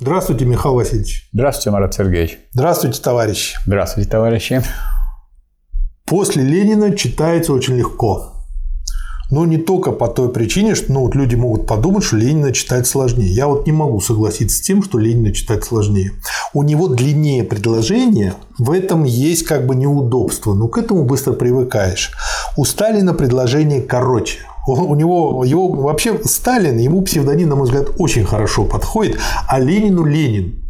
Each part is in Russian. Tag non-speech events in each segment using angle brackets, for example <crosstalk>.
Здравствуйте, Михаил Васильевич. Здравствуйте, Марат Сергеевич. Здравствуйте, товарищи. Здравствуйте, товарищи. После Ленина читается очень легко. Но не только по той причине, что ну, вот люди могут подумать, что Ленина читать сложнее. Я вот не могу согласиться с тем, что Ленина читать сложнее. У него длиннее предложение, в этом есть как бы неудобство, но к этому быстро привыкаешь. У Сталина предложение короче. У него его вообще Сталин, ему псевдоним, на мой взгляд, очень хорошо подходит, а Ленину Ленин.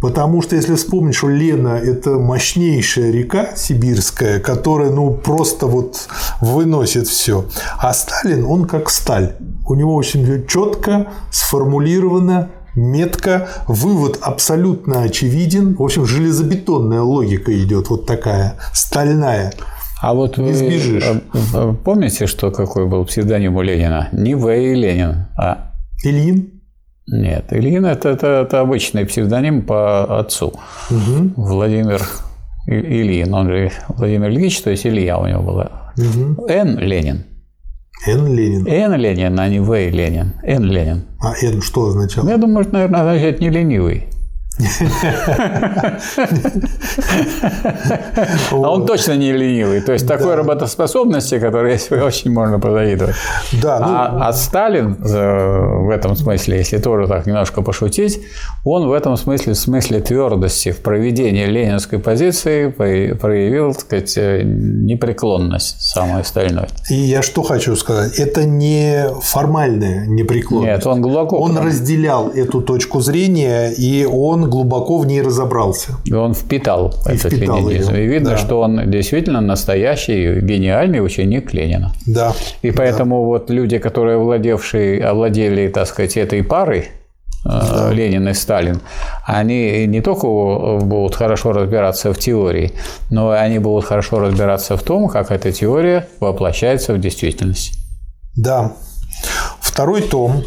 Потому что если вспомнить, что Лена – это мощнейшая река сибирская, которая ну, просто вот выносит все. А Сталин, он как сталь. У него очень четко сформулировано метко, вывод абсолютно очевиден. В общем, железобетонная логика идет вот такая, стальная. А вот вы Избежишь. помните, что какой был псевдоним у Ленина? Не В. и Ленин, а Ильин? Нет, Ильин это, это, это обычный псевдоним по отцу. Угу. Владимир Ильин, он же Владимир Ильич, то есть Илья у него была. Угу. Н. Ленин. Н. Ленин. Н. Ленин, а не В. Ленин. Н. Ленин. А Н что означало? Я думаю, что, наверное, означает не ленивый. <laughs> А он точно не ленивый. То есть такой работоспособности, которой <laughs> очень можно позавидовать. Да, ну... а, а Сталин в этом смысле, если тоже так немножко пошутить, он в этом смысле, в смысле твердости в проведении ленинской позиции проявил, так сказать, непреклонность самой остальной. И я что хочу сказать, это не формальная непреклонность. Нет, он глубоко. Он разделял эту точку зрения, и он глубоко в ней разобрался. И он впитал и этот впитал ленинизм. Ее. И видно, да. что он действительно настоящий гениальный ученик Ленина. Да. И поэтому да. вот люди, которые овладевшие, овладели, так сказать, этой парой, э, да. Ленин и Сталин, они не только будут хорошо разбираться в теории, но они будут хорошо разбираться в том, как эта теория воплощается в действительность. Да. Второй том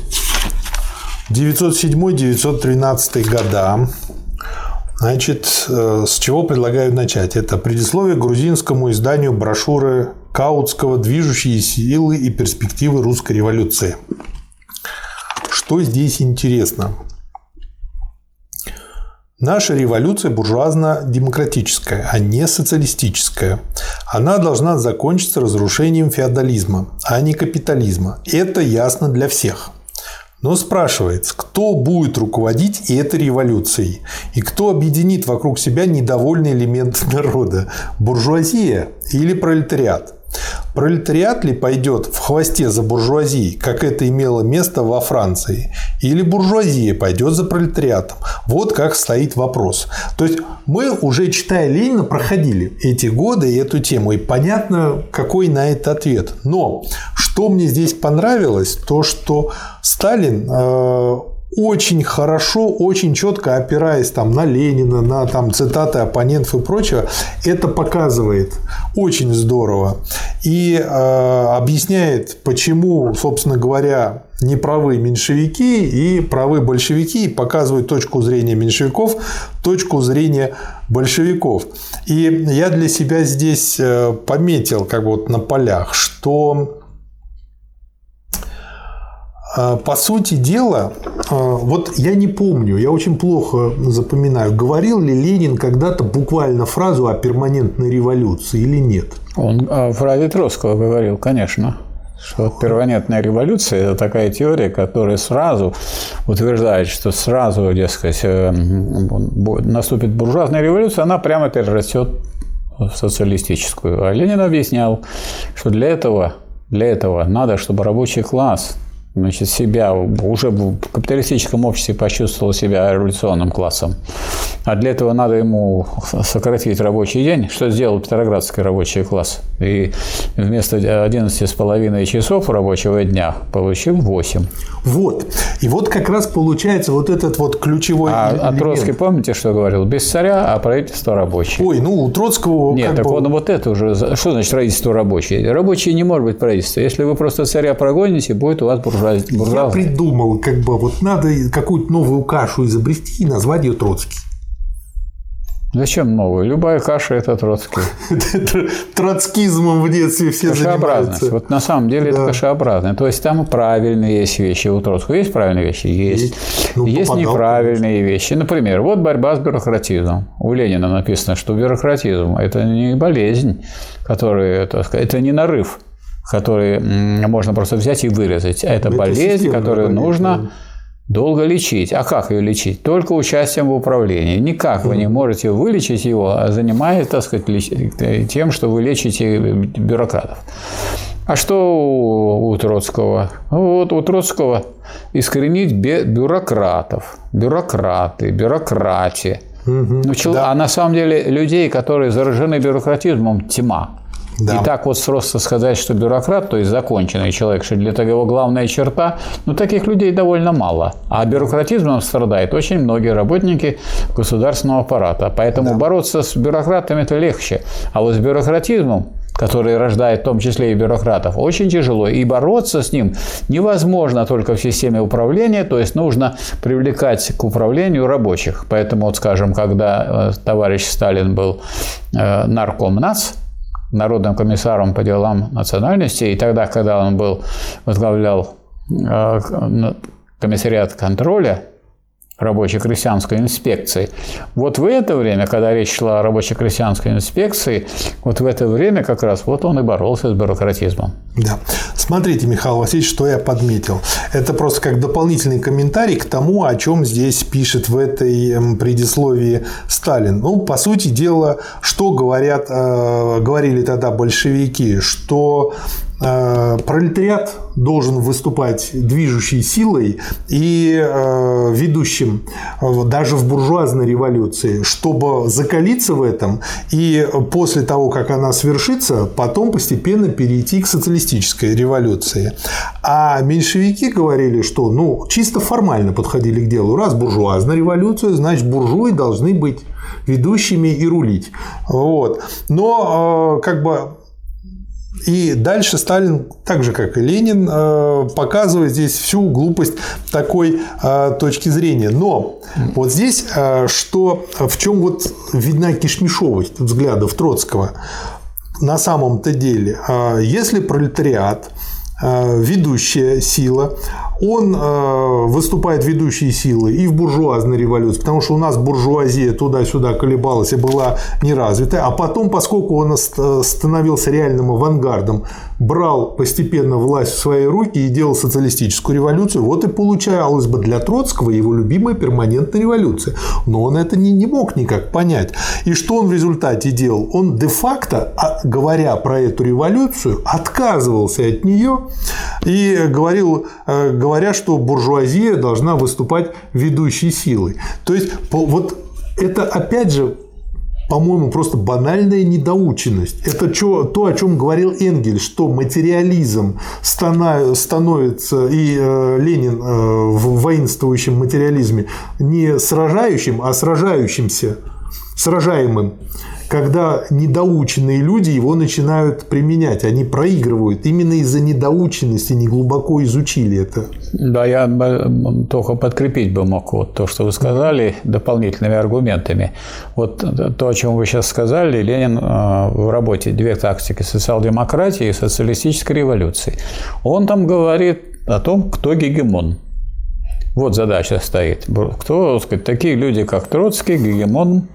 907-913 года. Значит, э, с чего предлагаю начать? Это предисловие грузинскому изданию брошюры Каутского «Движущие силы и перспективы русской революции». Что здесь интересно? Наша революция буржуазно-демократическая, а не социалистическая. Она должна закончиться разрушением феодализма, а не капитализма. Это ясно для всех. Но спрашивается, кто будет руководить этой революцией? И кто объединит вокруг себя недовольный элемент народа? Буржуазия или пролетариат? Пролетариат ли пойдет в хвосте за буржуазией, как это имело место во Франции? Или буржуазия пойдет за пролетариатом? Вот как стоит вопрос. То есть мы уже читая Ленина проходили эти годы и эту тему, и понятно, какой на это ответ. Но что мне здесь понравилось, то что Сталин э, очень хорошо, очень четко опираясь там, на Ленина, на там, цитаты оппонентов и прочего, это показывает очень здорово. И э, объясняет, почему, собственно говоря, не правы меньшевики и правы большевики, и показывает точку зрения меньшевиков, точку зрения большевиков. И я для себя здесь э, пометил как вот на полях, что по сути дела, а, вот я не помню, я очень плохо запоминаю, говорил ли Ленин когда-то буквально фразу о перманентной революции или нет? Он о фразе Троцкого говорил, конечно что перманентная революция – это такая теория, которая сразу утверждает, что сразу, дескать, э, наступит буржуазная революция, она прямо перерастет в социалистическую. А Ленин объяснял, что для этого, для этого надо, чтобы рабочий класс значит, себя уже в капиталистическом обществе почувствовал себя революционным классом. А для этого надо ему сократить рабочий день, что сделал Петроградский рабочий класс. И вместо 11,5 часов рабочего дня получил 8. Вот. И вот как раз получается вот этот вот ключевой А, а Троцкий, помните, что говорил? Без царя, а правительство рабочее. Ой, ну у Троцкого... Нет, так бы... он вот это уже... Что значит правительство рабочее? Рабочее не может быть правительство. Если вы просто царя прогоните, будет у вас буржуазия. Я придумал, как бы вот надо какую-то новую кашу изобрести и назвать ее Троцкий. Зачем новую? Любая каша – это Троцкий. <laughs> Троцкизмом в детстве все Кашеобразность. Вот на самом деле это кашеобразное. То есть там правильные есть вещи. У Троцкого есть правильные вещи? Есть. Есть ну, неправильные вещи. Например, вот борьба с бюрократизмом. У Ленина написано, что бюрократизм – это не болезнь, которая, это не нарыв, который можно просто взять и вырезать. А это, болезнь, которую нужно долго лечить. А как ее лечить? Только участием в управлении. Никак вы не можете вылечить его, а занимаясь, так сказать, тем, что вы лечите бюрократов. А что у Троцкого? Вот у Троцкого искоренить бюрократов, бюрократы, бюрократия. Угу, да. А на самом деле людей, которые заражены бюрократизмом, тьма. Да. И так вот просто сказать, что бюрократ, то есть законченный человек, что для того главная черта, ну, таких людей довольно мало. А бюрократизмом страдают очень многие работники государственного аппарата. Поэтому да. бороться с бюрократами это легче. А вот с бюрократизмом который рождает в том числе и бюрократов, очень тяжело. И бороться с ним невозможно только в системе управления, то есть нужно привлекать к управлению рабочих. Поэтому, вот, скажем, когда э, товарищ Сталин был э, нарком НАЦ, народным комиссаром по делам национальности, и тогда, когда он был, возглавлял э, комиссариат контроля, рабоче-крестьянской инспекции. Вот в это время, когда речь шла о рабоче-крестьянской инспекции, вот в это время как раз вот он и боролся с бюрократизмом. Да. Смотрите, Михаил Васильевич, что я подметил. Это просто как дополнительный комментарий к тому, о чем здесь пишет в этой эм, предисловии Сталин. Ну, по сути дела, что говорят, э, говорили тогда большевики, что пролетариат должен выступать движущей силой и э, ведущим э, даже в буржуазной революции, чтобы закалиться в этом и после того, как она свершится, потом постепенно перейти к социалистической революции. А меньшевики говорили, что ну, чисто формально подходили к делу. Раз буржуазная революция, значит буржуи должны быть ведущими и рулить. Вот. Но как бы и дальше Сталин, так же как и Ленин, э, показывает здесь всю глупость такой э, точки зрения. Но вот здесь, э, что, в чем вот видна кишмишовость взглядов Троцкого на самом-то деле, если пролетариат ведущая сила, он э, выступает ведущей силой и в буржуазной революции, потому что у нас буржуазия туда-сюда колебалась и была неразвитая, а потом, поскольку он становился реальным авангардом, брал постепенно власть в свои руки и делал социалистическую революцию, вот и получалось бы для Троцкого его любимая перманентная революция. Но он это не, не мог никак понять. И что он в результате делал? Он де-факто, а, говоря про эту революцию, отказывался от нее и говорил, э, говоря, что буржуазия должна выступать ведущей силой. То есть вот это опять же по-моему, просто банальная недоученность. Это то, о чем говорил Энгель, что материализм становится, и э, Ленин э, в воинствующем материализме, не сражающим, а сражающимся, сражаемым когда недоученные люди его начинают применять. Они проигрывают именно из-за недоученности, не глубоко изучили это. Да, я только подкрепить бы мог вот то, что вы сказали, дополнительными аргументами. Вот то, о чем вы сейчас сказали, Ленин э, в работе «Две тактики социал-демократии и социалистической революции». Он там говорит о том, кто гегемон. Вот задача стоит. Кто, сказать, такие люди, как Троцкий, гегемон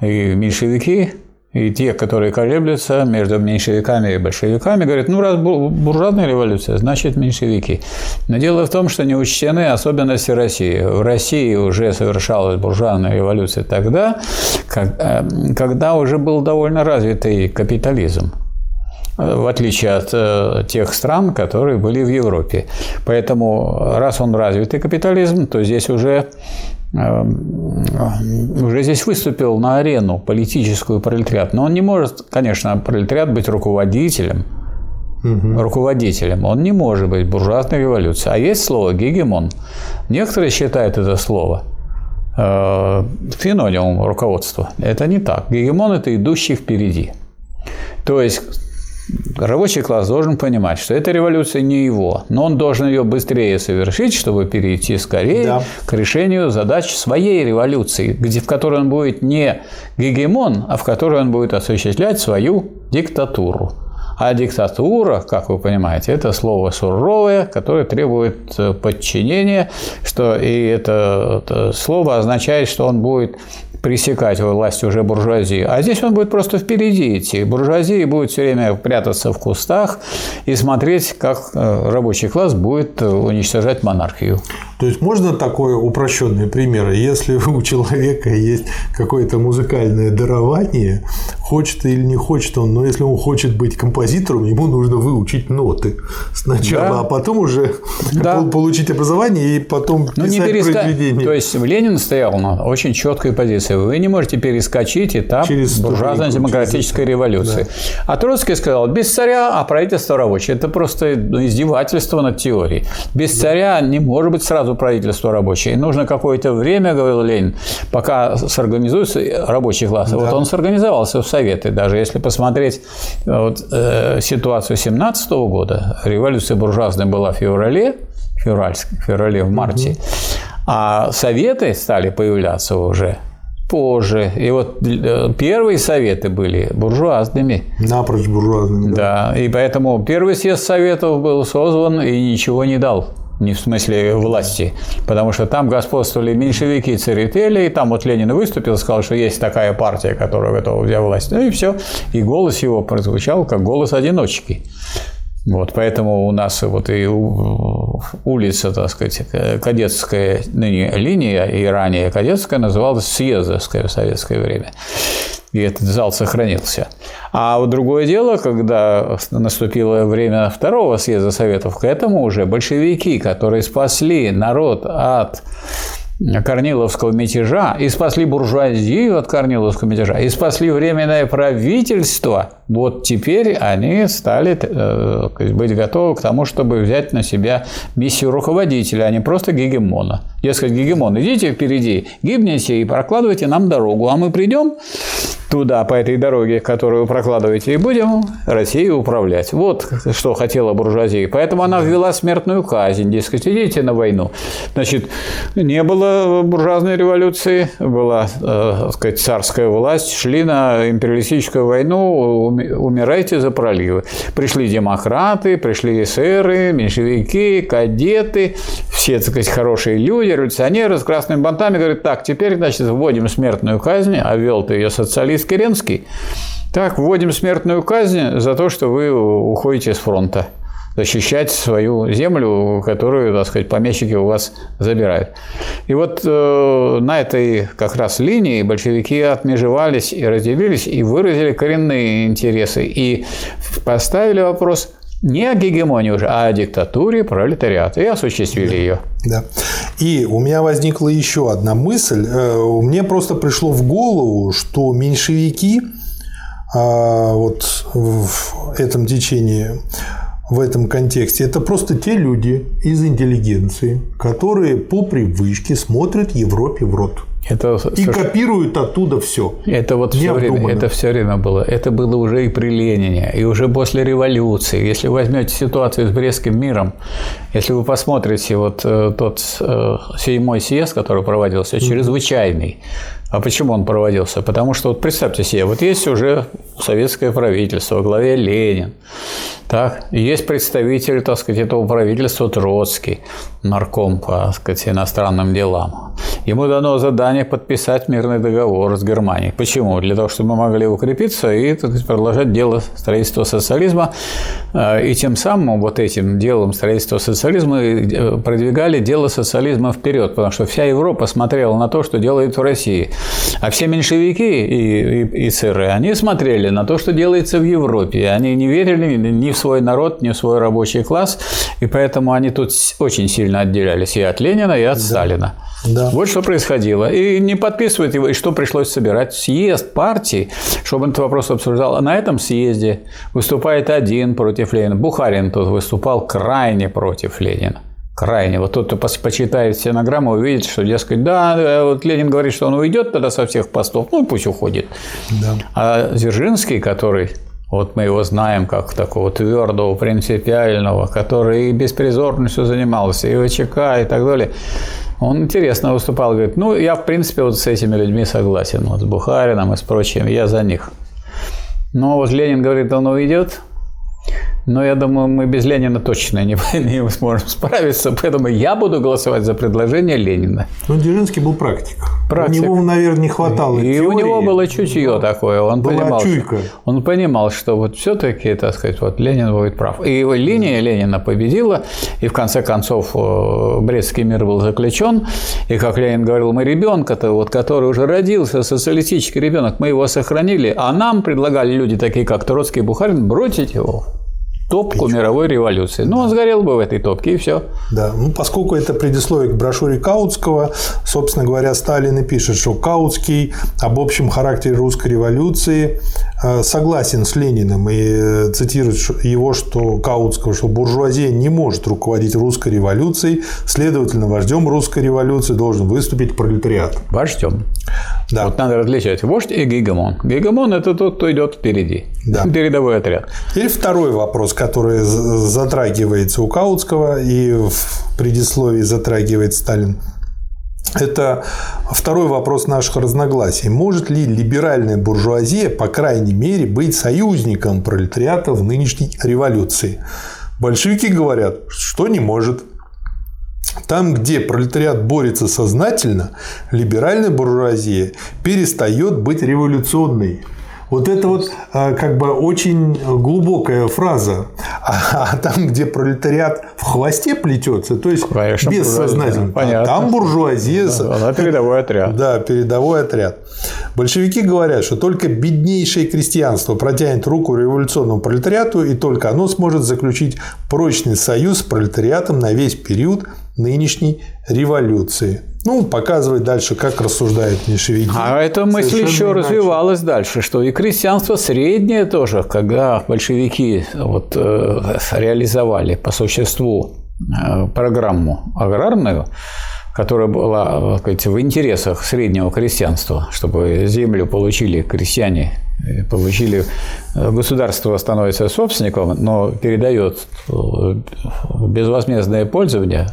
и меньшевики, и те, которые колеблются между меньшевиками и большевиками, говорят, ну, раз буржуазная революция, значит, меньшевики. Но дело в том, что не учтены особенности России. В России уже совершалась буржуазная революция тогда, э, когда уже был довольно развитый капитализм в отличие от э, тех стран, которые были в Европе. Поэтому, раз он развитый капитализм, то здесь уже уже здесь выступил на арену политическую пролетариат. Но он не может, конечно, пролетариат быть руководителем, угу. руководителем. Он не может быть буржуазной революцией. А есть слово «гегемон». Некоторые считают это слово э, синонимом руководства. Это не так. Гегемон – это идущий впереди. То есть рабочий класс должен понимать, что эта революция не его, но он должен ее быстрее совершить, чтобы перейти скорее да. к решению задач своей революции, где, в которой он будет не гегемон, а в которой он будет осуществлять свою диктатуру. А диктатура, как вы понимаете, это слово суровое, которое требует э, подчинения, что и это, это слово означает, что он будет пресекать власть уже буржуазии. А здесь он будет просто впереди идти. Буржуазия будет все время прятаться в кустах и смотреть, как э, рабочий класс будет э, уничтожать монархию. То есть можно такое упрощенный пример? Если <laughs> у человека есть какое-то музыкальное дарование, хочет или не хочет он, но если он хочет быть композитором, ему нужно выучить ноты сначала, да. а потом уже да. <laughs> получить образование и потом ну, писать не переска... произведение. То есть Ленин стоял на очень четкой позиции. Вы не можете перескочить этап буржуазной демократической революции. Да. А Троцкий сказал, без царя, а правительство рабочее. Это просто издевательство над теорией. Без да. царя не может быть сразу правительство рабочее. Нужно какое-то время, говорил Ленин, пока сорганизуется рабочий класс. Да. Вот он сорганизовался в Советы. Даже если посмотреть э, вот, э, ситуацию 17 года, революция буржуазная была в феврале, февральск, феврале в марте, угу. а Советы стали появляться уже позже. И вот э, первые советы были буржуазными. Напрочь буржуазными. Да. да. И поэтому первый съезд советов был созван и ничего не дал не в смысле власти, потому что там господствовали меньшевики, церетели, и там вот Ленин выступил, сказал, что есть такая партия, которая готова взять власть, ну и все, и голос его прозвучал как голос одиночки. Вот, поэтому у нас вот и улица, так сказать, кадетская ныне линия, и ранее кадетская называлась Съездовская в советское время. И этот зал сохранился. А вот другое дело, когда наступило время второго съезда Советов, к этому уже большевики, которые спасли народ от Корниловского мятежа и спасли буржуазию от Корниловского мятежа и спасли временное правительство, вот теперь они стали э, быть готовы к тому, чтобы взять на себя миссию руководителя, а не просто гегемона. Дескать, гегемон, идите впереди, гибните и прокладывайте нам дорогу, а мы придем туда, по этой дороге, которую вы прокладываете, и будем Россию управлять. Вот что хотела буржуазия. Поэтому она ввела смертную казнь. Дескать, идите на войну. Значит, не было буржуазной революции, была, э, так сказать, царская власть, шли на империалистическую войну, умирайте за проливы. Пришли демократы, пришли эсеры, меньшевики, кадеты, все, так сказать, хорошие люди, революционеры с красными бантами, говорят, так, теперь, значит, вводим смертную казнь, а ввел-то ее социалист Керенский. Так, вводим смертную казнь за то, что вы уходите с фронта защищать свою землю, которую, так сказать, помещики у вас забирают. И вот э, на этой как раз линии большевики отмежевались и разделились, и выразили коренные интересы, и поставили вопрос не о гегемонии уже, а о диктатуре пролетариата, и осуществили да. ее. Да. И у меня возникла еще одна мысль. Э, мне просто пришло в голову, что меньшевики а, вот в этом течении в этом контексте. Это просто те люди из интеллигенции, которые по привычке смотрят Европе в рот. Это и копируют оттуда все. Это вот все время, это все время было. Это было уже и при Ленине, и уже после революции. Если вы возьмете ситуацию с Брестским миром, если вы посмотрите вот э, тот э, седьмой съезд, который проводился, чрезвычайный, а почему он проводился? Потому что вот представьте себе, вот есть уже советское правительство, во главе Ленин, так, есть представитель, так сказать, этого правительства Троцкий, нарком по так сказать, иностранным делам. Ему дано задание подписать мирный договор с Германией. Почему? Для того, чтобы мы могли укрепиться и так сказать, продолжать дело строительства социализма. А, и тем самым вот этим делом строительства социализма э, продвигали дело социализма вперед, потому что вся Европа смотрела на то, что делает в России. А все меньшевики и, и, и сыры, они смотрели на то, что делается в Европе. Они не верили ни в свой народ, в свой рабочий класс, и поэтому они тут очень сильно отделялись и от Ленина, и от да. Сталина. Да. Вот что происходило. И не подписывают его, и что пришлось собирать? Съезд партии, чтобы этот вопрос обсуждал. А на этом съезде выступает один против Ленина. Бухарин тут выступал крайне против Ленина крайне. Вот тот, кто почитает стенограмму, увидит, что, дескать, да, вот Ленин говорит, что он уйдет тогда со всех постов, ну пусть уходит. Да. А Дзержинский, который Вот мы его знаем как такого твердого, принципиального, который и беспризорностью занимался, и ВЧК, и так далее. Он интересно выступал, говорит, ну, я, в принципе, вот с этими людьми согласен, вот с Бухарином и с прочими, я за них. Но вот Ленин говорит, он уйдет, но я думаю, мы без Ленина точно не, <laughs> не сможем справиться, поэтому я буду голосовать за предложение Ленина. Ну, Дзержинский был практик. Практик. У него, наверное, не хватало И теории. у него было чутье такое. Он была понимал, чуйка. Что, он понимал, что вот все-таки, так сказать, вот Ленин будет прав. И линия Ленина победила, и в конце концов э, Брестский мир был заключен. И, как Ленин говорил, мы ребенка-то, вот, который уже родился, социалистический ребенок, мы его сохранили, а нам предлагали люди такие, как Троцкий и Бухарин, бросить его топку Печку. мировой революции. Ну, он сгорел бы в этой топке, и все. Да, ну, поскольку это предисловие к брошюре Каутского, собственно говоря, Сталин и пишет, что Каутский об общем характере русской революции э, согласен с Лениным и э, цитирует его, что Каутского, что буржуазия не может руководить русской революцией, следовательно, вождем русской революции должен выступить пролетариат. Вождем. Да. Вот надо различать вождь и гегемон. Гегемон – это тот, кто идет впереди. Да. <laughs> Передовой отряд. Теперь второй вопрос, который затрагивается у Каутского и в предисловии затрагивает Сталин. Это второй вопрос наших разногласий. Может ли либеральная буржуазия, по крайней мере, быть союзником пролетариата в нынешней революции? Большевики говорят, что не может. Там, где пролетариат борется сознательно, либеральная буржуазия перестает быть революционной. Вот это вот а, как бы очень глубокая фраза. А, а там, где пролетариат в хвосте плетется, то есть Конечно, бессознательно, да, там буржуазия. Да, она передовой отряд. Да, передовой отряд. Большевики говорят, что только беднейшее крестьянство протянет руку революционному пролетариату, и только оно сможет заключить прочный союз с пролетариатом на весь период нынешней революции. Ну, показывает дальше, как рассуждает меньшевики. А эта мысль еще иначе. развивалась дальше, что и крестьянство среднее тоже, когда большевики вот, э, реализовали по существу э, программу аграрную, которая была сказать, в интересах среднего крестьянства, чтобы землю получили крестьяне, э, получили государство становится собственником, но передает безвозмездное пользование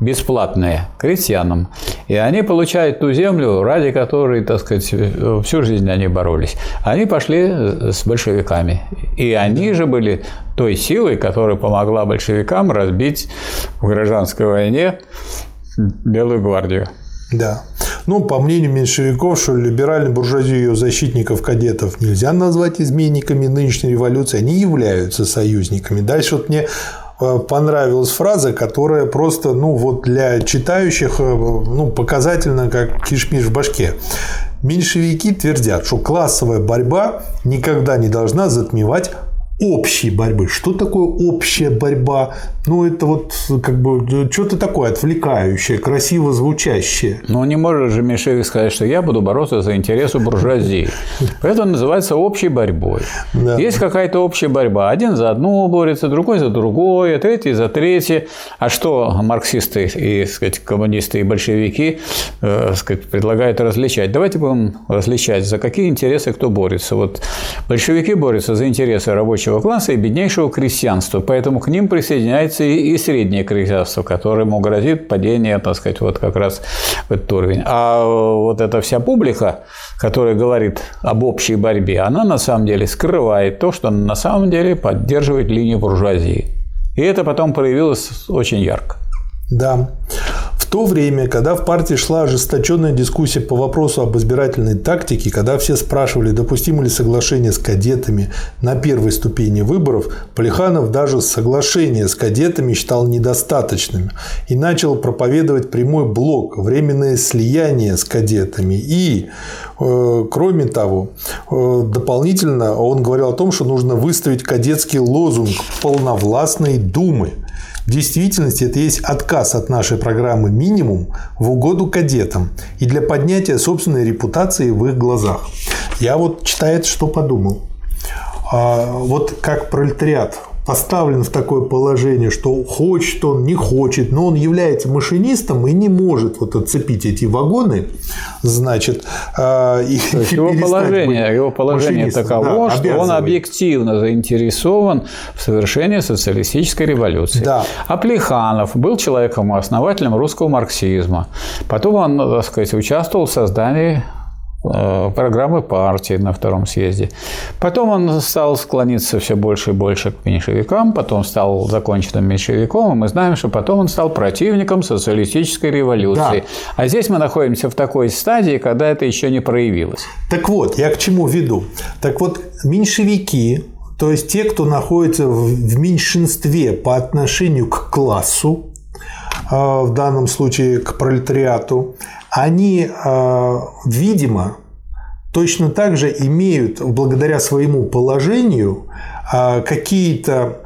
бесплатные крестьянам. И они получают ту землю, ради которой, так сказать, всю жизнь они боролись. Они пошли с большевиками. И они же были той силой, которая помогла большевикам разбить в гражданской войне Белую гвардию. Да. Ну, по мнению меньшевиков, что либеральную буржуазию ее защитников кадетов нельзя назвать изменниками нынешней революции, они являются союзниками. Дальше вот мне понравилась фраза, которая просто, ну, вот для читающих, э, ну, показательно, как кишмиш в башке. Меньшевики твердят, что классовая борьба никогда не должна затмевать общей борьбы. Что такое общая борьба? Ну, это вот как бы что-то такое отвлекающее, красиво звучащее. Ну, не может же Меньшевик сказать, что я буду бороться за интересы буржуазии. Это называется общей борьбой. Да. Есть какая-то общая борьба. Один за одну борется, другой за другое, третий за третье. А что марксисты и сказать, коммунисты и большевики э, сказать, предлагают различать? Давайте будем различать, за какие интересы кто борется. Вот большевики борются за интересы рабочего рабочего класса и беднейшего крестьянства. Поэтому к ним присоединяется и среднее крестьянство, которому грозит падение, так сказать, вот как раз в этот уровень. А вот эта вся публика, которая говорит об общей борьбе, она на самом деле скрывает то, что на самом деле поддерживает линию буржуазии. И это потом проявилось очень ярко. Да то время, когда в партии шла ожесточенная дискуссия по вопросу об избирательной тактике, когда все спрашивали, допустимо ли соглашение с кадетами на первой ступени выборов, Полиханов даже соглашение с кадетами считал недостаточным и начал проповедовать прямой блок, временное слияние с кадетами. И, э, кроме того, э, дополнительно он говорил о том, что нужно выставить кадетский лозунг полновластной думы. В действительности это есть отказ от нашей программы «Минимум» в угоду кадетам и для поднятия собственной репутации в их глазах. Я вот читает, что подумал. А, вот как пролетариат поставлен в такое положение, что хочет он, не хочет, но он является машинистом и не может вот отцепить эти вагоны, значит, э, и, его положение, его положение таково, да, что он объективно заинтересован в совершении социалистической революции. Да. А Плеханов был человеком основателем русского марксизма. Потом он, так сказать, участвовал в создании программы партии на втором съезде. Потом он стал склониться все больше и больше к меньшевикам, потом стал законченным меньшевиком, и мы знаем, что потом он стал противником социалистической революции. Да. А здесь мы находимся в такой стадии, когда это еще не проявилось. Так вот, я к чему веду? Так вот, меньшевики, то есть те, кто находится в меньшинстве по отношению к классу, э, в данном случае к пролетариату, они, а, видимо, точно так же имеют, благодаря своему положению, а, какие-то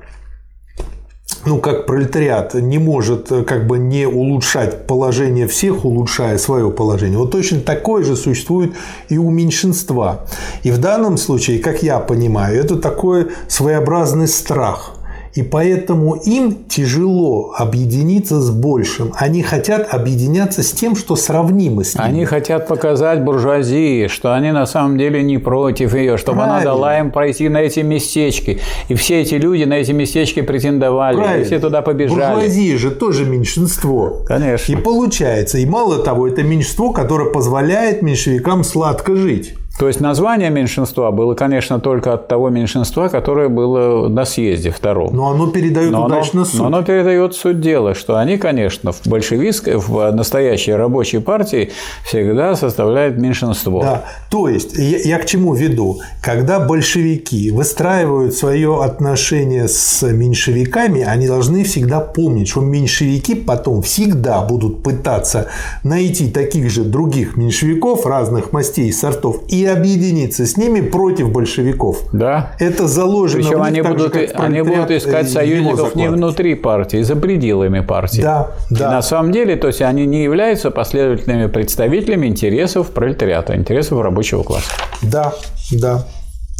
ну, как пролетариат не может как бы не улучшать положение всех, улучшая свое положение. Вот точно такое же существует и у меньшинства. И в данном случае, как я понимаю, это такой своеобразный страх – и поэтому им тяжело объединиться с большим. Они хотят объединяться с тем, что сравнимо с ним. Они хотят показать буржуазии, что они на самом деле не против ее, чтобы Правильно. она дала им пройти на эти местечки. И все эти люди на эти местечки претендовали, Правильно. и все туда побежали. Буржуазия же тоже меньшинство. Конечно. И получается, и мало того, это меньшинство, которое позволяет меньшевикам сладко жить. То есть название меньшинства было, конечно, только от того меньшинства, которое было на съезде втором. Но оно передает но удачно оно, суть. Но оно передает суть дела, что они, конечно, в большевистской, в настоящей рабочей партии всегда составляют меньшинство. Да, то есть я, я к чему веду? Когда большевики выстраивают свое отношение с меньшевиками, они должны всегда помнить, что меньшевики потом всегда будут пытаться найти таких же других меньшевиков разных мастей и сортов и объединиться с ними против большевиков. Да. Это заложено Причем в них, они, будут, же, они будут искать союзников не внутри партии, за пределами партии. Да, да. И на самом деле, то есть они не являются последовательными представителями интересов пролетариата, интересов рабочего класса. Да, да.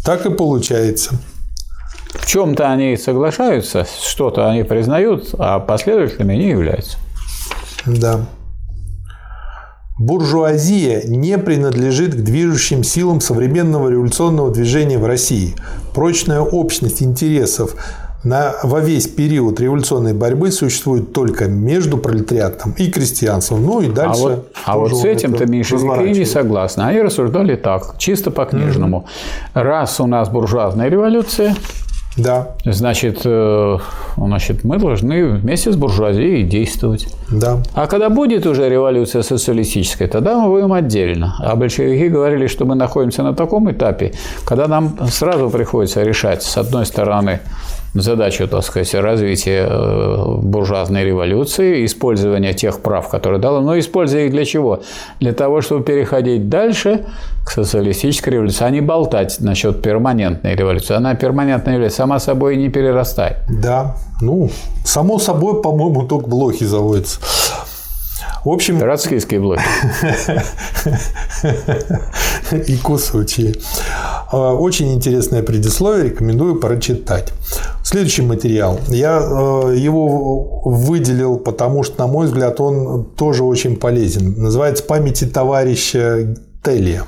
Так и получается. В чем-то они соглашаются, что-то они признают, а последовательными не являются. Да. Буржуазия не принадлежит к движущим силам современного революционного движения в России. Прочная общность интересов на, во весь период революционной борьбы существует только между пролетариатом и крестьянством. Ну и дальше. А вот, а вот с этим-то меньшевики не согласны. Они рассуждали так, чисто по-книжному. Mm-hmm. Раз у нас буржуазная революция, да. Значит, э, значит, мы должны вместе с буржуазией действовать. Да. А когда будет уже революция социалистическая, тогда мы будем отдельно. А большевики говорили, что мы находимся на таком этапе, когда нам сразу приходится решать, с одной стороны, задачу, так сказать, развития э, буржуазной революции, использования тех прав, которые дала, но используя их для чего? Для того, чтобы переходить дальше к социалистической революции, а не болтать насчет перманентной революции. Она перманентная революция сама собой не перерастает. Да, ну, само собой, по-моему, только блохи заводятся. В общем... Троцкийские блоки. <laughs> И кусочки. А, очень интересное предисловие, рекомендую прочитать. Следующий материал. Я э, его выделил, потому что, на мой взгляд, он тоже очень полезен. Называется «Памяти товарища Телия».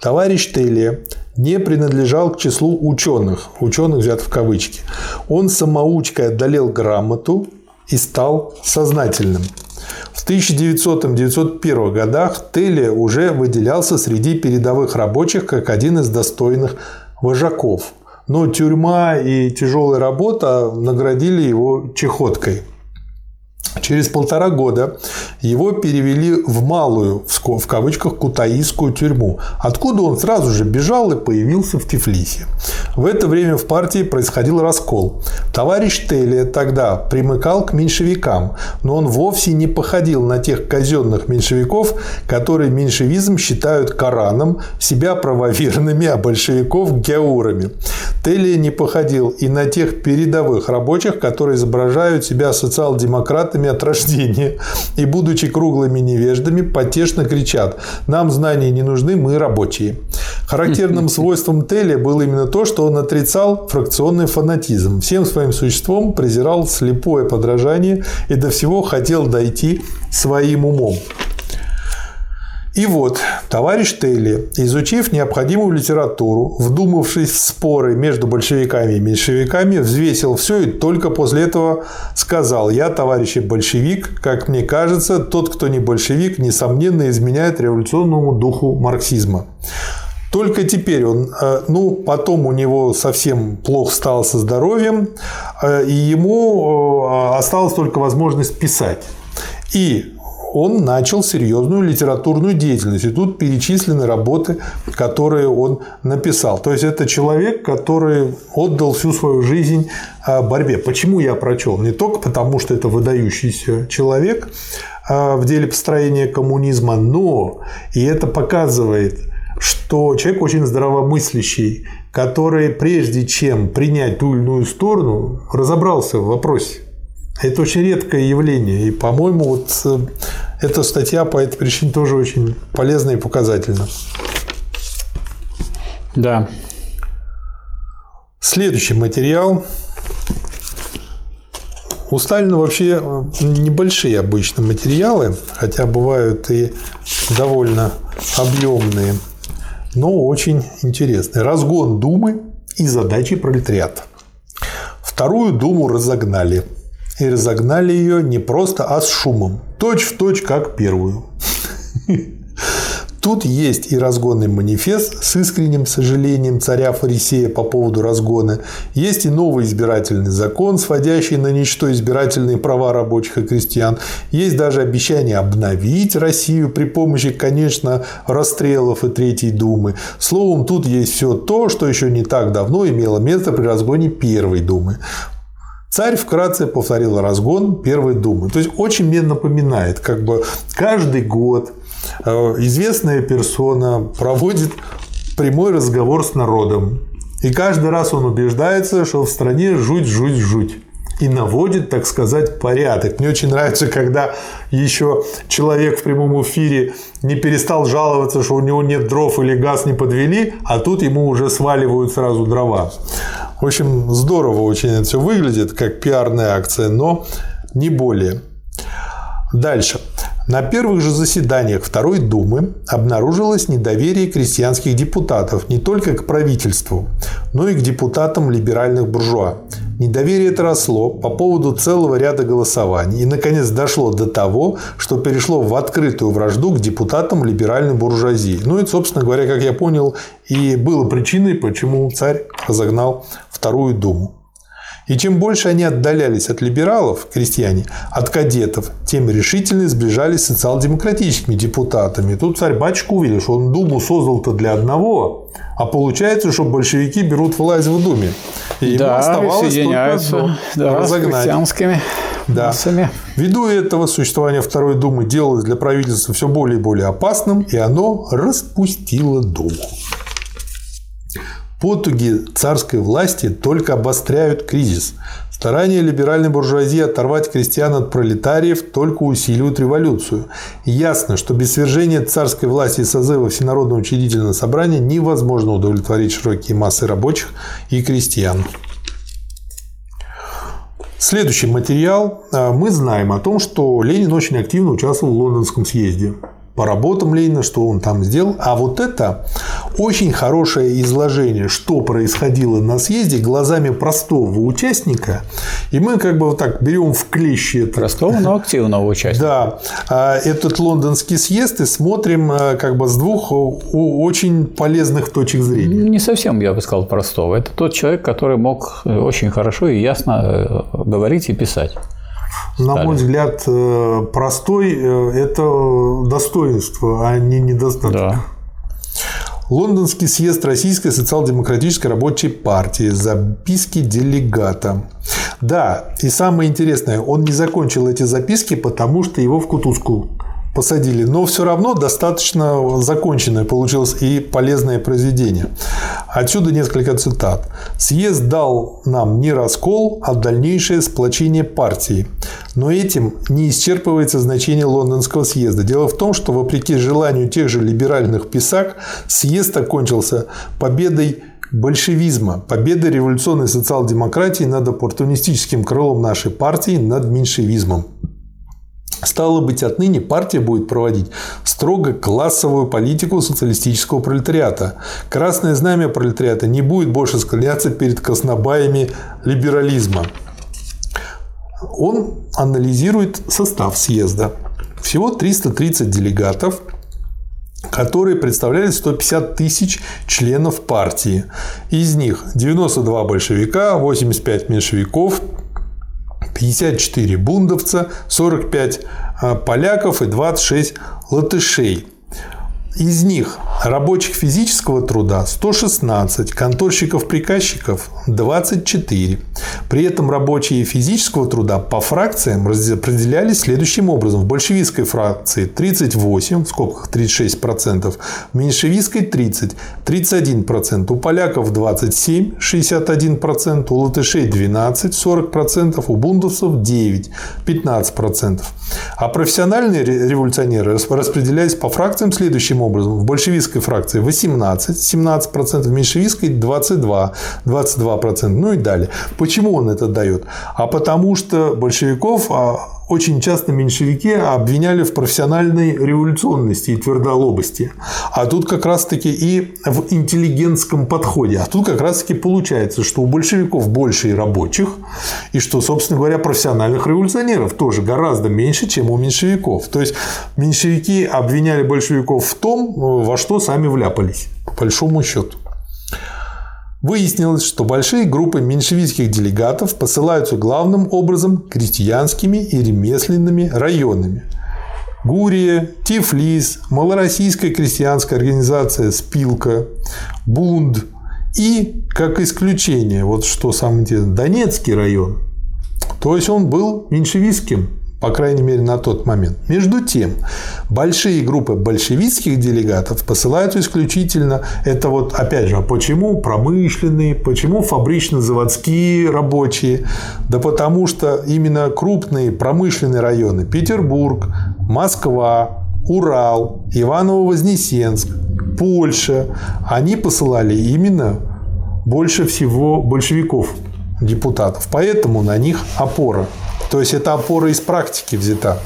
Товарищ Телия не принадлежал к числу ученых, ученых взят в кавычки. Он самоучкой одолел грамоту и стал сознательным. В 1900-1901 годах Телли уже выделялся среди передовых рабочих как один из достойных вожаков. Но тюрьма и тяжелая работа наградили его чехоткой – Через полтора года его перевели в малую, в кавычках, кутаисскую тюрьму, откуда он сразу же бежал и появился в Тифлисе. В это время в партии происходил раскол. Товарищ Телли тогда примыкал к меньшевикам, но он вовсе не походил на тех казенных меньшевиков, которые меньшевизм считают Кораном, себя правоверными, а большевиков – геурами. Телли не походил и на тех передовых рабочих, которые изображают себя социал-демократами от рождения и, будучи круглыми невеждами, потешно кричат «Нам знания не нужны, мы рабочие». Характерным <laughs> свойством Телли было именно то, что он отрицал фракционный фанатизм. Всем своим существом презирал слепое подражание и до всего хотел дойти своим умом. И вот, товарищ Телли, изучив необходимую литературу, вдумавшись в споры между большевиками и меньшевиками, взвесил все и только после этого сказал, я, товарищ большевик, как мне кажется, тот, кто не большевик, несомненно изменяет революционному духу марксизма. Только теперь он, э, ну, потом у него совсем плохо стало со здоровьем, э, и ему э, осталась только возможность писать. И он начал серьезную литературную деятельность. И тут перечислены работы, которые он написал. То есть это человек, который отдал всю свою жизнь а, борьбе. Почему я прочел? Не только потому, что это выдающийся человек а, в деле построения коммунизма, но и это показывает, что человек очень здравомыслящий, который прежде чем принять ту или иную сторону, разобрался в вопросе. Это очень редкое явление. И, по-моему, вот э, эта статья по этой причине тоже очень полезна и показательна. Да. Следующий материал. У Сталина вообще э, небольшие обычно материалы, хотя бывают и довольно объемные, но очень интересные. Разгон Думы и задачи пролетариата. Вторую Думу разогнали – и разогнали ее не просто, а с шумом. Точь в точь, как первую. <laughs> Тут есть и разгонный манифест с искренним сожалением царя Фарисея по поводу разгона. Есть и новый избирательный закон, сводящий на ничто избирательные права рабочих и крестьян. Есть даже обещание обновить Россию при помощи, конечно, расстрелов и Третьей Думы. Словом, тут есть все то, что еще не так давно имело место при разгоне Первой Думы. Царь вкратце повторил разгон Первой Думы. То есть очень мне напоминает, как бы каждый год э, известная персона проводит прямой разговор с народом. И каждый раз он убеждается, что в стране жуть, жуть, жуть и наводит, так сказать, порядок. Мне очень нравится, когда еще человек в прямом эфире не перестал жаловаться, что у него нет дров или газ не подвели, а тут ему уже сваливают сразу дрова. В общем, здорово очень это все выглядит, как пиарная акция, но не более. Дальше. На первых же заседаниях Второй Думы обнаружилось недоверие крестьянских депутатов не только к правительству, но и к депутатам либеральных буржуа. Недоверие это росло по поводу целого ряда голосований и, наконец, дошло до того, что перешло в открытую вражду к депутатам либеральной буржуазии. Ну и, собственно говоря, как я понял, и было причиной, почему царь разогнал Вторую Думу. И чем больше они отдалялись от либералов, крестьяне, от кадетов, тем решительнее сближались с социал-демократическими депутатами. Тут царь-батюшка увидел, что он Думу создал-то для одного, а получается, что большевики берут власть в Думе. И ему да, оставалось только да, разогнать. да. массами. Ввиду этого существование Второй Думы делалось для правительства все более и более опасным, и оно распустило Думу. Потуги царской власти только обостряют кризис. Старания либеральной буржуазии оторвать крестьян от пролетариев только усиливают революцию. ясно, что без свержения царской власти и созыва Всенародного учредительного собрания невозможно удовлетворить широкие массы рабочих и крестьян. Следующий материал. Мы знаем о том, что Ленин очень активно участвовал в Лондонском съезде по работам Ленина, что он там сделал. А вот это очень хорошее изложение, что происходило на съезде глазами простого участника. И мы как бы вот так берем в клещи это. Простого, но активного участника. Да. А, этот лондонский съезд и смотрим а, как бы с двух очень полезных точек зрения. Не совсем, я бы сказал, простого. Это тот человек, который мог очень хорошо и ясно э, говорить и писать. На мой взгляд, э, простой э, – это достоинство, а не недостаток. Да. Лондонский съезд Российской социал-демократической рабочей партии. Записки делегата. Да, и самое интересное, он не закончил эти записки, потому что его в кутузку посадили, но все равно достаточно законченное получилось и полезное произведение. Отсюда несколько цитат. «Съезд дал нам не раскол, а дальнейшее сплочение партии. Но этим не исчерпывается значение лондонского съезда. Дело в том, что вопреки желанию тех же либеральных писак, съезд окончился победой большевизма, победой революционной социал-демократии над оппортунистическим крылом нашей партии, над меньшевизмом. Стало быть, отныне партия будет проводить строго классовую политику социалистического пролетариата. Красное знамя пролетариата не будет больше склоняться перед краснобаями либерализма. Он анализирует состав съезда. Всего 330 делегатов, которые представляли 150 тысяч членов партии. Из них 92 большевика, 85 меньшевиков, 54 бундовца, 45 а, поляков и 26 латышей. Из них рабочих физического труда 116, конторщиков-приказчиков 24. При этом рабочие физического труда по фракциям распределялись следующим образом. В большевистской фракции 38, в скобках 36%, в меньшевистской 30, 31%, у поляков 27, 61%, у латышей 12, 40%, у бундовцев 9, 15%. А профессиональные революционеры распределялись по фракциям следующим образом. В большевистской фракции 18, 17%, в меньшевистской 22, 22%, ну и далее. Почему он это дает? А потому что большевиков а, очень часто меньшевики обвиняли в профессиональной революционности и твердолобости. А тут как раз-таки и в интеллигентском подходе. А тут как раз-таки получается, что у большевиков больше и рабочих, и что, собственно говоря, профессиональных революционеров тоже гораздо меньше, чем у меньшевиков. То есть меньшевики обвиняли большевиков в том, во что сами вляпались, по большому счету. Выяснилось, что большие группы меньшевистских делегатов посылаются главным образом крестьянскими и ремесленными районами. Гурия, Тифлис, Малороссийская крестьянская организация «Спилка», Бунд и, как исключение, вот что самое интересное, Донецкий район. То есть он был меньшевистским по крайней мере на тот момент. Между тем, большие группы большевистских делегатов посылаются исключительно, это вот опять же, а почему промышленные, почему фабрично-заводские рабочие? Да потому что именно крупные промышленные районы Петербург, Москва, Урал, Иваново-Вознесенск, Польша, они посылали именно больше всего большевиков, депутатов. Поэтому на них опора. То есть это опора из практики взята.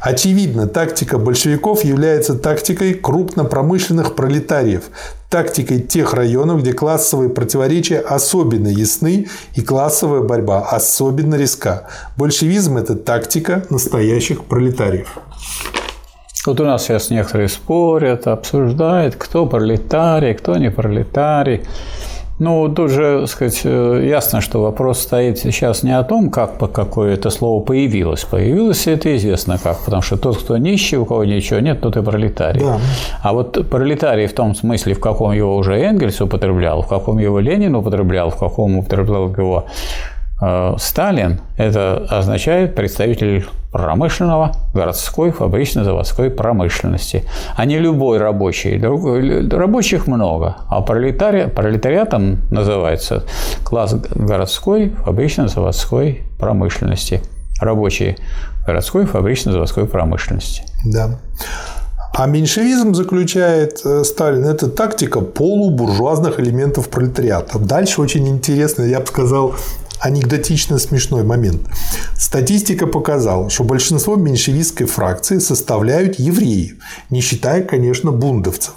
Очевидно, тактика большевиков является тактикой крупнопромышленных пролетариев, тактикой тех районов, где классовые противоречия особенно ясны и классовая борьба особенно резка. Большевизм – это тактика настоящих пролетариев. Вот у нас сейчас некоторые спорят, обсуждают, кто пролетарий, кто не пролетарий. Ну, тут же, сказать, э, ясно, что вопрос стоит сейчас не о том, как по какое это слово появилось. Появилось это известно как, потому что тот, кто нищий, у кого ничего нет, тот и пролетарий. Да. А вот пролетарий в том смысле, в каком его уже Энгельс употреблял, в каком его Ленин употреблял, в каком употреблял его Э, Сталин – это означает представитель промышленного, городской, фабрично-заводской промышленности, а не любой рабочий. Рабочих много, а пролетари, пролетариатом называется класс городской, фабрично-заводской промышленности. Рабочие городской, фабрично-заводской промышленности. Да. А меньшевизм заключает э, Сталин – это тактика полубуржуазных элементов пролетариата. Дальше очень интересно, я бы сказал, анекдотично смешной момент. Статистика показала, что большинство меньшевистской фракции составляют евреи, не считая, конечно, бундовцев.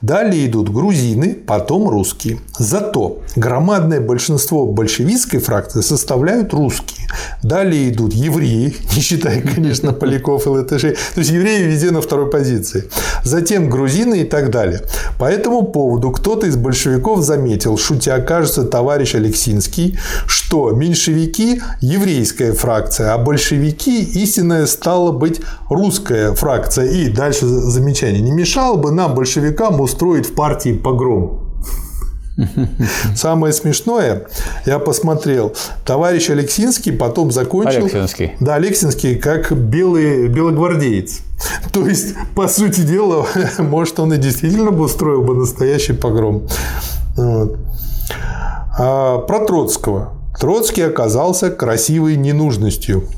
Далее идут грузины, потом русские. Зато громадное большинство большевистской фракции составляют русские. Далее идут евреи, <laughs> не считая, конечно, поляков и латышей. То есть евреи везде на второй позиции. Затем грузины и так далее. По этому поводу кто-то из большевиков заметил, шутя, кажется, товарищ Алексинский, что меньшевики – еврейская фракция, а большевики – истинная стала быть русская фракция. И дальше замечание. Не мешало бы нам, большевикам, устроить в партии погром. Самое смешное, я посмотрел, товарищ Алексинский потом закончил... Алексинский. Да, Алексинский как белый, белогвардеец. То есть, по сути дела, <laughs> может, он и действительно бы устроил бы настоящий погром. Вот. А про Троцкого. Троцкий оказался красивой ненужностью.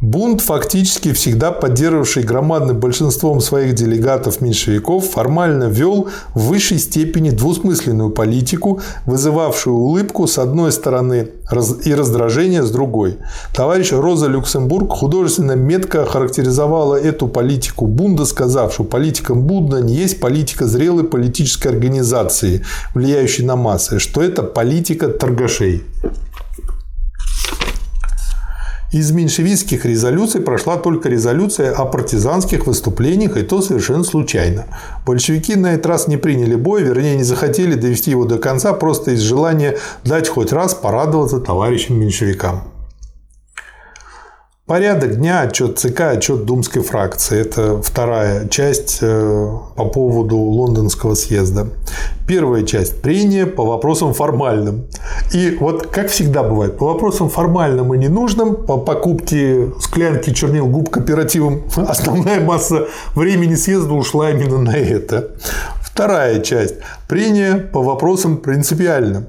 Бунт, фактически всегда поддерживавший громадным большинством своих делегатов-меньшевиков, формально вел в высшей степени двусмысленную политику, вызывавшую улыбку с одной стороны и раздражение с другой. Товарищ Роза Люксембург художественно метко характеризовала эту политику Бунда, сказав, что политика Бунда не есть политика зрелой политической организации, влияющей на массы, что это политика торгашей. Из меньшевистских резолюций прошла только резолюция о партизанских выступлениях, и то совершенно случайно. Большевики на этот раз не приняли бой, вернее, не захотели довести его до конца, просто из желания дать хоть раз порадоваться товарищам меньшевикам. Порядок дня, отчет ЦК, отчет Думской фракции. Это вторая часть э, по поводу лондонского съезда. Первая часть – прения по вопросам формальным. И вот, как всегда бывает, по вопросам формальным и ненужным, по покупке склянки чернил губ кооперативом, <laughs> основная масса времени съезда ушла именно на это. Вторая часть – прения по вопросам принципиальным.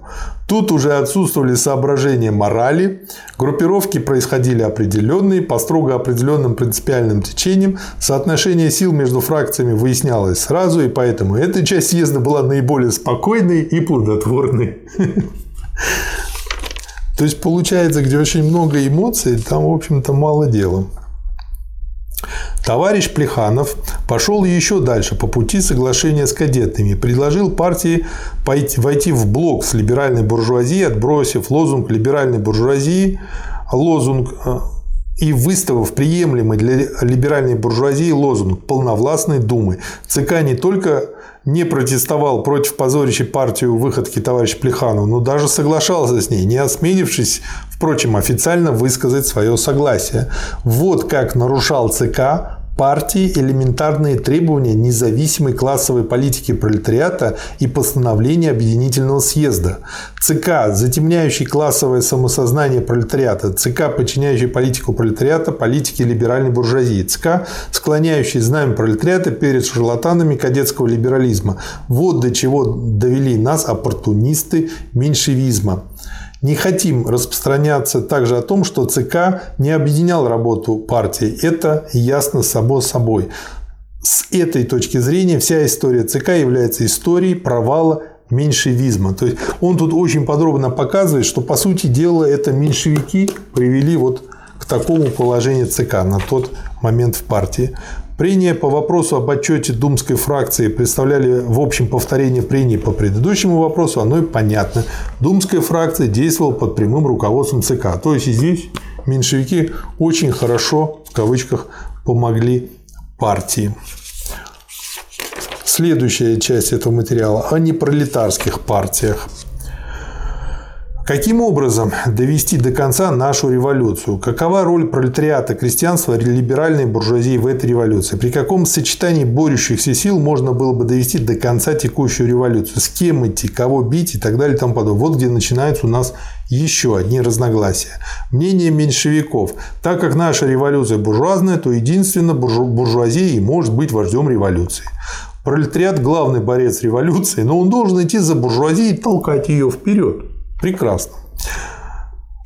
Тут уже отсутствовали соображения морали, группировки происходили определенные, по строго определенным принципиальным течениям, соотношение сил между фракциями выяснялось сразу, и поэтому эта часть съезда была наиболее спокойной и плодотворной. <laughs> То есть получается, где очень много эмоций, там, в общем-то, мало дела. Товарищ Плеханов пошел еще дальше по пути соглашения с кадетами, предложил партии войти в блок с либеральной буржуазией, отбросив лозунг либеральной буржуазии, лозунг э, и выставив приемлемый для либеральной буржуазии лозунг полновластной думы. ЦК не только не протестовал против позорящей партию выходки товарища Плеханова, но даже соглашался с ней, не осмелившись, впрочем, официально высказать свое согласие. Вот как нарушал ЦК партии элементарные требования независимой классовой политики пролетариата и постановления Объединительного съезда. ЦК, затемняющий классовое самосознание пролетариата. ЦК, подчиняющий политику пролетариата политике либеральной буржуазии. ЦК, склоняющий знамя пролетариата перед шарлатанами кадетского либерализма. Вот до чего довели нас оппортунисты меньшевизма. Не хотим распространяться также о том, что ЦК не объединял работу партии. Это ясно само собой. С этой точки зрения вся история ЦК является историей провала меньшевизма. То есть он тут очень подробно показывает, что по сути дела это меньшевики привели вот к такому положению ЦК на тот момент в партии. Прения по вопросу об отчете думской фракции представляли в общем повторение прений по предыдущему вопросу, оно и понятно. Думская фракция действовала под прямым руководством ЦК. То есть здесь меньшевики очень хорошо, в кавычках, помогли партии. Следующая часть этого материала о непролетарских партиях. Каким образом довести до конца нашу революцию? Какова роль пролетариата, крестьянства, либеральной буржуазии в этой революции? При каком сочетании борющихся сил можно было бы довести до конца текущую революцию? С кем идти, кого бить и так далее и тому подобное. Вот где начинаются у нас еще одни разногласия. Мнение меньшевиков. Так как наша революция буржуазная, то единственно буржуазия и может быть вождем революции. Пролетариат – главный борец революции, но он должен идти за буржуазией и толкать ее вперед. Прекрасно.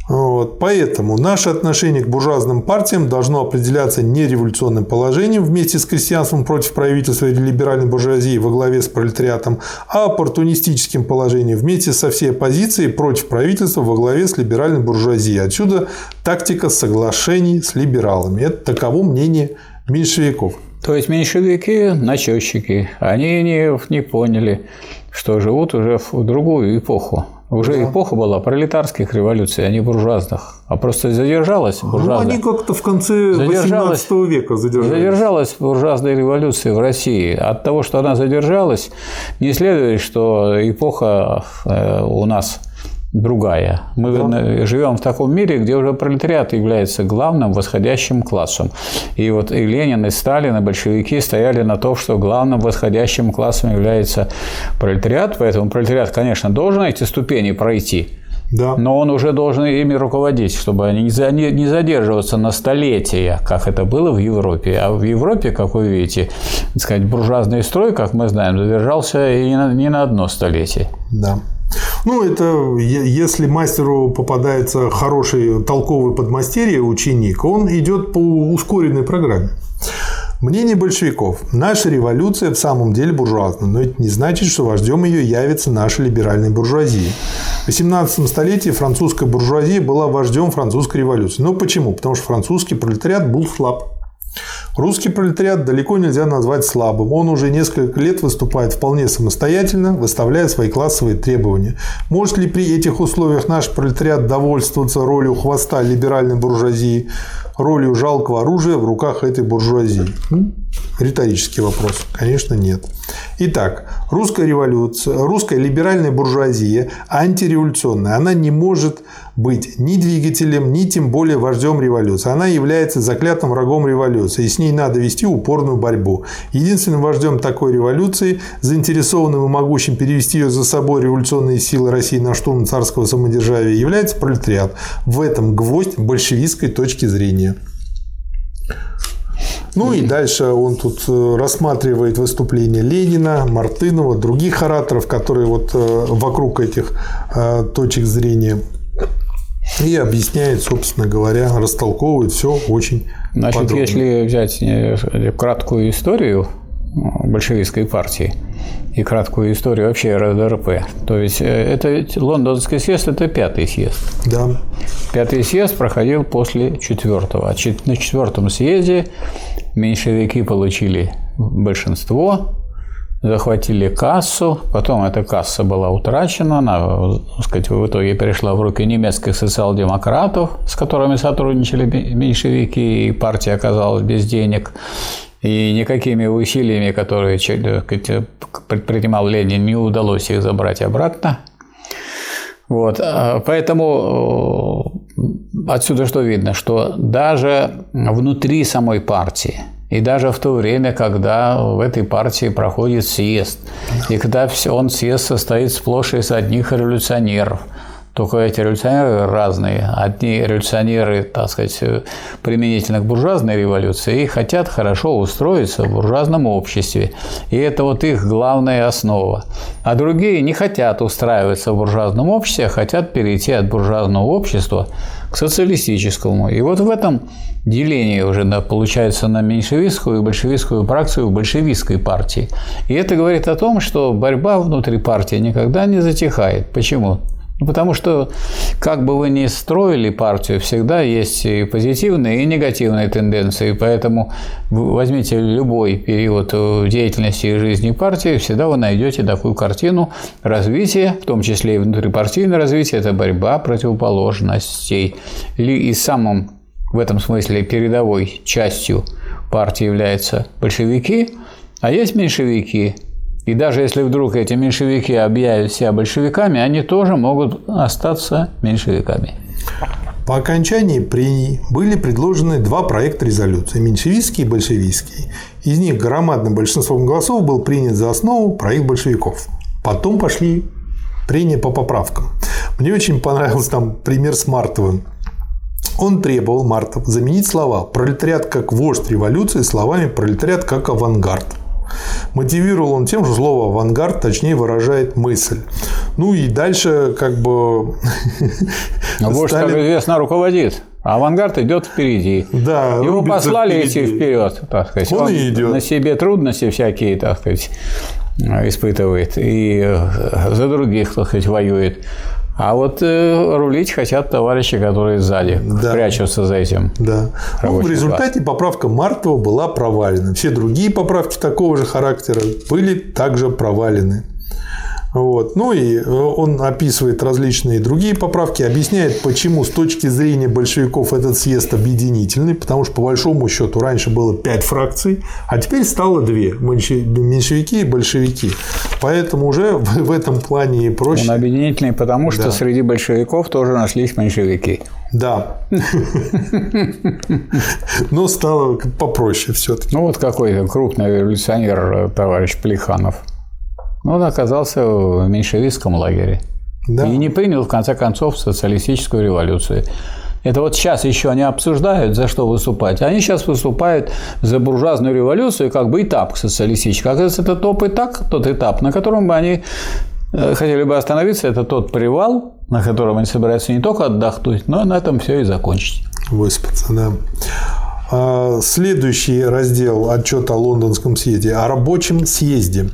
Вот. Поэтому наше отношение к буржуазным партиям должно определяться не революционным положением вместе с крестьянством против правительства или либеральной буржуазии во главе с пролетариатом, а оппортунистическим положением вместе со всей оппозицией против правительства во главе с либеральной буржуазией. Отсюда тактика соглашений с либералами. Это таково мнение меньшевиков. То есть меньшевики – начетчики. Они не, не поняли, что живут уже в другую эпоху. Уже да. эпоха была пролетарских революций, а не буржуазных. А просто задержалась буржуазная. Ну, они как-то в конце задержалась, 18 века задержались. Задержалась буржуазная революция в России. От того, что она задержалась, не следует, что эпоха э, у нас другая. Мы да. живем в таком мире, где уже пролетариат является главным восходящим классом. И вот и Ленин, и Сталин, и большевики стояли на том, что главным восходящим классом является пролетариат. Поэтому пролетариат, конечно, должен эти ступени пройти. Да. Но он уже должен ими руководить, чтобы они не задерживаться на столетия, как это было в Европе. А в Европе, как вы видите, так сказать, буржуазный строй, как мы знаем, задержался и не на одно столетие. Да. Ну, это если мастеру попадается хороший толковый подмастерье, ученик, он идет по ускоренной программе. Мнение большевиков. Наша революция в самом деле буржуазна, но это не значит, что вождем ее явится наша либеральная буржуазия. В 18 столетии французская буржуазия была вождем французской революции. Но почему? Потому что французский пролетариат был слаб. Русский пролетариат далеко нельзя назвать слабым. Он уже несколько лет выступает вполне самостоятельно, выставляя свои классовые требования. Может ли при этих условиях наш пролетариат довольствоваться ролью хвоста либеральной буржуазии, ролью жалкого оружия в руках этой буржуазии? Риторический вопрос. Конечно, нет. Итак, русская революция, русская либеральная буржуазия антиреволюционная, она не может быть ни двигателем, ни тем более вождем революции. Она является заклятым врагом революции, и с ней надо вести упорную борьбу. Единственным вождем такой революции, заинтересованным и могущим перевести ее за собой революционные силы России на штурм царского самодержавия, является пролетариат. В этом гвоздь большевистской точки зрения. Ну и дальше он тут э, рассматривает выступления Ленина, Мартынова, других ораторов, которые вот э, вокруг этих э, точек зрения и объясняет, собственно говоря, растолковывает все очень Значит, подробно. если взять краткую историю большевистской партии и краткую историю вообще РДРП, то есть это лондонский съезд – это пятый съезд. Да. Пятый съезд проходил после четвертого. На четвертом съезде меньшевики получили большинство, захватили кассу, потом эта касса была утрачена, она, так сказать, в итоге перешла в руки немецких социал-демократов, с которыми сотрудничали меньшевики, и партия оказалась без денег. И никакими усилиями, которые сказать, предпринимал Ленин, не удалось их забрать обратно. Вот. А, поэтому отсюда что видно, что даже внутри самой партии и даже в то время, когда в этой партии проходит съезд, и когда он съезд состоит сплошь из одних революционеров, только эти революционеры разные. Одни революционеры, так сказать, применительно к буржуазной революции, и хотят хорошо устроиться в буржуазном обществе. И это вот их главная основа. А другие не хотят устраиваться в буржуазном обществе, а хотят перейти от буржуазного общества к социалистическому. И вот в этом делении уже да, получается на меньшевистскую и большевистскую фракцию в большевистской партии. И это говорит о том, что борьба внутри партии никогда не затихает. Почему? Потому что, как бы вы ни строили партию, всегда есть и позитивные, и негативные тенденции. Поэтому возьмите любой период деятельности и жизни партии, всегда вы найдете такую картину развития, в том числе и внутрипартийное развитие, это борьба противоположностей. И самым в этом смысле передовой частью партии являются большевики, а есть меньшевики, и даже если вдруг эти меньшевики объявят себя большевиками, они тоже могут остаться меньшевиками. По окончании прений были предложены два проекта резолюции – меньшевистский и большевистский. Из них громадным большинством голосов был принят за основу проект большевиков. Потом пошли прения по поправкам. Мне очень понравился там пример с Мартовым. Он требовал, Мартов, заменить слова «пролетариат как вождь революции» словами «пролетариат как авангард». Мотивировал он тем, что слово «авангард» точнее выражает мысль. Ну и дальше как бы... <laughs> А вождь, Сталин... как известно, руководит. А авангард идет впереди. Да, Его послали впереди. идти вперед, так сказать. Он, он и идет. На себе трудности всякие, так сказать, испытывает. И за других, так сказать, воюет. А вот э, рулить хотят товарищи, которые сзади да. прячутся за этим. Да. Ну, в результате класс. поправка Мартова была провалена. Все другие поправки такого же характера были также провалены. Вот. Ну и он описывает различные другие поправки, объясняет, почему с точки зрения большевиков этот съезд объединительный, потому что по большому счету раньше было пять фракций, а теперь стало две – меньшевики и большевики. Поэтому уже в этом плане проще. Он объединительный, потому что да. среди большевиков тоже нашлись меньшевики. Да. Но стало попроще все-таки. Ну вот какой крупный революционер э, товарищ Плеханов – он оказался в меньшевистском лагере. Да. И не принял, в конце концов, социалистическую революцию. Это вот сейчас еще они обсуждают, за что выступать. Они сейчас выступают за буржуазную революцию, как бы этап к социалистической. Оказывается, это топ этап, тот этап, на котором бы они э, хотели бы остановиться. Это тот привал, на котором они собираются не только отдохнуть, но на этом все и закончить. Выспаться, да. А, следующий раздел отчета о лондонском съезде о рабочем съезде.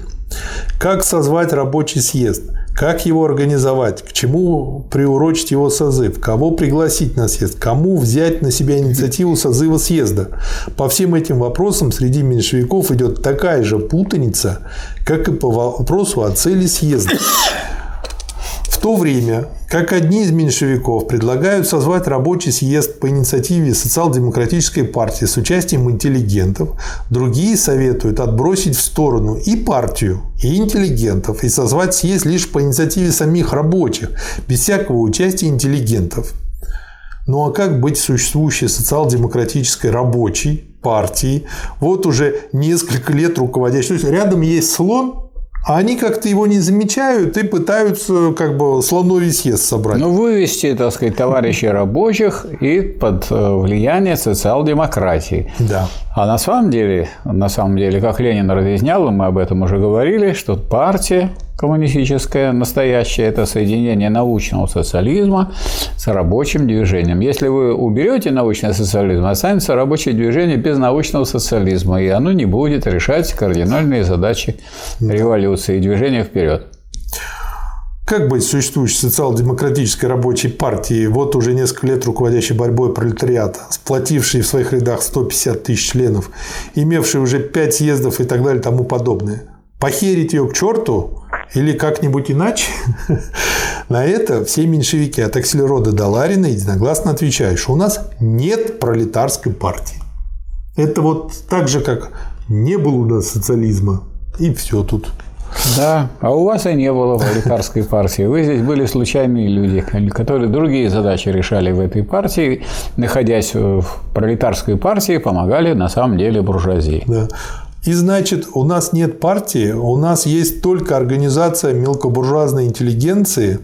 Как созвать рабочий съезд? Как его организовать? К чему приурочить его созыв? Кого пригласить на съезд? Кому взять на себя инициативу созыва съезда? По всем этим вопросам среди меньшевиков идет такая же путаница, как и по вопросу о цели съезда то время как одни из меньшевиков предлагают созвать рабочий съезд по инициативе социал-демократической партии с участием интеллигентов, другие советуют отбросить в сторону и партию, и интеллигентов, и созвать съезд лишь по инициативе самих рабочих, без всякого участия интеллигентов. Ну а как быть существующей социал-демократической рабочей партией, вот уже несколько лет руководящей? То есть рядом есть слон, а они как-то его не замечают и пытаются как бы слоновий съезд собрать. Ну, вывести, так сказать, товарищей рабочих и под э, влияние социал-демократии. Да. А на самом деле, на самом деле, как Ленин разъяснял, и мы об этом уже говорили, что партия коммунистическое настоящее – это соединение научного социализма с рабочим движением. Если вы уберете научный социализм, останется рабочее движение без научного социализма, и оно не будет решать кардинальные задачи революции и движения вперед. Как быть существующей социал-демократической рабочей партией, вот уже несколько лет руководящей борьбой пролетариата, сплотившей в своих рядах 150 тысяч членов, имевшей уже 5 съездов и так далее и тому подобное? Похерить ее к черту или как-нибудь иначе? <laughs> На это все меньшевики от Акселерода до Ларина единогласно отвечают, что у нас нет пролетарской партии. Это вот так же, как не было у нас социализма, и все тут. Да, а у вас и не было пролетарской партии. Вы здесь были случайные люди, которые другие задачи решали в этой партии, находясь в пролетарской партии, помогали на самом деле буржуазии. Да. И значит, у нас нет партии, у нас есть только организация мелкобуржуазной интеллигенции,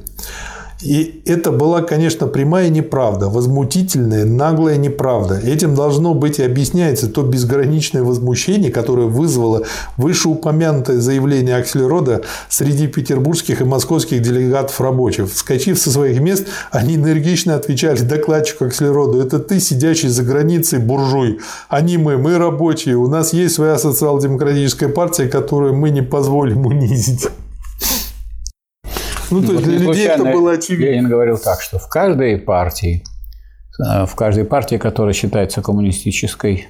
и это была, конечно, прямая неправда, возмутительная, наглая неправда. Этим должно быть и объясняется то безграничное возмущение, которое вызвало вышеупомянутое заявление Акселерода среди петербургских и московских делегатов рабочих. Вскочив со своих мест, они энергично отвечали докладчику Акселероду, это ты, сидящий за границей буржуй, они мы, мы рабочие, у нас есть своя социал-демократическая партия, которую мы не позволим унизить. Ну, то есть для людей это было очевидно. Ленин говорил так, что в каждой партии, э, в каждой партии, которая считается коммунистической,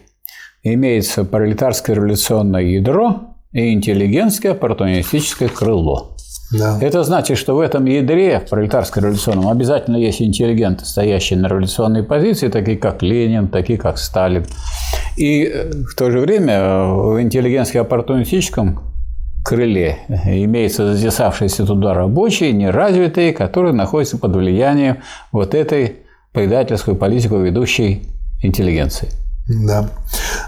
имеется пролетарское революционное ядро и интеллигентское оппортунистическое крыло. Да. Это значит, что в этом ядре пролетарско-революционном обязательно есть интеллигенты, стоящие на революционной позиции, такие как Ленин, такие как Сталин. И э, в то же время э, в интеллигентско-оппортунистическом крыле имеются затесавшиеся туда рабочие, неразвитые, которые находятся под влиянием вот этой предательскую политику ведущей интеллигенции. Да.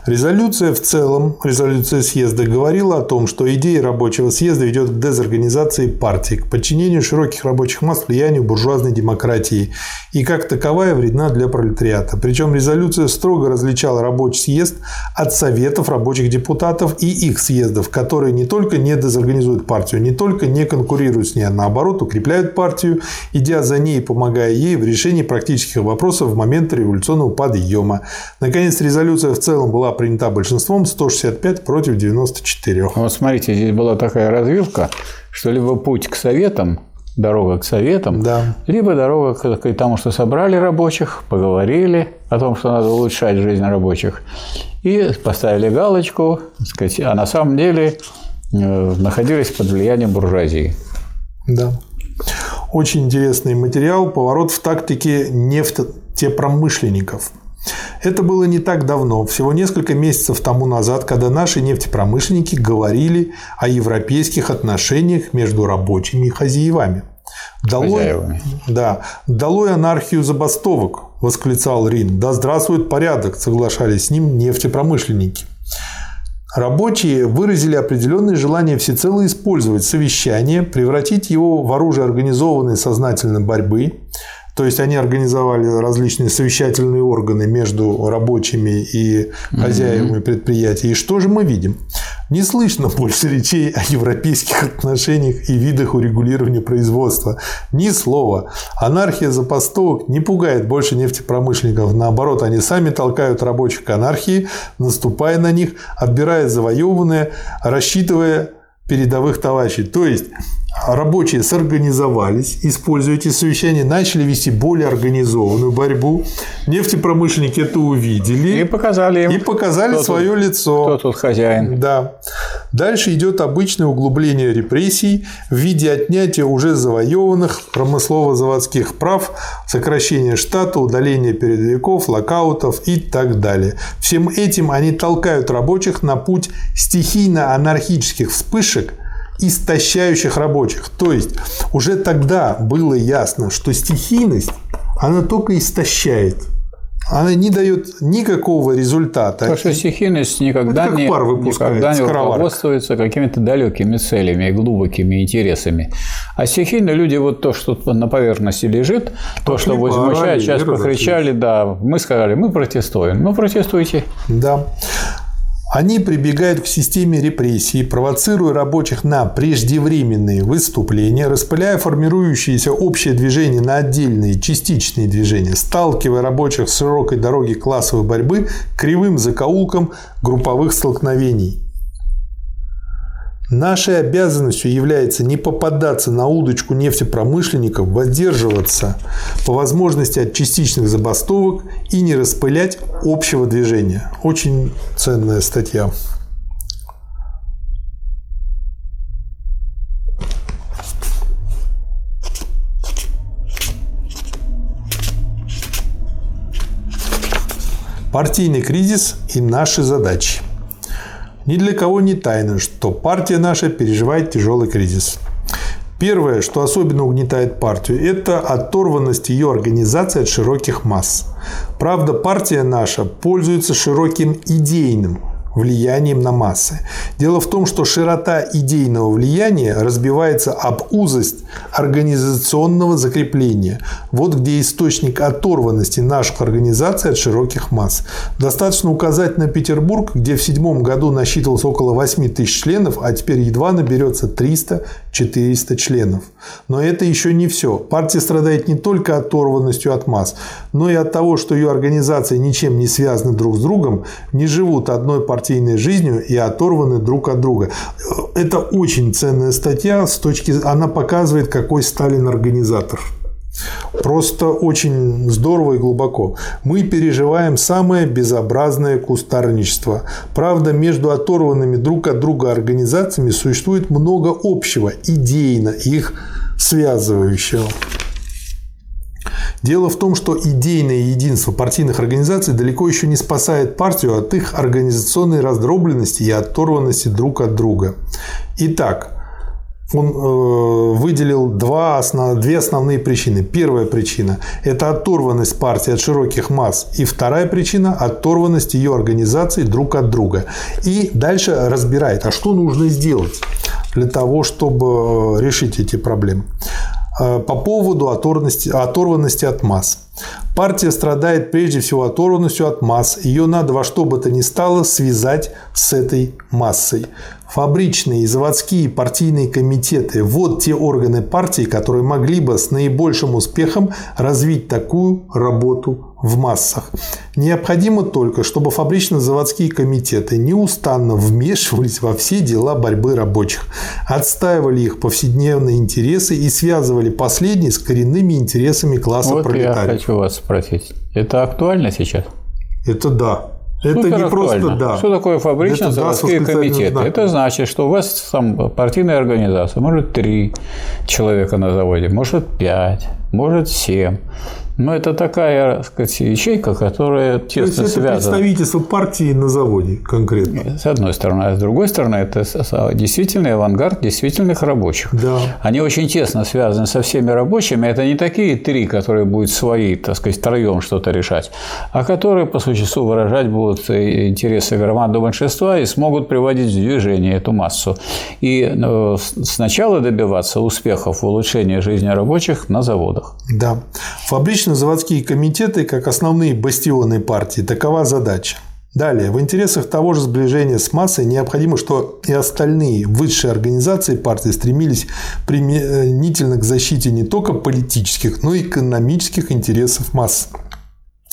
Резолюция в целом, резолюция съезда говорила о том, что идея рабочего съезда ведет к дезорганизации партии, к подчинению широких рабочих масс влиянию буржуазной демократии и как таковая вредна для пролетариата. Причем резолюция строго различала рабочий съезд от советов рабочих депутатов и их съездов, которые не только не дезорганизуют партию, не только не конкурируют с ней, а наоборот укрепляют партию, идя за ней и помогая ей в решении практических вопросов в момент революционного подъема. Наконец, резолюция в целом была принята большинством 165 против 94. Вот смотрите, здесь была такая развилка, что либо путь к советам, дорога к советам, да. либо дорога к тому, что собрали рабочих, поговорили о том, что надо улучшать жизнь рабочих, и поставили галочку, сказать, а на самом деле э, находились под влиянием буржуазии. Да. Очень интересный материал «Поворот в тактике нефтепромышленников». Это было не так давно, всего несколько месяцев тому назад, когда наши нефтепромышленники говорили о европейских отношениях между рабочими и хозяевами. Долой, да, долой анархию забастовок, восклицал Рин. Да здравствует порядок, соглашались с ним нефтепромышленники. Рабочие выразили определенное желание всецело использовать совещание, превратить его в оружие организованной сознательной борьбы, то есть они организовали различные совещательные органы между рабочими и хозяевами mm-hmm. предприятий. И что же мы видим? Не слышно больше речей о европейских отношениях и видах урегулирования производства. Ни слова. Анархия запастовок не пугает больше нефтепромышленников. Наоборот, они сами толкают рабочих к анархии, наступая на них, отбирая завоеванное, рассчитывая передовых товарищей. То есть рабочие сорганизовались, используя эти совещания, начали вести более организованную борьбу. Нефтепромышленники это увидели. И показали им. И показали кто свое тут, лицо. Кто тут хозяин. Да. Дальше идет обычное углубление репрессий в виде отнятия уже завоеванных промыслово-заводских прав, сокращения штата, удаления передовиков, локаутов и так далее. Всем этим они толкают рабочих на путь стихийно-анархических вспышек – истощающих рабочих. То есть уже тогда было ясно, что стихийность, она только истощает. Она не дает никакого результата. Потому что стихийность никогда, как не, пар никогда не руководствуется какими-то далекими целями и глубокими интересами. А стихийно люди вот то, что на поверхности лежит, то, что возмущает, сейчас покричали, да, мы сказали, мы протестуем. Ну, протестуйте. Да. Они прибегают к системе репрессий, провоцируя рабочих на преждевременные выступления, распыляя формирующееся общее движение на отдельные частичные движения, сталкивая рабочих с широкой дороги классовой борьбы кривым закоулком групповых столкновений. Нашей обязанностью является не попадаться на удочку нефтепромышленников, воздерживаться по возможности от частичных забастовок и не распылять общего движения. Очень ценная статья. Партийный кризис и наши задачи. Ни для кого не тайно, что партия наша переживает тяжелый кризис. Первое, что особенно угнетает партию, это оторванность ее организации от широких масс. Правда, партия наша пользуется широким идейным влиянием на массы. Дело в том, что широта идейного влияния разбивается об узость организационного закрепления. Вот где источник оторванности наших организаций от широких масс. Достаточно указать на Петербург, где в седьмом году насчитывалось около 8 тысяч членов, а теперь едва наберется 300-400 членов. Но это еще не все. Партия страдает не только оторванностью от масс, но и от того, что ее организации ничем не связаны друг с другом, не живут одной партией партийной жизнью и оторваны друг от друга. Это очень ценная статья с точки... Она показывает, какой Сталин организатор. Просто очень здорово и глубоко. Мы переживаем самое безобразное кустарничество. Правда, между оторванными друг от друга организациями существует много общего, идейно их связывающего. Дело в том, что идейное единство партийных организаций далеко еще не спасает партию от их организационной раздробленности и оторванности друг от друга. Итак, он э, выделил два основ... две основные причины. Первая причина – это оторванность партии от широких масс. И вторая причина – оторванность ее организаций друг от друга. И дальше разбирает, а что нужно сделать для того, чтобы э, решить эти проблемы. Э, по поводу оторванности, оторванности от масс. Партия страдает прежде всего оторванностью от масс. Ее надо во что бы то ни стало связать с этой массой. Фабричные и заводские партийные комитеты – вот те органы партии, которые могли бы с наибольшим успехом развить такую работу в массах. Необходимо только, чтобы фабрично-заводские комитеты неустанно вмешивались во все дела борьбы рабочих, отстаивали их повседневные интересы и связывали последние с коренными интересами класса вот пролетариев. я хочу вас спросить. Это актуально сейчас? Это да. Это Супер не просто актуально. да. Что такое фабрично-заводские Это комитеты? знаком. Это значит, что у вас там партийная организация, может, три человека на заводе, может, пять, может, семь. Но это такая, так сказать, ячейка, которая То есть тесно это связана. представительство партии на заводе конкретно. С одной стороны, а с другой стороны, это действительный авангард действительных рабочих. Да. Они очень тесно связаны со всеми рабочими. Это не такие три, которые будут свои, так сказать, втроем что-то решать, а которые по существу выражать будут интересы громадного большинства и смогут приводить в движение эту массу. И э, сначала добиваться успехов в улучшении жизни рабочих на заводах. Да. Фабрично-заводские комитеты, как основные бастионы партии, такова задача. Далее, в интересах того же сближения с массой необходимо, что и остальные высшие организации партии стремились применительно к защите не только политических, но и экономических интересов масс.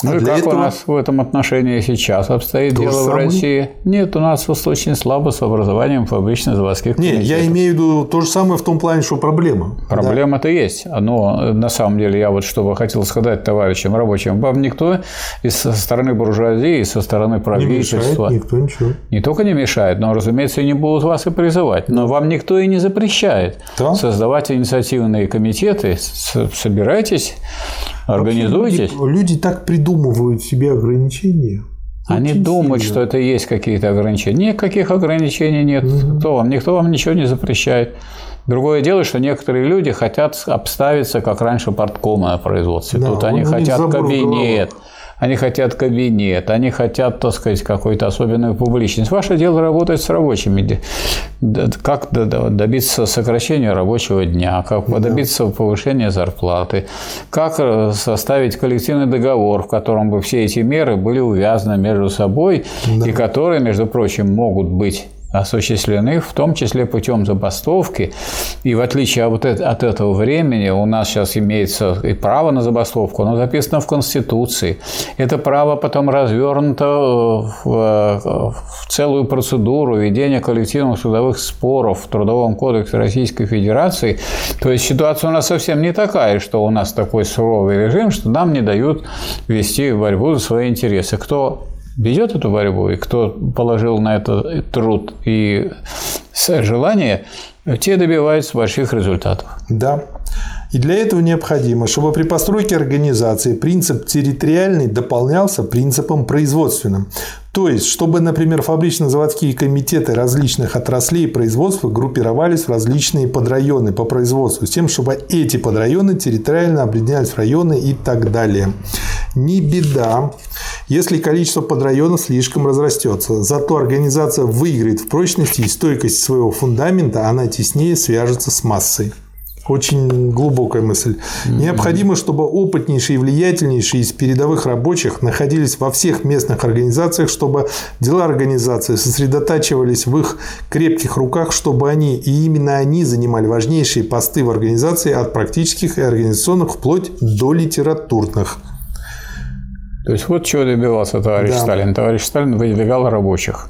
Ну А и для как у этого- нас в этом отношении сейчас обстоит То дело в самое. России? Нет, у нас очень слабо с образованием фабрично-заводских Не, комитетов. я имею в виду то же самое в том плане, что проблема. Проблема-то есть. Но э, на самом деле я вот что бы хотел сказать товарищам рабочим. Вам никто из со стороны буржуазии, со стороны Да. Не мешает правительства никто ничего. не только не мешает, но, разумеется, и не будут вас и призывать. Но вам никто и не запрещает Да. создавать инициативные комитеты. Собирайтесь, организуйтесь. Люди, люди так придумывают себе ограничения. Они Очень думают, сильно. что это есть какие-то ограничения. Никаких ограничений нет. Кто вам? Никто вам ничего не запрещает. Другое дело, что некоторые люди хотят обставиться, как раньше порткома на производстве. Да, Тут он- они хотят кабинет. Они хотят кабинет, они хотят, так сказать, какую-то особенную публичность. Ваше дело работать с рабочими. Как добиться сокращения рабочего дня, как добиться повышения зарплаты, как э, составить коллективный договор, в котором бы все эти меры были увязаны между собой и которые, между прочим, могут быть осуществлены, в том числе путем забастовки. И в отличие от, от этого времени у нас сейчас имеется и право на забастовку, оно записано в Конституции. Это право потом развернуто в, э, в целую процедуру ведения коллективных трудовых споров в Трудовом кодексе Российской Федерации. То есть ситуация у нас совсем не такая, что у нас такой суровый режим, что нам не дают вести борьбу за свои интересы. Кто ведет эту борьбу, и кто положил на это труд и желание, те добиваются больших результатов. Да. И для этого необходимо, чтобы при постройке организации принцип территориальный дополнялся принципом производственным. То есть, чтобы, например, фабрично-заводские комитеты различных отраслей производства группировались в различные подрайоны по производству, с тем, чтобы эти подрайоны территориально объединялись в районы и так далее. Не беда, если количество подрайонов слишком разрастется. Зато организация выиграет в прочности и стойкости своего фундамента, она теснее свяжется с массой. Очень глубокая мысль. Необходимо, чтобы опытнейшие и влиятельнейшие из передовых рабочих находились во всех местных организациях, чтобы дела организации сосредотачивались в их крепких руках, чтобы они и именно они занимали важнейшие посты в организации от практических и организационных вплоть до литературных. То есть вот чего добивался товарищ Да. Сталин. Товарищ Сталин выдвигал рабочих.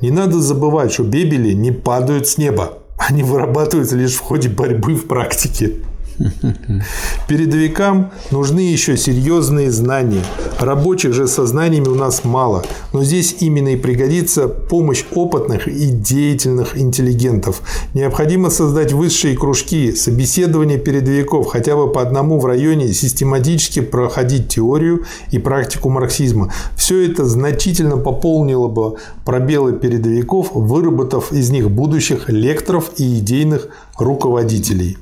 Не надо забывать, что бебели не падают с неба. Они вырабатываются лишь в ходе борьбы в практике. <laughs> Передовикам нужны еще серьезные знания. Рабочих же со знаниями у нас мало. Но здесь именно и пригодится помощь опытных и деятельных интеллигентов. Необходимо создать высшие кружки, собеседование передовиков, хотя бы по одному в районе, систематически проходить теорию и практику марксизма. Все это значительно пополнило бы пробелы передовиков, выработав из них будущих лекторов и идейных руководителей.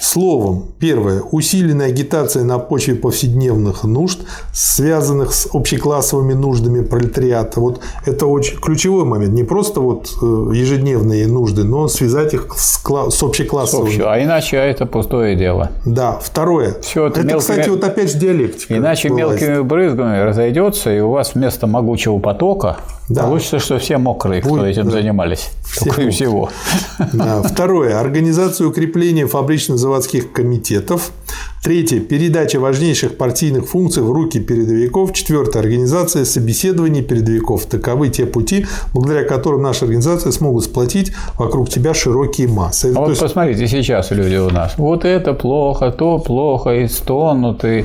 Словом, первое. Усиленная агитация на почве повседневных нужд, связанных с общеклассовыми нуждами пролетариата. Вот это очень ключевой момент. Не просто вот э, ежедневные нужды, но связать их с, кла- с общеклассовыми. Общего. А иначе это пустое дело. Да. Второе. Всё это это, мелкими- кстати, вот опять же диалектика. Иначе власти. мелкими брызгами разойдется, и у вас вместо могучего потока Да. получится, что все мокрые, кто Будет, этим да. занимались. Только и всего. Да. Второе. Организацию укрепления фабрично-заводских комитетов. Третье. Передача важнейших партийных функций в руки передовиков. Четвертое. Организация собеседований передовиков. Таковы те пути, благодаря которым наша организация смогут сплотить вокруг тебя широкие массы. А вот есть... посмотрите, сейчас люди у нас. Вот это плохо, то плохо, и стонут, и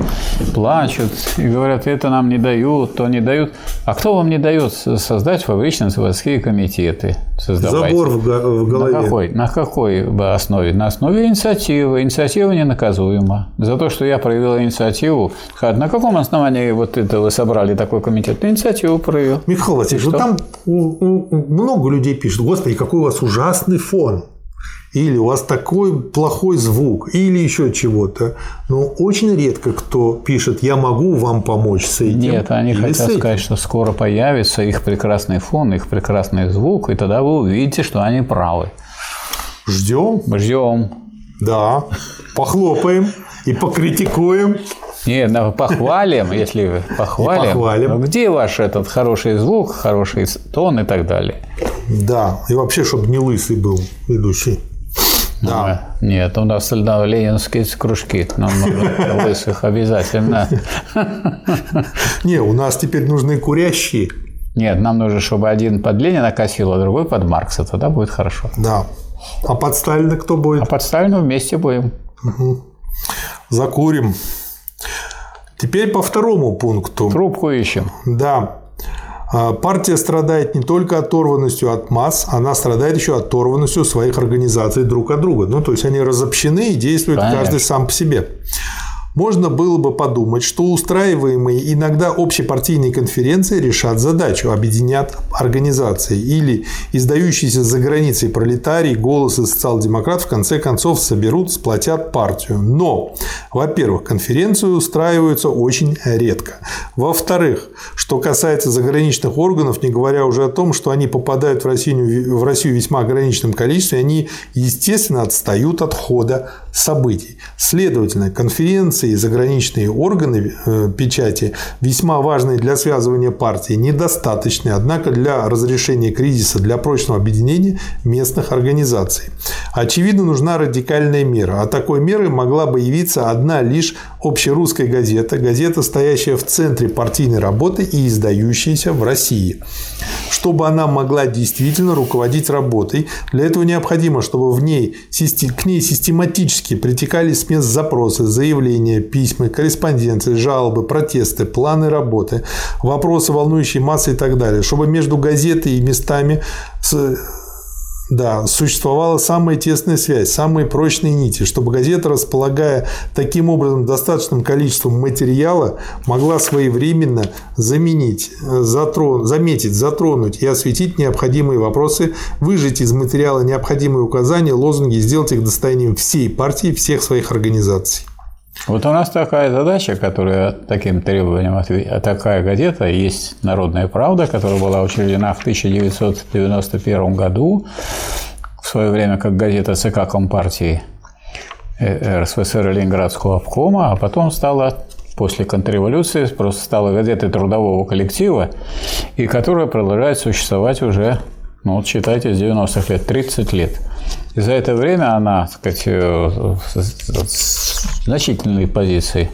плачут, и говорят, это нам не дают, то не дают. А кто вам не дает создать фабрично-заводские комитеты? Создавайте. Забор в голове. На какой, на какой основе? На основе инициативы. Инициатива ненаказуема. За то, что я проявил инициативу. На каком основании вот это вы собрали такой комитет? Инициативу проявил. Михаил Васильевич, ну там много людей пишут, господи, какой у вас ужасный фон или у вас такой плохой звук, или еще чего-то. Но очень редко кто пишет, я могу вам помочь с этим. Нет, они хотят сказать, что скоро появится их прекрасный фон, их прекрасный звук, и тогда вы увидите, что они правы. Ждем? Ждем. Да. Похлопаем и покритикуем. Нет, ну, похвалим, если похвалим. И похвалим. Где ваш этот хороший звук, хороший тон и так далее? Да, и вообще, чтобы не лысый был ведущий. Да. Нет, у нас ленинские кружки, нам нужно лысых обязательно. Не, у нас теперь нужны курящие. Нет, нам нужно, чтобы один под Ленина косил, а другой под Маркса, тогда будет хорошо. Да. А под Сталина кто будет? А под Сталина вместе будем. Угу. Закурим. Теперь по второму пункту. Трубку ищем. Да. А, партия страдает не только оторванностью от масс, она страдает еще оторванностью своих организаций друг от друга. Ну, то есть они разобщены и действуют Конечно. каждый сам по себе. Можно было бы подумать, что устраиваемые иногда общепартийные конференции решат задачу, объединят организации или издающиеся за границей пролетарии, голосы социал-демократ в конце концов соберут, сплотят партию. Но, во-первых, конференции устраиваются очень редко. Во-вторых, что касается заграничных органов, не говоря уже о том, что они попадают в Россию, в Россию весьма ограниченном количестве, они, естественно, отстают от хода событий. Следовательно, конференции и заграничные органы э, печати, весьма важные для связывания партии, недостаточны, однако для разрешения кризиса, для прочного объединения местных организаций. Очевидно, нужна радикальная мера. А такой мерой могла бы явиться одна лишь общерусская газета, газета, стоящая в центре партийной работы и издающаяся в России. Чтобы она могла действительно руководить работой, для этого необходимо, чтобы в ней, к ней систематически притекали с мест запросы, заявления, письма, корреспонденции, жалобы, протесты, планы работы, вопросы, волнующие массы и так далее, чтобы между газетой и местами да, существовала самая тесная связь, самые прочные нити, чтобы газета, располагая таким образом достаточным количеством материала, могла своевременно заменить, затрон, заметить, затронуть и осветить необходимые вопросы, выжать из материала необходимые указания, лозунги сделать их достоянием всей партии, всех своих организаций. Вот у нас такая задача, которая таким требованиям отвечает. Такая газета есть «Народная правда», которая была учреждена в 1991 году, в свое время как газета ЦК Компартии э, РСФСР Ленинградского обкома, а потом стала после контрреволюции просто стала газетой трудового коллектива, и которая продолжает существовать уже, ну вот считайте, с 90-х лет, 30 лет. И за это время она, так сказать, э, значительные позиции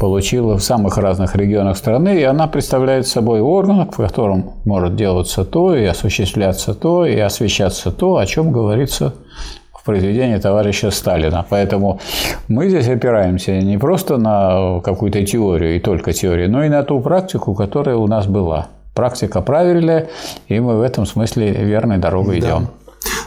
получила в самых разных регионах страны, и она представляет собой орган, в котором может делаться то, и осуществляться то, и освещаться то, о чем говорится в произведении товарища Сталина. Поэтому мы здесь опираемся не просто на какую-то теорию и только теорию, но и на ту практику, которая у нас была. Практика правильная, и мы в этом смысле верной дорогой да. идем.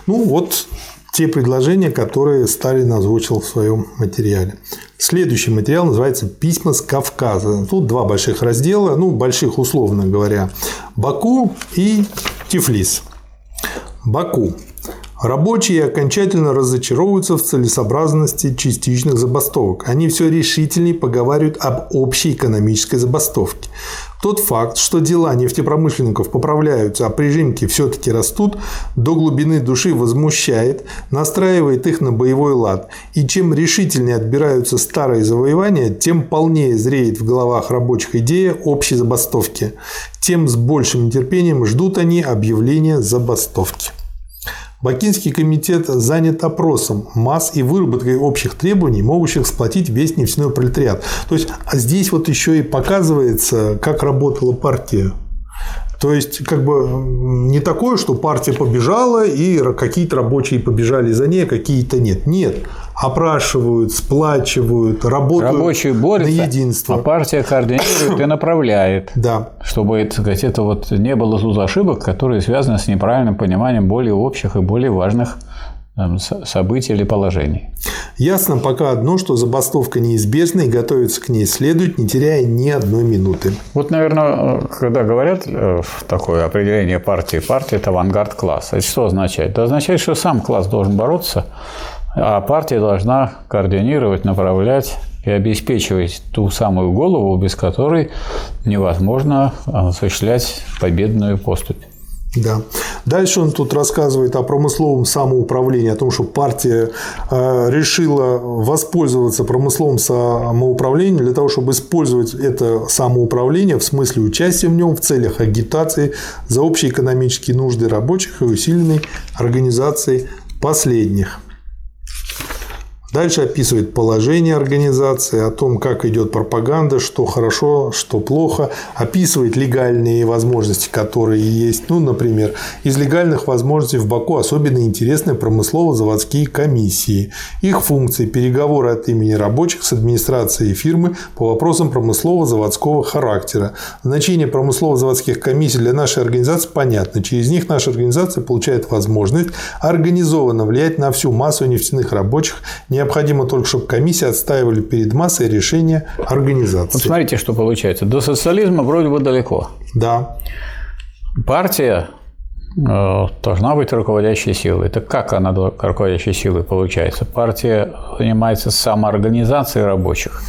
Ну вот те предложения, которые Сталин озвучил в своем материале. Следующий материал называется «Письма с Кавказа». Тут два больших раздела, ну, больших условно говоря, Баку и Тифлис. Баку. Рабочие окончательно разочаровываются в целесообразности частичных забастовок. Они все решительнее поговаривают об общей экономической забастовке. Тот факт, что дела нефтепромышленников поправляются, а прижимки все-таки растут, до глубины души возмущает, настраивает их на боевой лад. И чем решительнее отбираются старые завоевания, тем полнее зреет в головах рабочих идея общей забастовки. Тем с большим нетерпением ждут они объявления забастовки. Бакинский комитет занят опросом масс и выработкой общих требований, могущих сплотить весь нефтяной пролетариат. То есть а здесь вот еще и показывается, как работала партия то есть, как бы не такое, что партия побежала, и какие-то рабочие побежали за ней, а какие-то нет. Нет. Опрашивают, сплачивают, работают Рабочие борются, на единство. А партия координирует и направляет. Да. Чтобы так сказать, это вот не было тут ошибок, которые связаны с неправильным пониманием более общих и более важных событий или положений. Ясно пока одно, что забастовка неизбежна и готовиться к ней следует, не теряя ни одной минуты. Вот, наверное, когда говорят э, такое определение партии, партия – это авангард класса. Это что означает? Это означает, что сам класс должен бороться, а партия должна координировать, направлять и обеспечивать ту самую голову, без которой невозможно осуществлять победную поступь. Да. Дальше он тут рассказывает о промысловом самоуправлении, о том, что партия э, решила воспользоваться промысловым самоуправлением для того, чтобы использовать это самоуправление в смысле участия в нем в целях агитации за общие экономические нужды рабочих и усиленной организации последних. Дальше описывает положение организации, о том, как идет пропаганда, что хорошо, что плохо. Описывает легальные возможности, которые есть. Ну, например, из легальных возможностей в Баку особенно интересны промыслово-заводские комиссии. Их функции – переговоры от имени рабочих с администрацией фирмы по вопросам промыслово-заводского характера. Значение промыслово-заводских комиссий для нашей организации понятно. Через них наша организация получает возможность организованно влиять на всю массу нефтяных рабочих, не Необходимо только, чтобы комиссии отстаивали перед массой решения организации. Вот смотрите, что получается. До социализма вроде бы далеко. Да. Партия э, должна быть руководящей силой. Это как она руководящей силой получается? Партия занимается самоорганизацией рабочих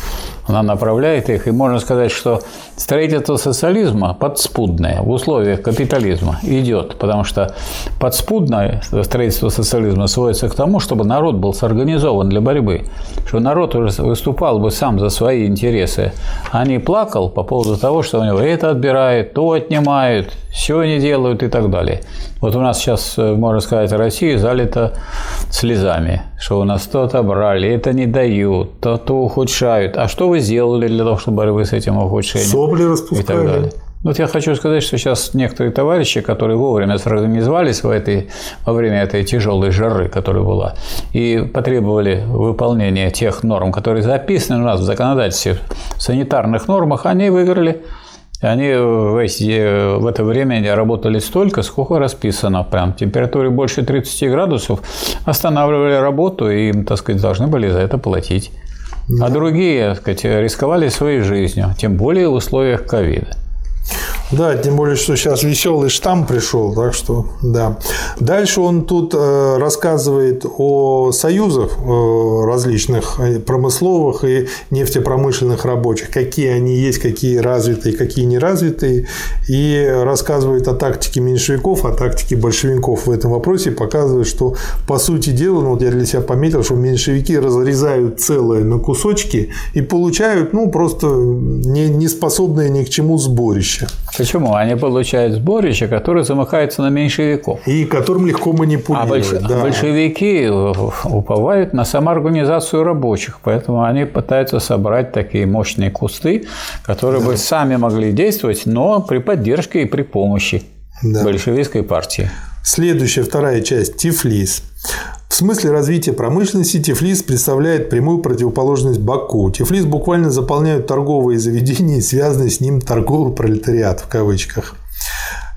она направляет их. И можно сказать, что строительство социализма подспудное в условиях капитализма идет, потому что подспудное строительство социализма сводится к тому, чтобы народ был сорганизован для борьбы, чтобы народ уже выступал бы сам за свои интересы, а не плакал по поводу того, что у него это отбирает, то отнимают, все не делают и так далее. Вот у нас сейчас, э, можно сказать, Россия залита слезами, что у нас то отобрали, это не дают, то, то ухудшают. А что вы сделали для того, чтобы борьбы с этим ухудшением? Сопли распускали. И так далее. Вот я хочу сказать, что сейчас некоторые товарищи, которые вовремя сорганизовались в этой, во время этой тяжелой жары, которая была, и потребовали выполнения тех норм, которые записаны у нас в законодательстве, в санитарных нормах, они выиграли они в, эти, в это время работали столько, сколько расписано. Прям температуре больше 30 градусов останавливали работу и, так сказать, должны были за это платить. А другие, так сказать, рисковали своей жизнью, тем более в условиях ковида. Да, тем более, что сейчас веселый штамм пришел, так что да. Дальше он тут э, рассказывает о союзах э, различных э, промысловых и нефтепромышленных рабочих, какие они есть, какие развитые, какие неразвитые, и рассказывает о тактике меньшевиков, о тактике большевиков в этом вопросе, показывает, что по сути дела, ну вот я для себя пометил, что меньшевики разрезают целое на кусочки и получают, ну, просто не, не способное ни к чему сборище. Почему? Они получают сборище, которое замыкается на меньшевиков. И которым легко манипулировать. А, больш... да. большевики уповают на самоорганизацию рабочих, поэтому они пытаются собрать такие мощные кусты, которые да. бы сами могли действовать, но при поддержке и при помощи да. большевистской партии. Следующая, вторая часть – Тифлис. Смысле развития промышленности Тифлис представляет прямую противоположность Баку. Тифлис буквально заполняют торговые заведения и связанный с ним торговый пролетариат в кавычках.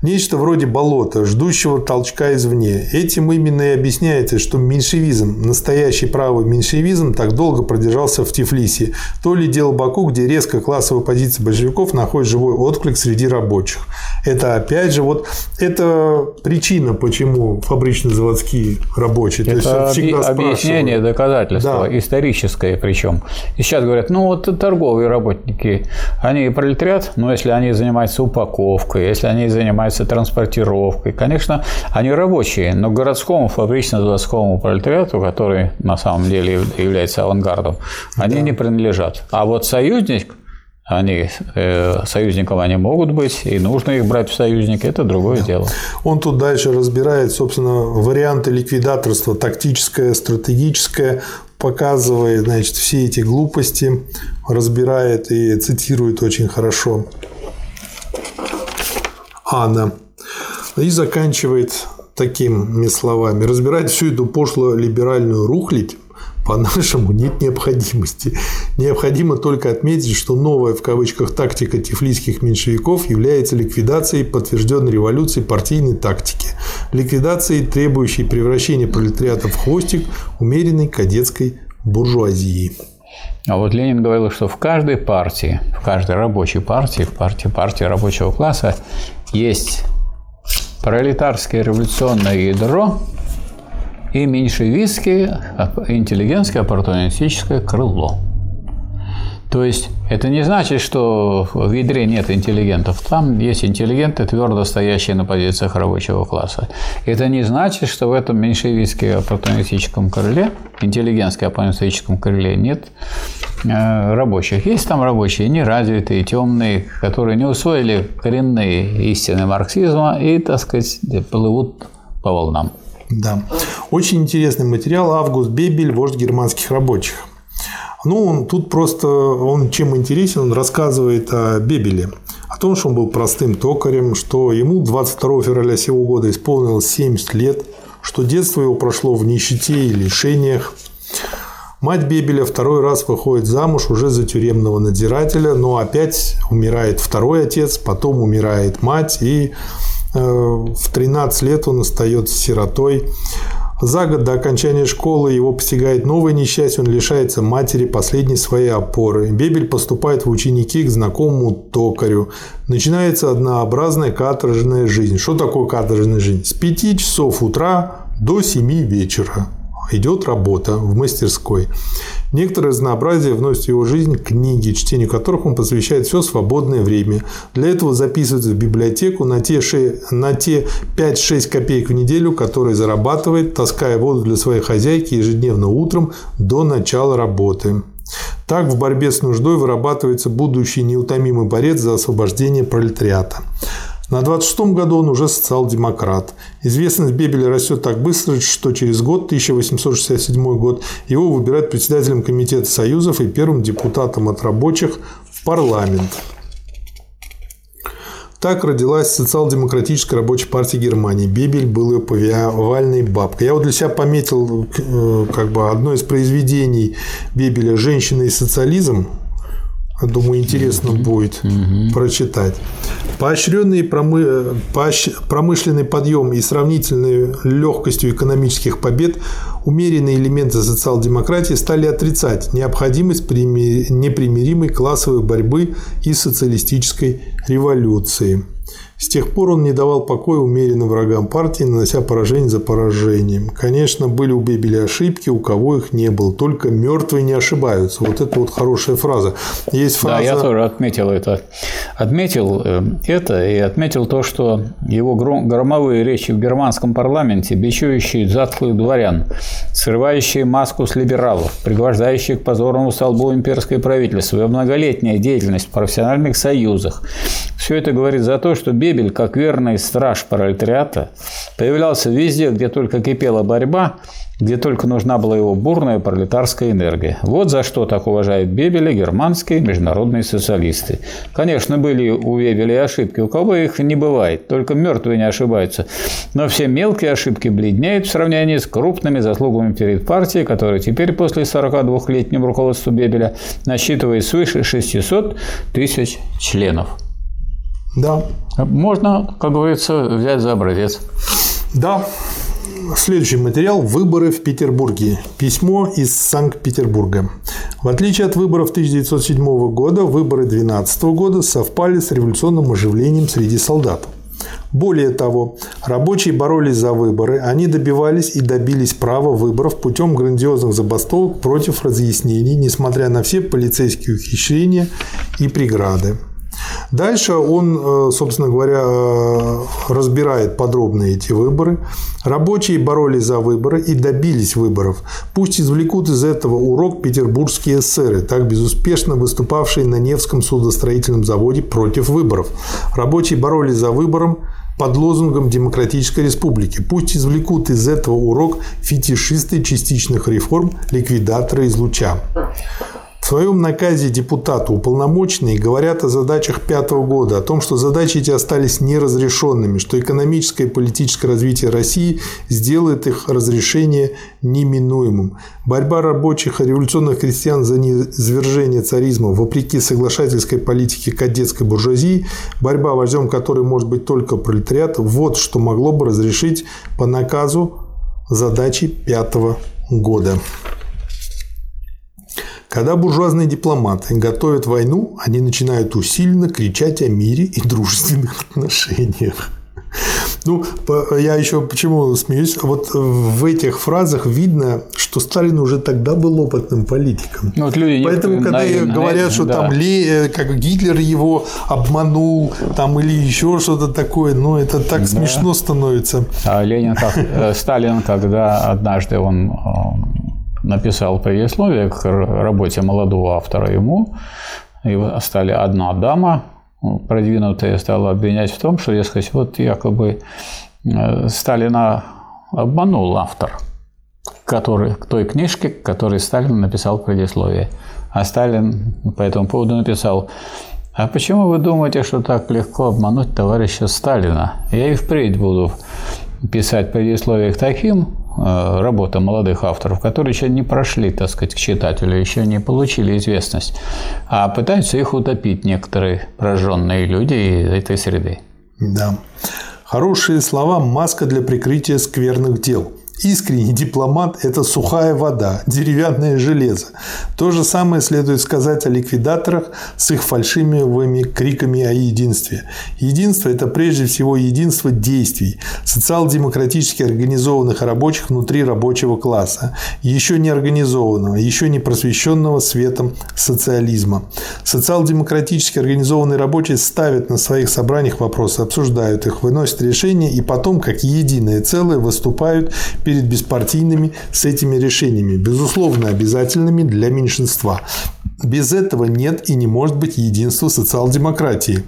Нечто вроде болота, ждущего толчка извне. Этим именно и объясняется, что меньшевизм, настоящий правый меньшевизм, так долго продержался в Тифлисе. То ли дело Баку, где резко классовая позиция большевиков находит живой отклик среди рабочих. Это опять же вот это причина, почему фабрично-заводские рабочие. Это То есть всегда объяснение, доказательство, да. историческое причем. И сейчас говорят, ну вот торговые работники, они пролетариат, но если они занимаются упаковкой, если они занимаются занимаются транспортировкой. Конечно, они рабочие, но городскому фабрично-заводскому пролетариату, который на самом деле является авангардом, они да. не принадлежат. А вот союзник они э, союзником они могут быть, и нужно их брать в союзники, это другое да. дело. Он тут дальше разбирает, собственно, варианты ликвидаторства, тактическое, стратегическое, показывает, значит, все эти глупости, разбирает и цитирует очень хорошо Анна. И заканчивает такими словами. Разбирать всю эту пошло-либеральную рухлить по-нашему нет необходимости. Необходимо только отметить, что новая в кавычках тактика тифлийских меньшевиков является ликвидацией подтвержденной революции партийной тактики. Ликвидацией, требующей превращения пролетариата в хвостик умеренной кадетской буржуазии. А вот Ленин говорил, что в каждой партии, в каждой рабочей партии, в партии, партии рабочего класса есть пролетарское революционное ядро и меньшевистское интеллигентское оппортунистическое крыло. То есть это не значит, что в ядре нет интеллигентов. Там есть интеллигенты, твердо стоящие на позициях рабочего класса. Это не значит, что в этом меньшевистском оппортунистическом крыле, интеллигентском оппортунистическом крыле нет э, рабочих. Есть там рабочие неразвитые, темные, которые не усвоили коренные истины марксизма и, так сказать, плывут по волнам. Да. Очень интересный материал «Август Бебель. Вождь германских рабочих». Ну, он тут просто, он чем интересен, он рассказывает о Бебеле, о том, что он был простым токарем, что ему 22 февраля сего года исполнилось 70 лет, что детство его прошло в нищете и лишениях. Мать Бебеля второй раз выходит замуж уже за тюремного надзирателя, но опять умирает второй отец, потом умирает мать, и э, в 13 лет он остается сиротой. За год до окончания школы его постигает новое несчастье, он лишается матери последней своей опоры. Бебель поступает в ученики к знакомому токарю. Начинается однообразная каторжная жизнь. Что такое каторжная жизнь? С 5 часов утра до 7 вечера идет работа в мастерской. Некоторое разнообразие вносит в его жизнь книги, чтению которых он посвящает все свободное время. Для этого записывается в библиотеку на те, 6, на те 5-6 копеек в неделю, которые зарабатывает, таская воду для своей хозяйки ежедневно утром до начала работы. Так в борьбе с нуждой вырабатывается будущий неутомимый борец за освобождение пролетариата. На 26 году он уже социал-демократ. Известность Бебеля растет так быстро, что через год, 1867 год, его выбирают председателем Комитета Союзов и первым депутатом от рабочих в парламент. Так родилась социал-демократическая рабочая партия Германии. Бебель был ее повиновальной бабкой. Я вот для себя пометил э, как бы одно из произведений Бебеля «Женщина и социализм», Думаю, интересно будет mm-hmm. прочитать. Поощренный промы... промышленный подъем и сравнительной легкостью экономических побед умеренные элементы социал-демократии стали отрицать необходимость непримиримой классовой борьбы и социалистической революции. С тех пор он не давал покоя умеренным врагам партии, нанося поражение за поражением. Конечно, были у Бебеля ошибки, у кого их не было. Только мертвые не ошибаются. Вот это вот хорошая фраза. Есть фраза... Да, я тоже отметил это. Отметил э, это и отметил то, что его громовые речи в германском парламенте, бичующие затхлых дворян, срывающие маску с либералов, пригвождающие к позорному столбу имперское правительство, его многолетняя деятельность в профессиональных союзах, все это говорит за то, что Бебель, как верный страж пролетариата, появлялся везде, где только кипела борьба, где только нужна была его бурная пролетарская энергия. Вот за что так уважают Бебеля германские международные социалисты. Конечно, были у Бебеля ошибки, у кого их не бывает, только мертвые не ошибаются. Но все мелкие ошибки бледнеют в сравнении с крупными заслугами перед партией, которая теперь после 42-летнего руководства Бебеля насчитывает свыше 600 тысяч членов. Да. Можно, как говорится, взять за образец. Да. Следующий материал – выборы в Петербурге. Письмо из Санкт-Петербурга. В отличие от выборов 1907 года, выборы 2012 года совпали с революционным оживлением среди солдат. Более того, рабочие боролись за выборы, они добивались и добились права выборов путем грандиозных забастовок против разъяснений, несмотря на все полицейские ухищрения и преграды. Дальше он, э, собственно говоря, э, разбирает подробно эти выборы. Рабочие боролись за выборы и добились выборов. Пусть извлекут из этого урок петербургские эсеры, так безуспешно выступавшие на Невском судостроительном заводе против выборов. Рабочие боролись за выбором под лозунгом Демократической Республики. Пусть извлекут из этого урок фетишисты частичных реформ, ликвидаторы из луча. В своем наказе депутату уполномоченные говорят о задачах пятого года, о том, что задачи эти остались неразрешенными, что экономическое и политическое развитие России сделает их разрешение неминуемым. Борьба рабочих и революционных крестьян за низвержение царизма вопреки соглашательской политике кадетской буржуазии, борьба, вождем которой может быть только пролетариат, вот что могло бы разрешить по наказу задачи пятого года. Когда буржуазные дипломаты готовят войну, они начинают усиленно кричать о мире и дружественных <laughs> отношениях. Ну, я еще почему смеюсь? Вот в этих фразах видно, что Сталин уже тогда был опытным политиком. Ну, вот люди Поэтому, когда наивно, говорят, наивно, что да. там Ле, как Гитлер его обманул, там или еще что-то такое, ну, это так да. смешно становится. А Ленин, как, э, Сталин, когда однажды он э, написал предисловие к работе молодого автора ему, и стали одна дама, продвинутая, стала обвинять в том, что, дескать, вот якобы э, Сталина обманул автор который, к той книжке, к которой Сталин написал предисловие. А Сталин по этому поводу написал, а почему вы думаете, что так легко обмануть товарища Сталина? Я и впредь буду писать предисловие к таким работа молодых авторов, которые еще не прошли, так сказать, к читателю, еще не получили известность, а пытаются их утопить некоторые прожженные люди из этой среды. Да. Хорошие слова – маска для прикрытия скверных дел. Искренний дипломат – это сухая вода, деревянное железо. То же самое следует сказать о ликвидаторах с их фальшивыми криками о единстве. Единство – это прежде всего единство действий, социал-демократически организованных рабочих внутри рабочего класса, еще не организованного, еще не просвещенного светом социализма. Социал-демократически организованные рабочие ставят на своих собраниях вопросы, обсуждают их, выносят решения и потом, как единое целое, выступают перед беспартийными с этими решениями, безусловно обязательными для меньшинства. Без этого нет и не может быть единства социал-демократии.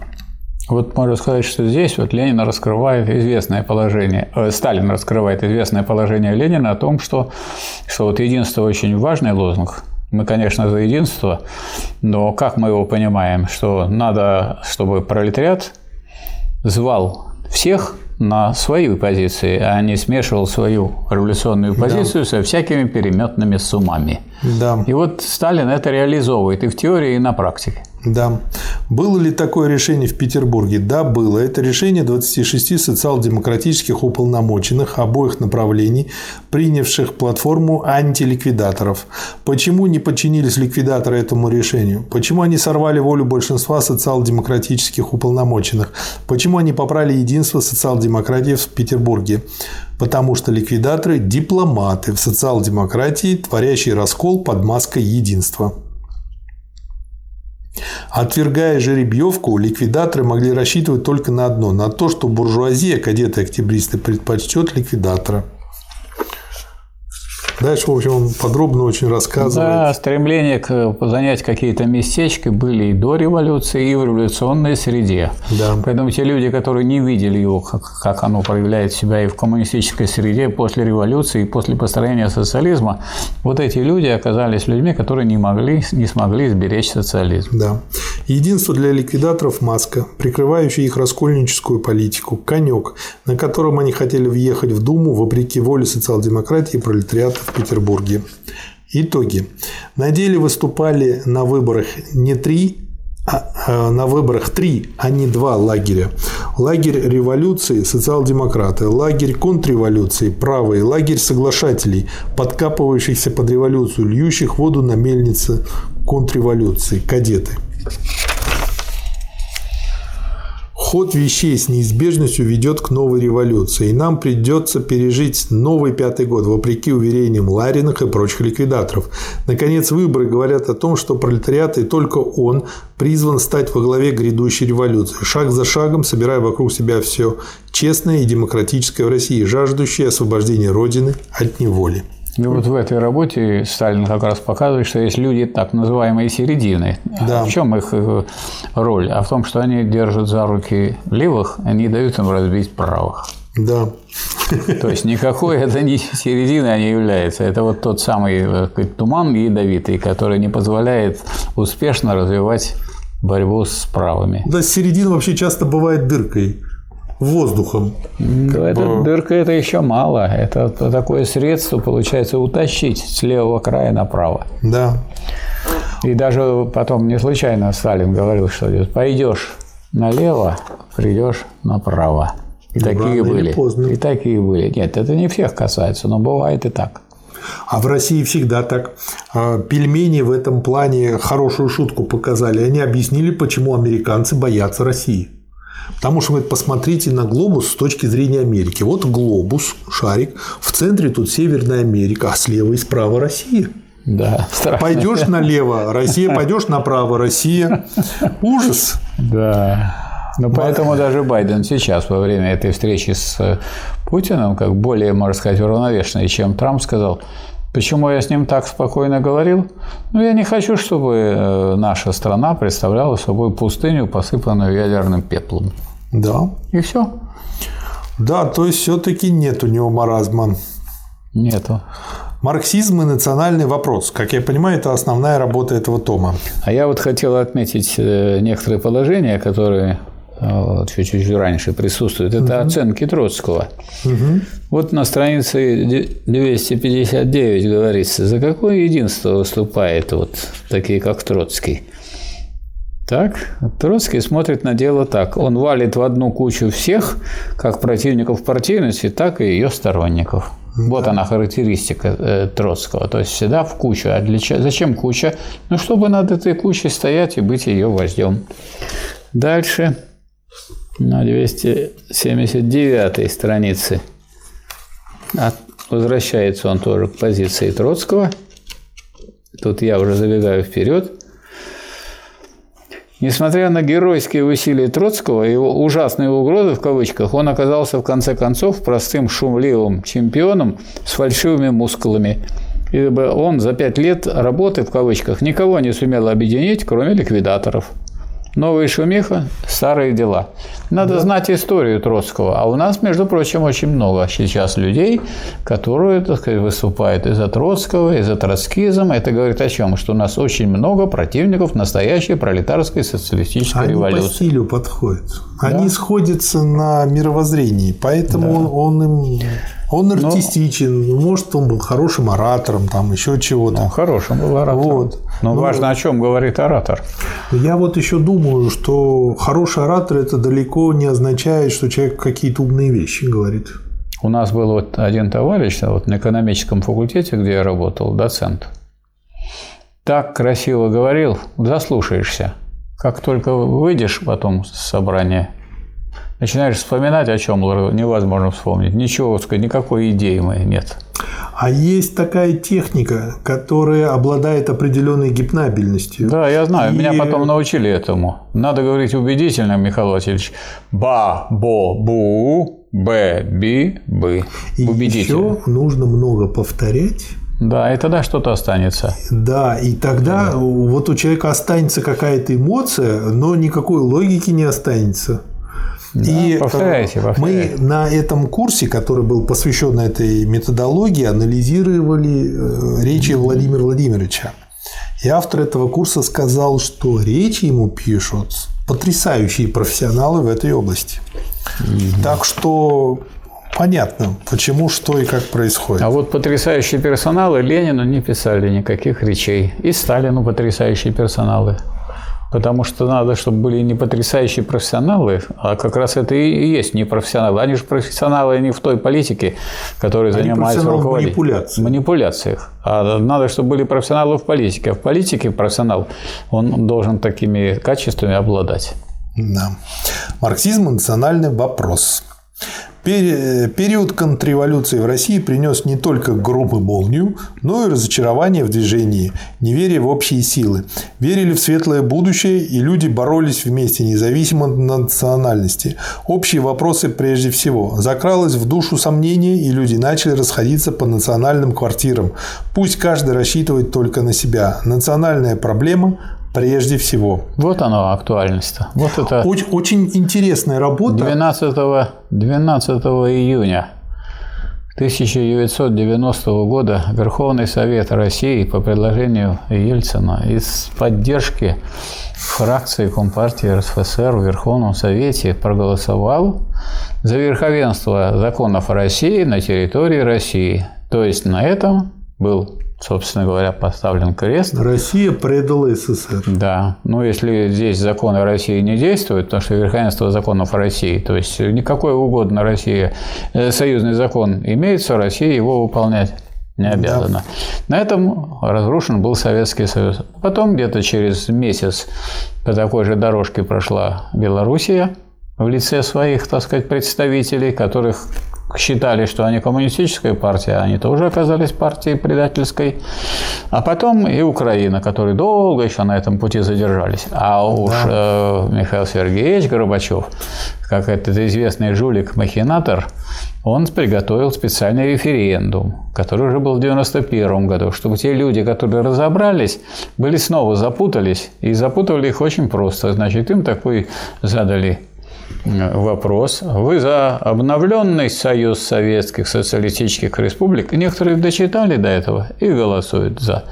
Вот можно сказать, что здесь вот Ленин раскрывает известное положение, э, Сталин раскрывает известное положение Ленина о том, что, что вот единство очень важный лозунг. Мы, конечно, за единство, но как мы его понимаем, что надо, чтобы пролетариат звал всех на свои позиции, а не смешивал свою революционную позицию да. со всякими переметными суммами. Да. И вот Сталин это реализовывает и в теории, и на практике. Да. Было ли такое решение в Петербурге? Да, было. Это решение 26 социал-демократических уполномоченных обоих направлений, принявших платформу антиликвидаторов. Почему не подчинились ликвидаторы этому решению? Почему они сорвали волю большинства социал-демократических уполномоченных? Почему они попрали единство социал-демократии в Петербурге? Потому что ликвидаторы – дипломаты в социал-демократии, творящие раскол под маской единства. Отвергая жеребьевку, ликвидаторы могли рассчитывать только на одно – на то, что буржуазия, кадеты октябристы предпочтет ликвидатора. Дальше, в общем, он подробно очень рассказывает. Да, стремление к занять какие-то местечки были и до революции, и в революционной среде. Да. Поэтому те люди, которые не видели его, как, как оно проявляет себя и в коммунистической среде после революции, и после построения социализма, вот эти люди оказались людьми, которые не могли, не смогли сберечь социализм. Да. Единство для ликвидаторов – маска, прикрывающая их раскольническую политику, конек, на котором они хотели въехать в Думу вопреки воле социал-демократии и пролетариата Петербурге. Итоги. На деле выступали на выборах не три, а, а, на выборах три, а не два лагеря. Лагерь революции – социал-демократы, лагерь контрреволюции – правые, лагерь соглашателей, подкапывающихся под революцию, льющих воду на мельнице контрреволюции – кадеты. Ход вещей с неизбежностью ведет к новой революции, и нам придется пережить новый пятый год, вопреки уверениям Лариных и прочих ликвидаторов. Наконец, выборы говорят о том, что пролетариат и только он призван стать во главе грядущей революции, шаг за шагом собирая вокруг себя все честное и демократическое в России, жаждущее освобождения Родины от неволи. И вот в этой работе Сталин как раз показывает, что есть люди так называемые середины. Да. В чем их э, роль? А в том, что они держат за руки левых, они дают им разбить правых. Да. То есть никакой это не середина не является. Это вот тот самый э, сказать, туман ядовитый, который не позволяет успешно развивать борьбу с правыми. Да, середина вообще часто бывает дыркой воздухом. Ну, эта дырка это еще мало. Это такое средство, получается, утащить с левого края направо. Да. И даже потом не случайно Сталин говорил, что пойдешь налево, придешь направо. И Рано такие были. Поздно. И такие были. Нет, это не всех касается, но бывает и так. А в России всегда так. А, пельмени в этом плане хорошую шутку показали. Они объяснили, почему американцы боятся России. Потому что, говорит, посмотрите на глобус с точки зрения Америки. Вот глобус, шарик, в центре тут Северная Америка, а слева и справа Россия. Да, страшно. Пойдешь налево, Россия, <laughs> пойдешь направо, Россия. Ужас. Да. Ну, поэтому даже Байден сейчас, во время этой встречи с Путиным, как более, можно сказать, уравновешенный, чем Трамп сказал, Почему я с ним так спокойно говорил? Ну, я не хочу, чтобы э, наша страна представляла собой пустыню, посыпанную ядерным пеплом. Да. И все. Да, то есть все-таки нет у него маразма. Нету. Марксизм и национальный вопрос. Как я понимаю, это основная работа этого тома. А я вот хотел отметить э, некоторые положения, которые чуть-чуть раньше присутствует, это угу. оценки Троцкого. Угу. Вот на странице 259 говорится, за какое единство выступает вот такие, как Троцкий. Так, Троцкий смотрит на дело так. Он валит в одну кучу всех, как противников партийности, так и ее сторонников. Да. Вот она характеристика э, Троцкого. То есть всегда в кучу. А для, зачем куча? Ну, чтобы над этой кучей стоять и быть ее вождем. Дальше на 279 странице возвращается он тоже к позиции Троцкого. Тут я уже забегаю вперед. Несмотря на геройские усилия Троцкого и его ужасные угрозы в кавычках, он оказался в конце концов простым шумливым чемпионом с фальшивыми мускулами. Ибо он за пять лет работы в кавычках никого не сумел объединить, кроме ликвидаторов. Новые шумиха, старые дела. Надо да. знать историю Троцкого. А у нас, между прочим, очень много сейчас людей, которые, так сказать, выступают и за Троцкого, и за троцкизм. Это говорит о чем? Что у нас очень много противников настоящей пролетарской социалистической Они революции. Они по стилю подходят. Да? Они сходятся на мировоззрении, поэтому да. он им он артистичен, Но... может, он был хорошим оратором, там еще чего-то. Ну, хорошим был оратором. Вот. Но, Но важно, о чем говорит оратор. Я вот еще думаю, что хороший оратор это далеко не означает, что человек какие-то умные вещи говорит. У нас был вот один товарищ вот на экономическом факультете, где я работал, доцент. Так красиво говорил, заслушаешься. Как только выйдешь потом с собрания, начинаешь вспоминать, о чем невозможно вспомнить. Ничего, сказать, никакой идеи моей нет. А есть такая техника, которая обладает определенной гипнабельностью. Да, я знаю. И... Меня потом научили этому. Надо говорить убедительно, Михаил Васильевич. Ба, бо, бу, б, би, бы. И еще нужно много повторять. Да, и тогда что-то останется. Да, и тогда да. вот у человека останется какая-то эмоция, но никакой логики не останется. Да, и повторяйте, э, повторяйте. мы на этом курсе, который был посвящен этой методологии, анализировали э, речи Владимира Владимировича. И автор этого курса сказал, что речи ему пишут потрясающие профессионалы в этой области. mm Так что понятно, почему, что и как происходит. А вот потрясающие персоналы Ленину не писали никаких речей. И Сталину потрясающие персоналы. Потому что надо, чтобы были не потрясающие профессионалы, а как раз это и есть не профессионалы. Они же профессионалы не в той политике, которой Они занимаются руководители. манипуляции. манипуляциях. А надо, чтобы были профессионалы в политике. А в политике профессионал, он должен такими качествами обладать. Да. Марксизм – национальный вопрос. Период контрреволюции в России принес не только гром и молнию, но и разочарование в движении, неверие в общие силы. Верили в светлое будущее, и люди боролись вместе, независимо от национальности. Общие вопросы прежде всего. Закралось в душу сомнение, и люди начали расходиться по национальным квартирам. Пусть каждый рассчитывает только на себя. Национальная проблема прежде всего. Вот оно, актуальность-то. Вот это очень, очень интересная работа. 12, 12 июня 1990 года Верховный Совет России по предложению Ельцина из поддержки фракции Компартии РСФСР в Верховном Совете проголосовал за верховенство законов России на территории России. То есть на этом был собственно говоря, поставлен крест. Россия предала СССР. Да. Ну, если здесь законы России не действуют, потому что верховенство законов России, то есть никакой угодно Россия, э, союзный закон имеется, Россия его выполнять не обязана. Да. На этом разрушен был Советский Союз. Потом где-то через месяц по такой же дорожке прошла Белоруссия в лице своих, так сказать, представителей, которых считали, что они коммунистическая партия, они тоже оказались партией предательской. А потом и Украина, которые долго еще на этом пути задержались. А уж да. э, Михаил Сергеевич Горбачев, как этот известный жулик-махинатор, он приготовил специальный референдум, который уже был в 1991 году, чтобы те люди, которые разобрались, были снова запутались, и запутывали их очень просто. Значит, им такой задали вопрос. Вы за обновленный Союз Советских Социалистических Республик. Некоторые дочитали до этого и голосуют за.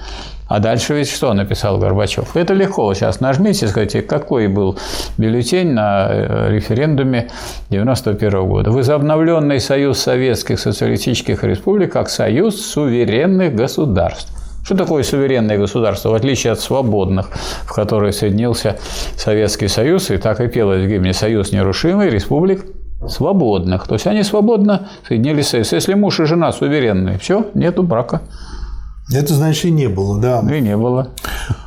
А дальше ведь что написал Горбачев? Это легко. Сейчас нажмите, скажите, какой был бюллетень на э, референдуме 91 года. Вы за обновленный Союз Советских Социалистических Республик как Союз суверенных государств. Что такое суверенное государство, в отличие от свободных, в которые соединился Советский Союз, и так и пелось в гимне «Союз нерушимый, республик свободных». То есть они свободно соединились в Союз. Если муж и жена суверенные, все, нету брака. Это значит и не было, да. И не было.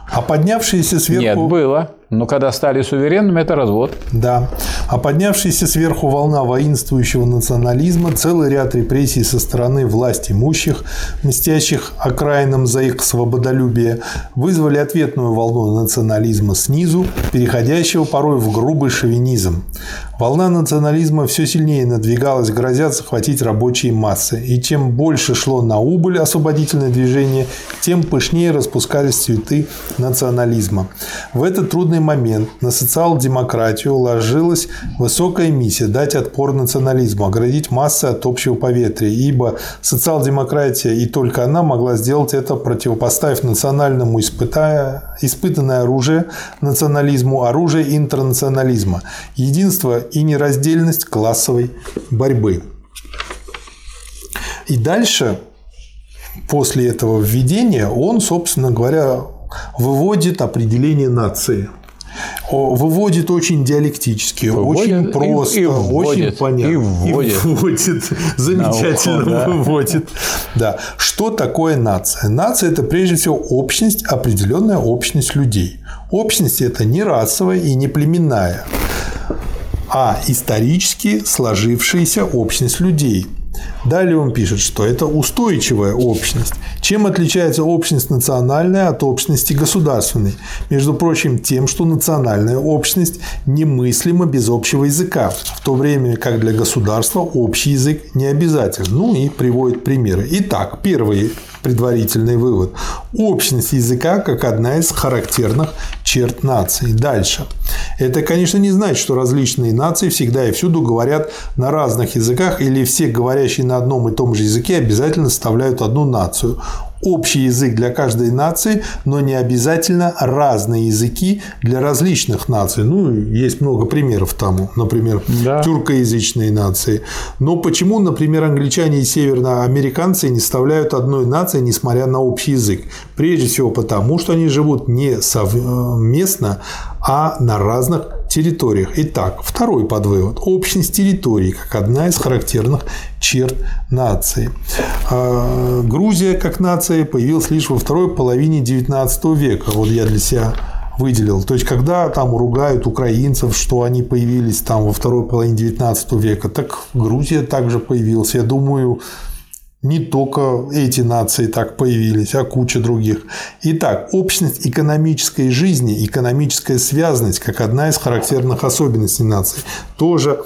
А поднявшиеся сверху... Нет, было. Но когда стали суверенными, это развод. Да. А поднявшаяся сверху волна воинствующего национализма, целый ряд репрессий со стороны власть имущих, мстящих окраинам за их свободолюбие, вызвали ответную волну национализма снизу, переходящего порой в грубый шовинизм. Волна национализма все сильнее надвигалась, грозя захватить рабочие массы. И чем больше шло на убыль освободительное движение, тем пышнее распускались цветы национализма. В этот трудный момент на социал-демократию ложилась высокая миссия – дать отпор национализму, оградить массы от общего поветрия, ибо социал-демократия и только она могла сделать это, противопоставив национальному испытая, испытанное оружие национализму, оружие интернационализма, единство и нераздельность классовой борьбы. И дальше, после этого введения, он, собственно говоря, выводит определение нации – выводит очень диалектически, выводит, очень просто, и, и вводит, очень понятно. И вводит. И вводит. <laughs> Замечательно ухо, да. выводит. Да. Что такое нация? Нация – это прежде всего общность, определенная общность людей. Общность – это не расовая и не племенная, а исторически сложившаяся общность людей – Далее он пишет, что это устойчивая общность. Чем отличается общность национальная от общности государственной? Между прочим, тем, что национальная общность немыслима без общего языка, в то время как для государства общий язык не обязателен. Ну и приводит примеры. Итак, первый предварительный вывод. Общность языка как одна из характерных черт нации. Дальше. Это, конечно, не значит, что различные нации всегда и всюду говорят на разных языках или все говорящие на одном и том же языке обязательно составляют одну нацию общий язык для каждой нации, но не обязательно разные языки для различных наций. Ну, есть много примеров тому, например, да. тюркоязычные нации. Но почему, например, англичане и северноамериканцы не составляют одной нации, несмотря на общий язык? Прежде всего потому, что они живут не совместно, а на разных территориях. Итак, второй подвывод. Общность территории как одна из характерных черт нации. А, Грузия как нация появилась лишь во второй половине XIX века. Вот я для себя выделил. То есть, когда там ругают украинцев, что они появились там во второй половине 19 века, так Грузия также появилась. Я думаю, не только эти нации так появились, а куча других. Итак, общность экономической жизни, экономическая связанность, как одна из характерных особенностей нации, тоже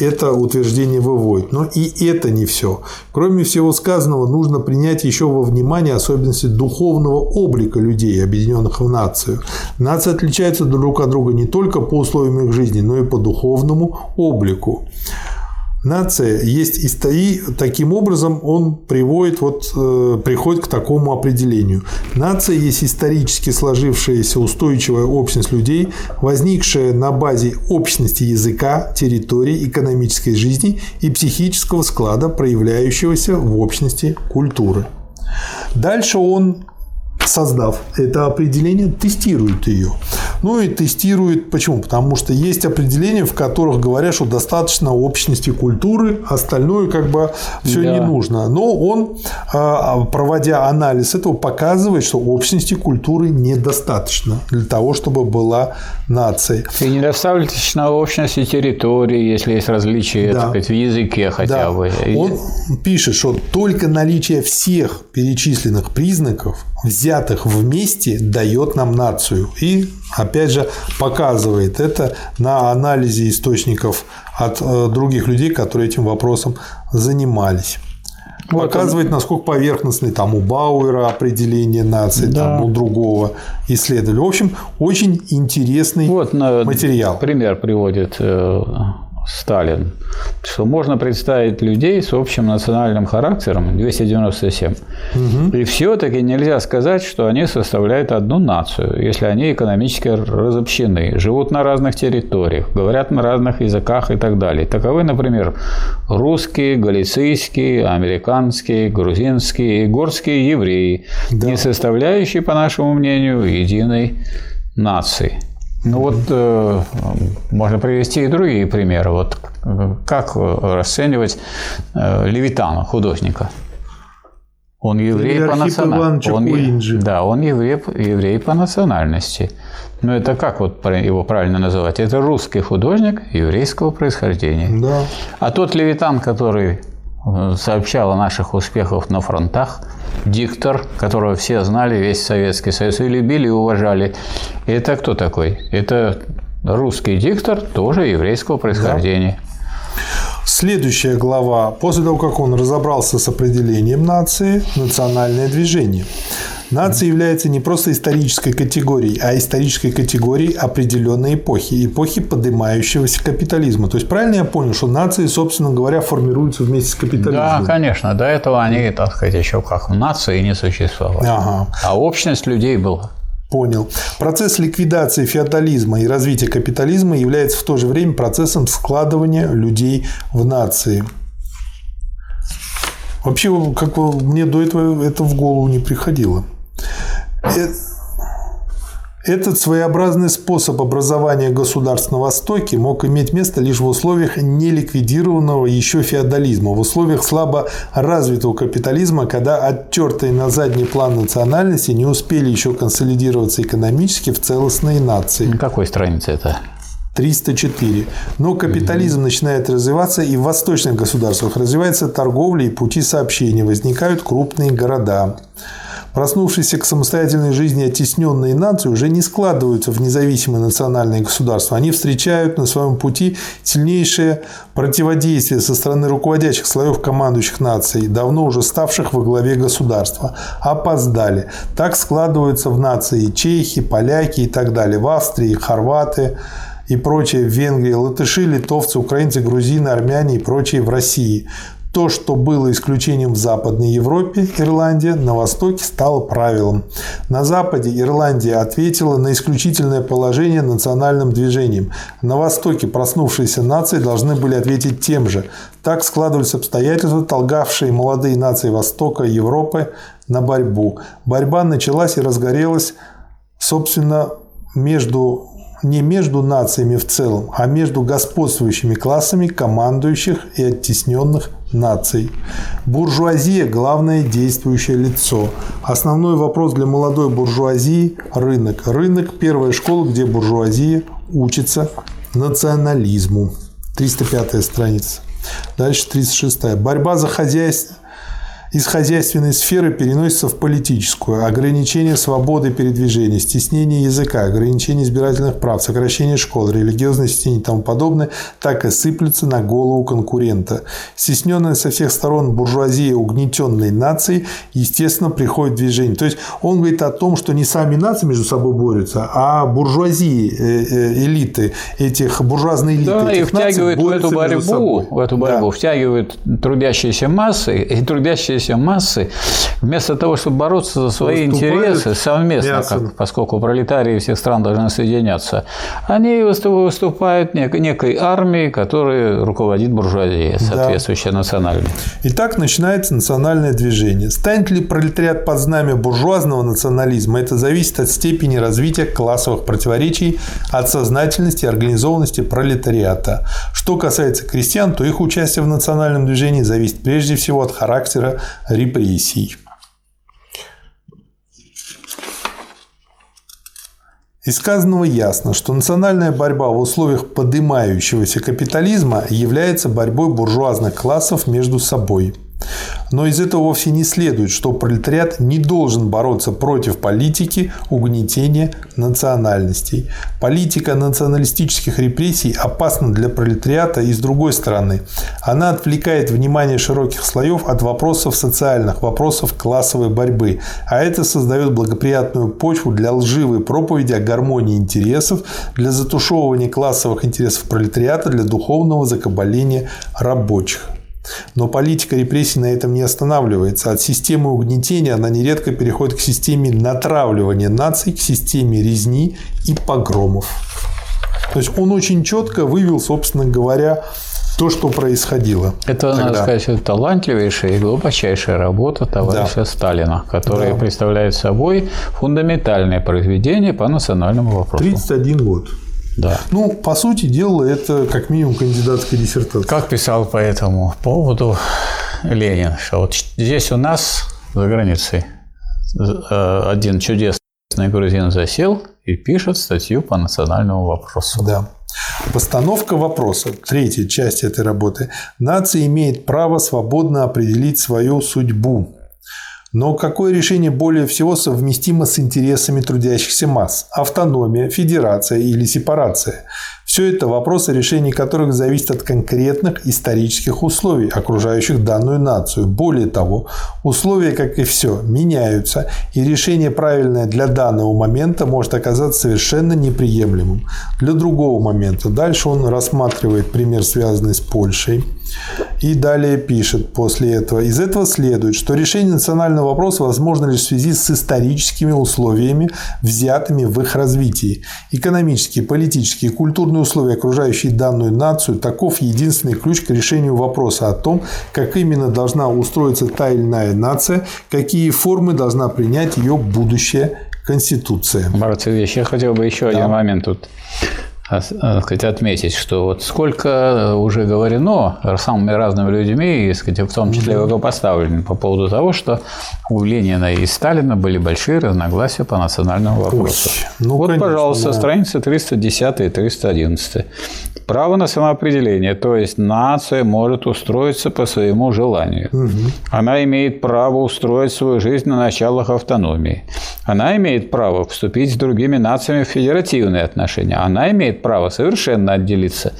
это утверждение выводит. Но и это не все. Кроме всего сказанного, нужно принять еще во внимание особенности духовного облика людей, объединенных в нацию. Нации отличаются друг от друга не только по условиям их жизни, но и по духовному облику нация есть и таким образом он приводит, вот, э, приходит к такому определению. Нация есть исторически сложившаяся устойчивая общность людей, возникшая на базе общности языка, территории, экономической жизни и психического склада, проявляющегося в общности культуры. Дальше он создав это определение, тестирует ее. Ну и тестирует почему? Потому что есть определения, в которых говорят, что достаточно общности культуры, остальное как бы все да. не нужно. Но он, а, проводя анализ этого, показывает, что общности культуры недостаточно для того, чтобы была нация. И недостаточно общности территории, если есть различия да. так сказать, в языке хотя да. бы. Он пишет, что только наличие всех перечисленных признаков взятых вместе дает нам нацию. И, опять же, показывает это на анализе источников от э, других людей, которые этим вопросом занимались. Вот Показывает, насколько поверхностный там у Бауэра определение нации, да. там у другого исследователя. В общем, очень интересный вот, материал. Пример приводит э, Сталин, что можно представить людей с общим национальным характером 297. Угу. И все-таки нельзя сказать, что они составляют одну нацию, если они экономически разобщены, живут на разных территориях, говорят на разных языках и так далее. Таковы, например, русские, галицийские, американские, грузинские и горские евреи, да. не составляющие, по нашему мнению, единой нации. Ну вот э, можно привести и другие примеры. Вот как расценивать э, Левитана, художника? Он еврей по национальности. Он, да, он еврей, еврей по национальности. Но это как вот его правильно называть? Это русский художник еврейского происхождения. Да. А тот Левитан, который э, сообщал о наших успехах на фронтах, диктор, которого все знали, весь Советский Союз, и любили, и уважали. Это кто такой? Это русский диктор, тоже еврейского происхождения. Да. Следующая глава. После того, как он разобрался с определением нации, национальное движение. Нация является не просто исторической категорией, а исторической категорией определенной эпохи, эпохи поднимающегося капитализма. То есть правильно я понял, что нации, собственно говоря, формируются вместе с капитализмом? Да, конечно. До этого они, так сказать, еще как нации не существовали. Ага. А общность людей была. Понял. Процесс ликвидации феодализма и развития капитализма является в то же время процессом складывания людей в нации. Вообще, как мне до этого это в голову не приходило. Э, этот своеобразный способ образования государств на Востоке мог иметь место лишь в условиях неликвидированного еще феодализма, в условиях слабо развитого капитализма, когда оттертые на задний план национальности не успели еще консолидироваться экономически в целостные нации. На какой странице это? 304. Но капитализм начинает развиваться и в восточных государствах. Развивается торговля и пути сообщения, возникают крупные города. Проснувшиеся к самостоятельной жизни оттесненные нации уже не складываются в независимые национальные государства. Они встречают на своем пути сильнейшее противодействие со стороны руководящих слоев командующих наций, давно уже ставших во главе государства. Опоздали. Так складываются в нации чехи, поляки и так далее. В Австрии хорваты и прочие в Венгрии, латыши, литовцы, украинцы, грузины, армяне и прочие в России. То, что было исключением в Западной Европе, Ирландия, на Востоке стало правилом. На Западе Ирландия ответила на исключительное положение национальным движением. На Востоке проснувшиеся нации должны были ответить тем же. Так складывались обстоятельства, толгавшие молодые нации Востока и Европы на борьбу. Борьба началась и разгорелась, собственно, между не между нациями в целом, а между господствующими классами командующих и оттесненных наций. Буржуазия – главное действующее лицо. Основной вопрос для молодой буржуазии – рынок. Рынок – первая школа, где буржуазия учится национализму. 305 страница. Дальше 36. Борьба за хозяйство из хозяйственной сферы переносится в политическую. Ограничение свободы передвижения, стеснение языка, ограничение избирательных прав, сокращение школ, религиозное стеснение и тому подобное так и сыплются на голову конкурента. Стесненная со всех сторон буржуазия угнетенной нации, естественно, приходит в движение. То есть он говорит о том, что не сами нации между собой борются, а буржуазии, э, э, элиты, этих буржуазные элиты. Да, этих и втягивают в эту борьбу, в эту борьбу, Да. втягивают трудящиеся массы, и трудящиеся массы, вместо того, чтобы бороться за свои интересы совместно, как, поскольку пролетарии всех стран должны соединяться, они выступ- выступают нек- некой армией, которой руководит буржуазия, соответствующая национальной. Итак, начинается национальное движение. Станет ли пролетариат под знамя буржуазного национализма, это зависит от степени развития классовых противоречий, от сознательности и организованности пролетариата. Что касается крестьян, то их участие в национальном движении зависит прежде всего от характера репрессий. Из сказанного ясно, что национальная борьба в условиях поднимающегося капитализма является борьбой буржуазных классов между собой. Но из этого вовсе не следует, что пролетариат не должен бороться против политики угнетения национальностей. Политика националистических репрессий опасна для пролетариата и с другой стороны. Она отвлекает внимание широких слоев от вопросов социальных, вопросов классовой борьбы, а это создает благоприятную почву для лживой проповеди о гармонии интересов, для затушевывания классовых интересов пролетариата, для духовного закабаления рабочих. Но политика репрессий на этом не останавливается. От системы угнетения она нередко переходит к системе натравливания наций, к системе резни и погромов. То есть он очень четко вывел, собственно говоря, то, что происходило. Это, тогда. надо сказать, это талантливейшая и глубочайшая работа товарища Сталина, которая Да. представляет собой фундаментальное произведение по национальному вопросу. 31 год. Да. Ну, по сути дела, это как минимум кандидатская диссертация. Как писал по этому поводу Ленин, что вот здесь у нас, за границей, э, один чудесный грузин засел и пишет статью по национальному вопросу. Да. Постановка вопроса. Третья часть этой работы. Нация имеет право свободно определить свою судьбу. Но какое решение более всего совместимо с интересами трудящихся масс? Автономия, федерация или сепарация? Все это вопросы, решения которых зависят от конкретных исторических условий, окружающих данную нацию. Более того, условия, как и все, меняются, и решение правильное для данного момента может оказаться совершенно неприемлемым для другого момента. Дальше он рассматривает пример, связанный с Польшей. И далее пишет после этого. Из этого следует, что решение национального вопроса возможно лишь в связи с историческими условиями, взятыми в их развитии. Экономические, политические и культурные условия, окружающие данную нацию, таков единственный ключ к решению вопроса о том, как именно должна устроиться та или иная нация, какие формы должна принять ее будущая конституция. Марат Сергеевич, я хотел бы еще один момент тут сказать, отметить, что вот сколько уже говорено самыми разными людьми, и, сказать, в том числе высокопоставленными, по поводу того, что у Ленина и Сталина были большие разногласия по национальному вопросу. ну, вот, конечно, пожалуйста, да. страницы 310 и 311. Право на самоопределение, то есть нация может устроиться по своему желанию. Она имеет право устроить свою жизнь на началах автономии. Она имеет право вступить с другими нациями в федеративные отношения. Она имеет право совершенно отделиться.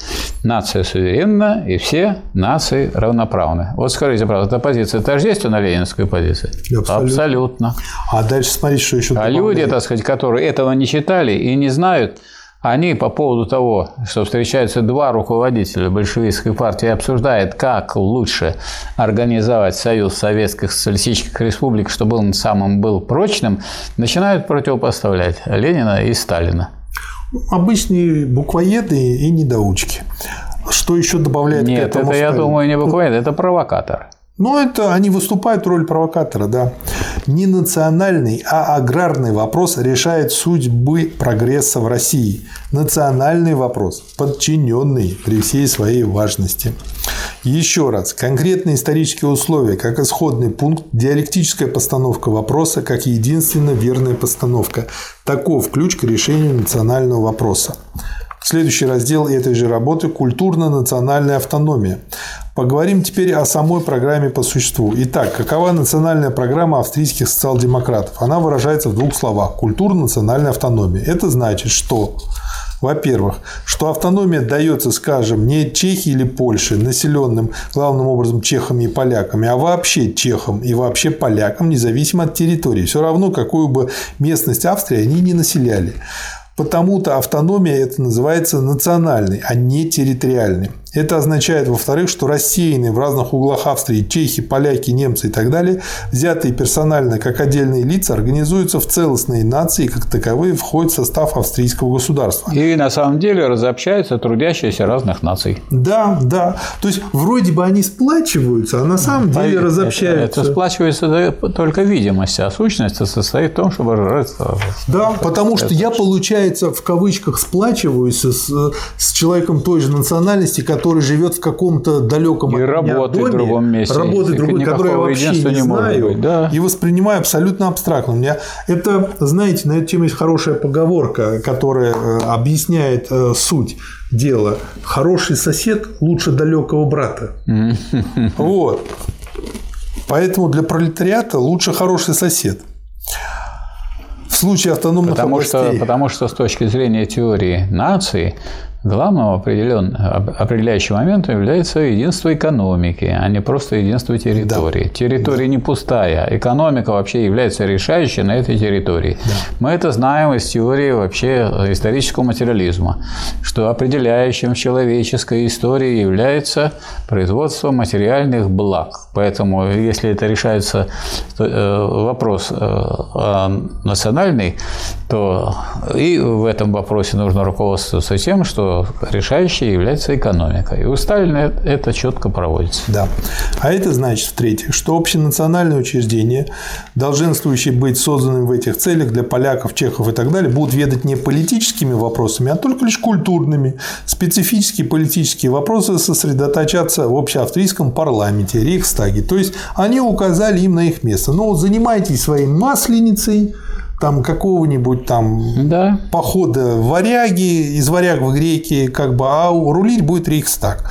Нация суверенна, и все нации равноправны. Вот скажите, правда, эта позиция тождественна ленинской позиции? Абсолютно. Абсолютно. А дальше смотрите, что еще А люди, так сказать, которые этого не читали и не знают, они по поводу того, что встречаются два руководителя большевистской партии обсуждают, как лучше организовать союз советских социалистических республик, чтобы он самым был прочным, начинают противопоставлять Ленина и Сталина. Обычные буквоеды и недоучки. Что еще добавляет к Нет, этому это, я думаю, не буквально, это провокатор. Но это они выступают в роли провокатора, да. Не национальный, а аграрный вопрос решает судьбы прогресса в России. Национальный вопрос, подчиненный при всей своей важности. Еще раз, конкретные исторические условия, как исходный пункт, диалектическая постановка вопроса, как единственно верная постановка. Таков ключ к решению национального вопроса. Следующий раздел этой же работы – культурно-национальная автономия. Поговорим теперь о самой программе по существу. Итак, какова национальная программа австрийских социал-демократов? Она выражается в двух словах – культурно-национальная автономия. Это значит, что во-первых, что автономия дается, скажем, не Чехии или Польше, населенным главным образом чехами и поляками, а вообще чехам и вообще полякам, независимо от территории. Все равно, какую бы местность Австрии они не населяли. Потому-то автономия это называется национальной, а не территориальной. Это означает, во-вторых, что рассеянные в разных углах Австрии чехи, поляки, немцы и так далее, взятые персонально как отдельные лица, организуются в целостные нации и как таковые входят в состав австрийского государства. И на самом деле разобщаются трудящиеся разных наций. Да, да. То есть вроде бы они сплачиваются, а на самом деле Поверь, разобщаются. Это, это сплачивается только видимость, а сущность состоит в том, чтобы Да, потому что я, получается, в кавычках сплачиваюсь с, с человеком той же национальности, который который живет в каком-то далеком и работает доме, в другом месте, работает другой, который я вообще не, не знаю, быть, да. и воспринимаю абсолютно абстрактно. У меня это, знаете, на эту тему есть хорошая поговорка, которая э, объясняет э, суть дела. Хороший сосед лучше далекого брата. <laughs> Вот. Поэтому для пролетариата лучше хороший сосед. В случае автономных потому областей. Что, потому что с точки зрения теории нации главным определен, определяющим моментом является единство экономики, а не просто единство территории. Да. Территория да. не пустая, экономика вообще является решающей на этой территории. Да. Мы это знаем из теории вообще исторического материализма, что определяющим в человеческой истории является производство материальных благ. Поэтому, если это решается э, вопрос э, национальный, то и в этом вопросе нужно руководствоваться тем, что решающей является экономика. И у Сталина это четко проводится. Да. А это значит, в-третьих, что общенациональные учреждения, долженствующие быть созданными в этих целях для поляков, чехов и так далее, будут ведать не политическими вопросами, а только лишь культурными. Специфические политические вопросы сосредоточатся в общеавстрийском парламенте, Рейхстаге. То есть, они указали им на их место. Но вот занимайтесь своей масленицей, там какого-нибудь там да. похода варяги, из варяг в греки, как бы, а рулить будет Рейхстаг.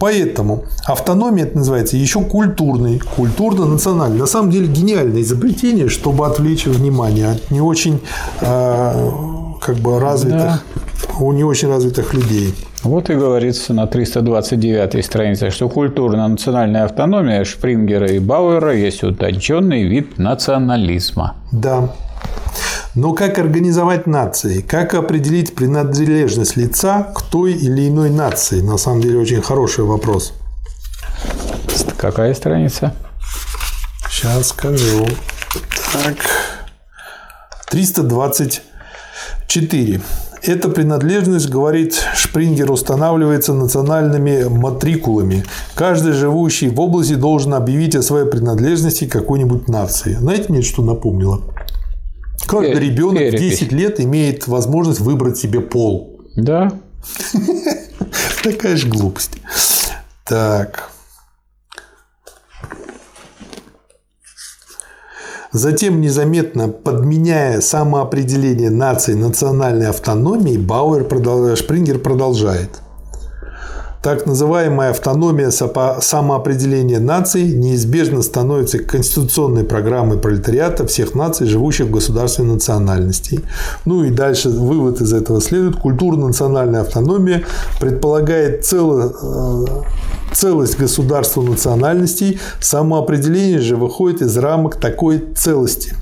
Поэтому автономия это называется еще культурный, культурно-национальный. На самом деле гениальное изобретение, чтобы отвлечь внимание от не очень э, как бы развитых, да. у не очень развитых людей. Вот и говорится на 329 странице, что культурно-национальная автономия Шпрингера и Бауэра есть утонченный вид национализма. Да. Но как организовать нации? Как определить принадлежность лица к той или иной нации? На самом деле очень хороший вопрос. Какая страница? Сейчас скажу. Так. 324. Эта принадлежность, говорит Шпрингер, устанавливается национальными матрикулами. Каждый живущий в области должен объявить о своей принадлежности какой-нибудь нации. Знаете, мне что напомнило? Каждый э, ребенок в 10 лет имеет возможность выбрать себе пол. Да. <laughs> Такая же глупость. Так. Затем, незаметно подменяя самоопределение нации национальной автономии, Бауэр Шпрингер продолжает – так называемая автономия самоопределения наций неизбежно становится конституционной программой пролетариата всех наций, живущих в государстве национальностей. Ну и дальше вывод из этого следует. Культурно-национальная автономия предполагает цело, э, целость государства национальностей, самоопределение же выходит из рамок такой целости.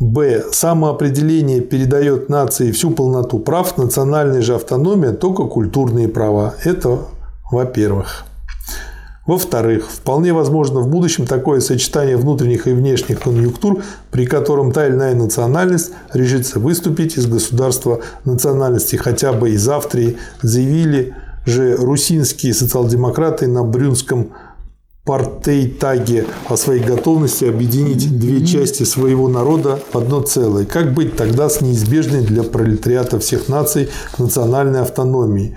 Б. Самоопределение передает нации всю полноту прав, национальная же автономия только культурные права. Это во-первых. Во-вторых, вполне возможно в будущем такое сочетание внутренних и внешних конъюнктур, при котором та или иная национальность решится выступить из государства национальности хотя бы из Австрии, заявили же русинские социал-демократы на Брюнском партейтаге о своей готовности объединить две части своего народа в одно целое. Как быть тогда с неизбежной для пролетариата всех наций национальной автономией?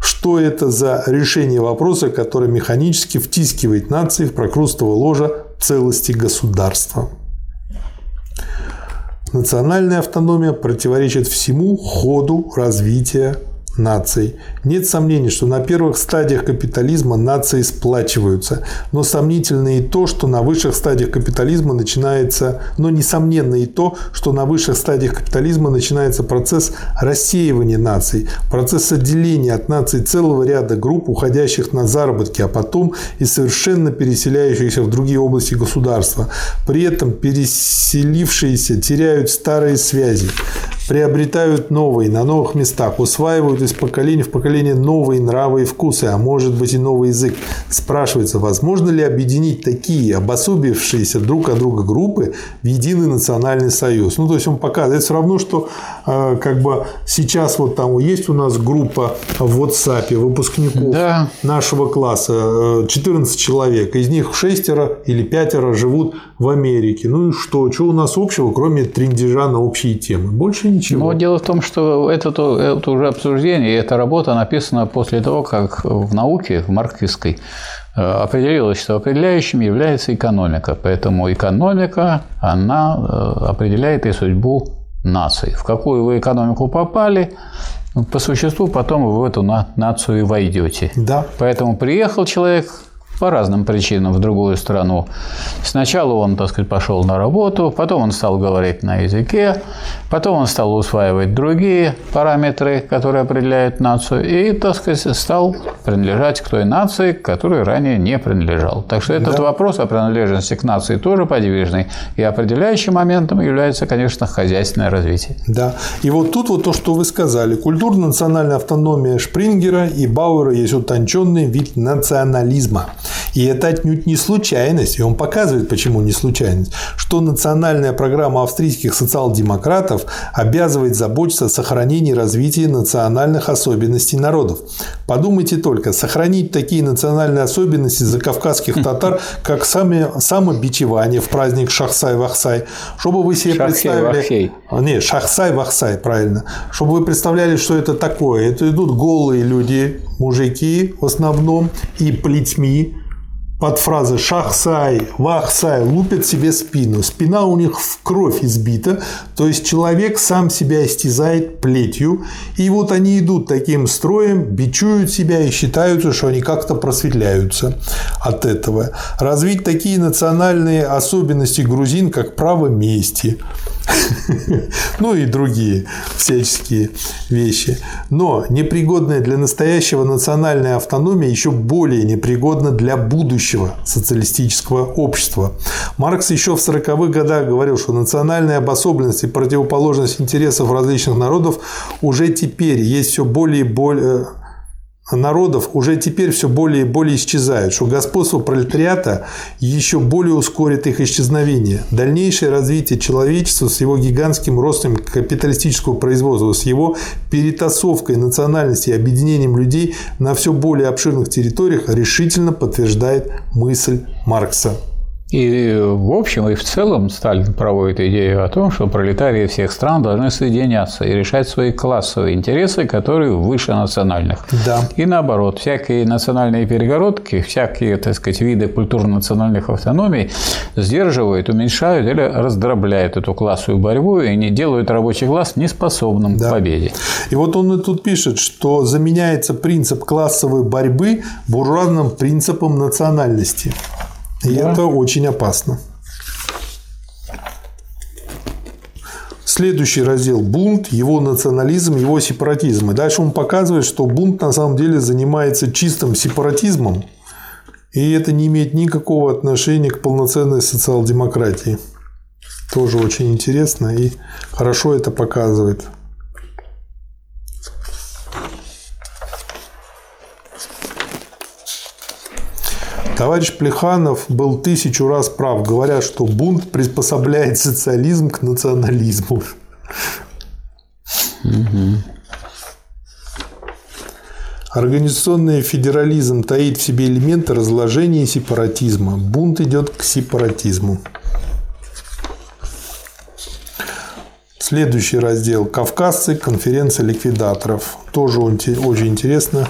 Что это за решение вопроса, которое механически втискивает нации в прокрустово ложа целости государства? Национальная автономия противоречит всему ходу развития наций. Нет сомнений, что на первых стадиях капитализма нации сплачиваются, но сомнительно и то, что на высших стадиях капитализма начинается, но несомненно и то, что на высших стадиях капитализма начинается процесс рассеивания наций, процесс отделения от наций целого ряда групп, уходящих на заработки, а потом и совершенно переселяющихся в другие области государства. При этом переселившиеся теряют старые связи, приобретают новые на новых местах, усваивают из поколения в поколение новые нравы и вкусы, а может быть и новый язык. Спрашивается, возможно ли объединить такие обособившиеся друг от друга группы в единый национальный союз? Ну, то есть он показывает, все равно, что э, как бы сейчас вот там есть у нас группа в WhatsApp выпускников да. нашего класса, 14 э, человек, из них шестеро или пятеро живут в Америке. Ну и что? Что у нас общего, кроме трендежа на общие темы? Больше ничего. Но дело в том, что это, это уже обсуждение, и эта работа написана после того, как в науке, в марксистской, э, определилось, что определяющим является экономика. Поэтому экономика, она э, определяет и судьбу наций. В какую вы экономику попали, по существу потом вы в эту нацию и войдете. Да. Поэтому приехал человек по разным причинам в другую страну. Сначала он, так сказать, пошел на работу, потом он стал говорить на языке, потом он стал усваивать другие параметры, которые определяют нацию, и, так сказать, стал принадлежать к той нации, к которой ранее не принадлежал. Так что этот да. вопрос о принадлежности к нации тоже подвижный, и определяющим моментом является, конечно, хозяйственное развитие. Да. И вот тут вот то, что вы сказали. Культурно-национальная автономия Шпрингера и Бауэра есть утонченный вид национализма. И это отнюдь не случайность, и он показывает, почему не случайность, что национальная программа австрийских социал-демократов обязывает заботиться о сохранении и развитии национальных особенностей народов. Подумайте только, сохранить такие национальные особенности за кавказских <laughs> татар, как сами, самобичевание в праздник Шахсай-Вахсай, чтобы вы себе представили... Не, Шахсай-Вахсай, правильно. Чтобы вы представляли, что это такое. Это идут голые люди, мужики в основном, и плетьми, под фразы «шахсай», «вахсай» лупят себе спину. Спина у них в кровь избита, то есть человек сам себя истязает плетью. И вот они идут таким строем, бичуют себя и считаются, что они как-то просветляются от этого. Развить такие национальные особенности грузин, как право мести, <laughs> ну и другие всяческие вещи. Но непригодная для настоящего национальная автономия еще более непригодна для будущего социалистического общества. Маркс еще в 40-х годах говорил, что национальная обособленность и противоположность интересов различных народов уже теперь есть все более и более народов уже теперь все более и более исчезают, что господство пролетариата еще более ускорит их исчезновение. Дальнейшее развитие человечества с его гигантским ростом капиталистического производства, с его перетасовкой национальности и объединением людей на все более обширных территориях решительно подтверждает мысль Маркса. И в общем и в целом Сталин проводит идею о том, что пролетарии всех стран должны соединяться и решать свои классовые интересы, которые выше национальных. Да. И наоборот, всякие национальные перегородки, всякие, так сказать, виды культурно-национальных автономий сдерживают, уменьшают или раздробляют эту классовую борьбу и не делают рабочий класс неспособным да. к победе. И вот он и тут пишет, что заменяется принцип классовой борьбы буржуазным принципом национальности. И да. это очень опасно. Следующий раздел – бунт, его национализм, его сепаратизм. И дальше он показывает, что бунт на самом деле занимается чистым сепаратизмом, и это не имеет никакого отношения к полноценной социал-демократии. Тоже очень интересно и хорошо это показывает. Товарищ Плеханов был тысячу раз прав, говоря, что бунт приспособляет социализм к национализму. Организационный федерализм таит в себе элементы разложения и сепаратизма. Бунт идет к сепаратизму. Следующий раздел. Кавказцы. Конференция ликвидаторов. Тоже очень интересно.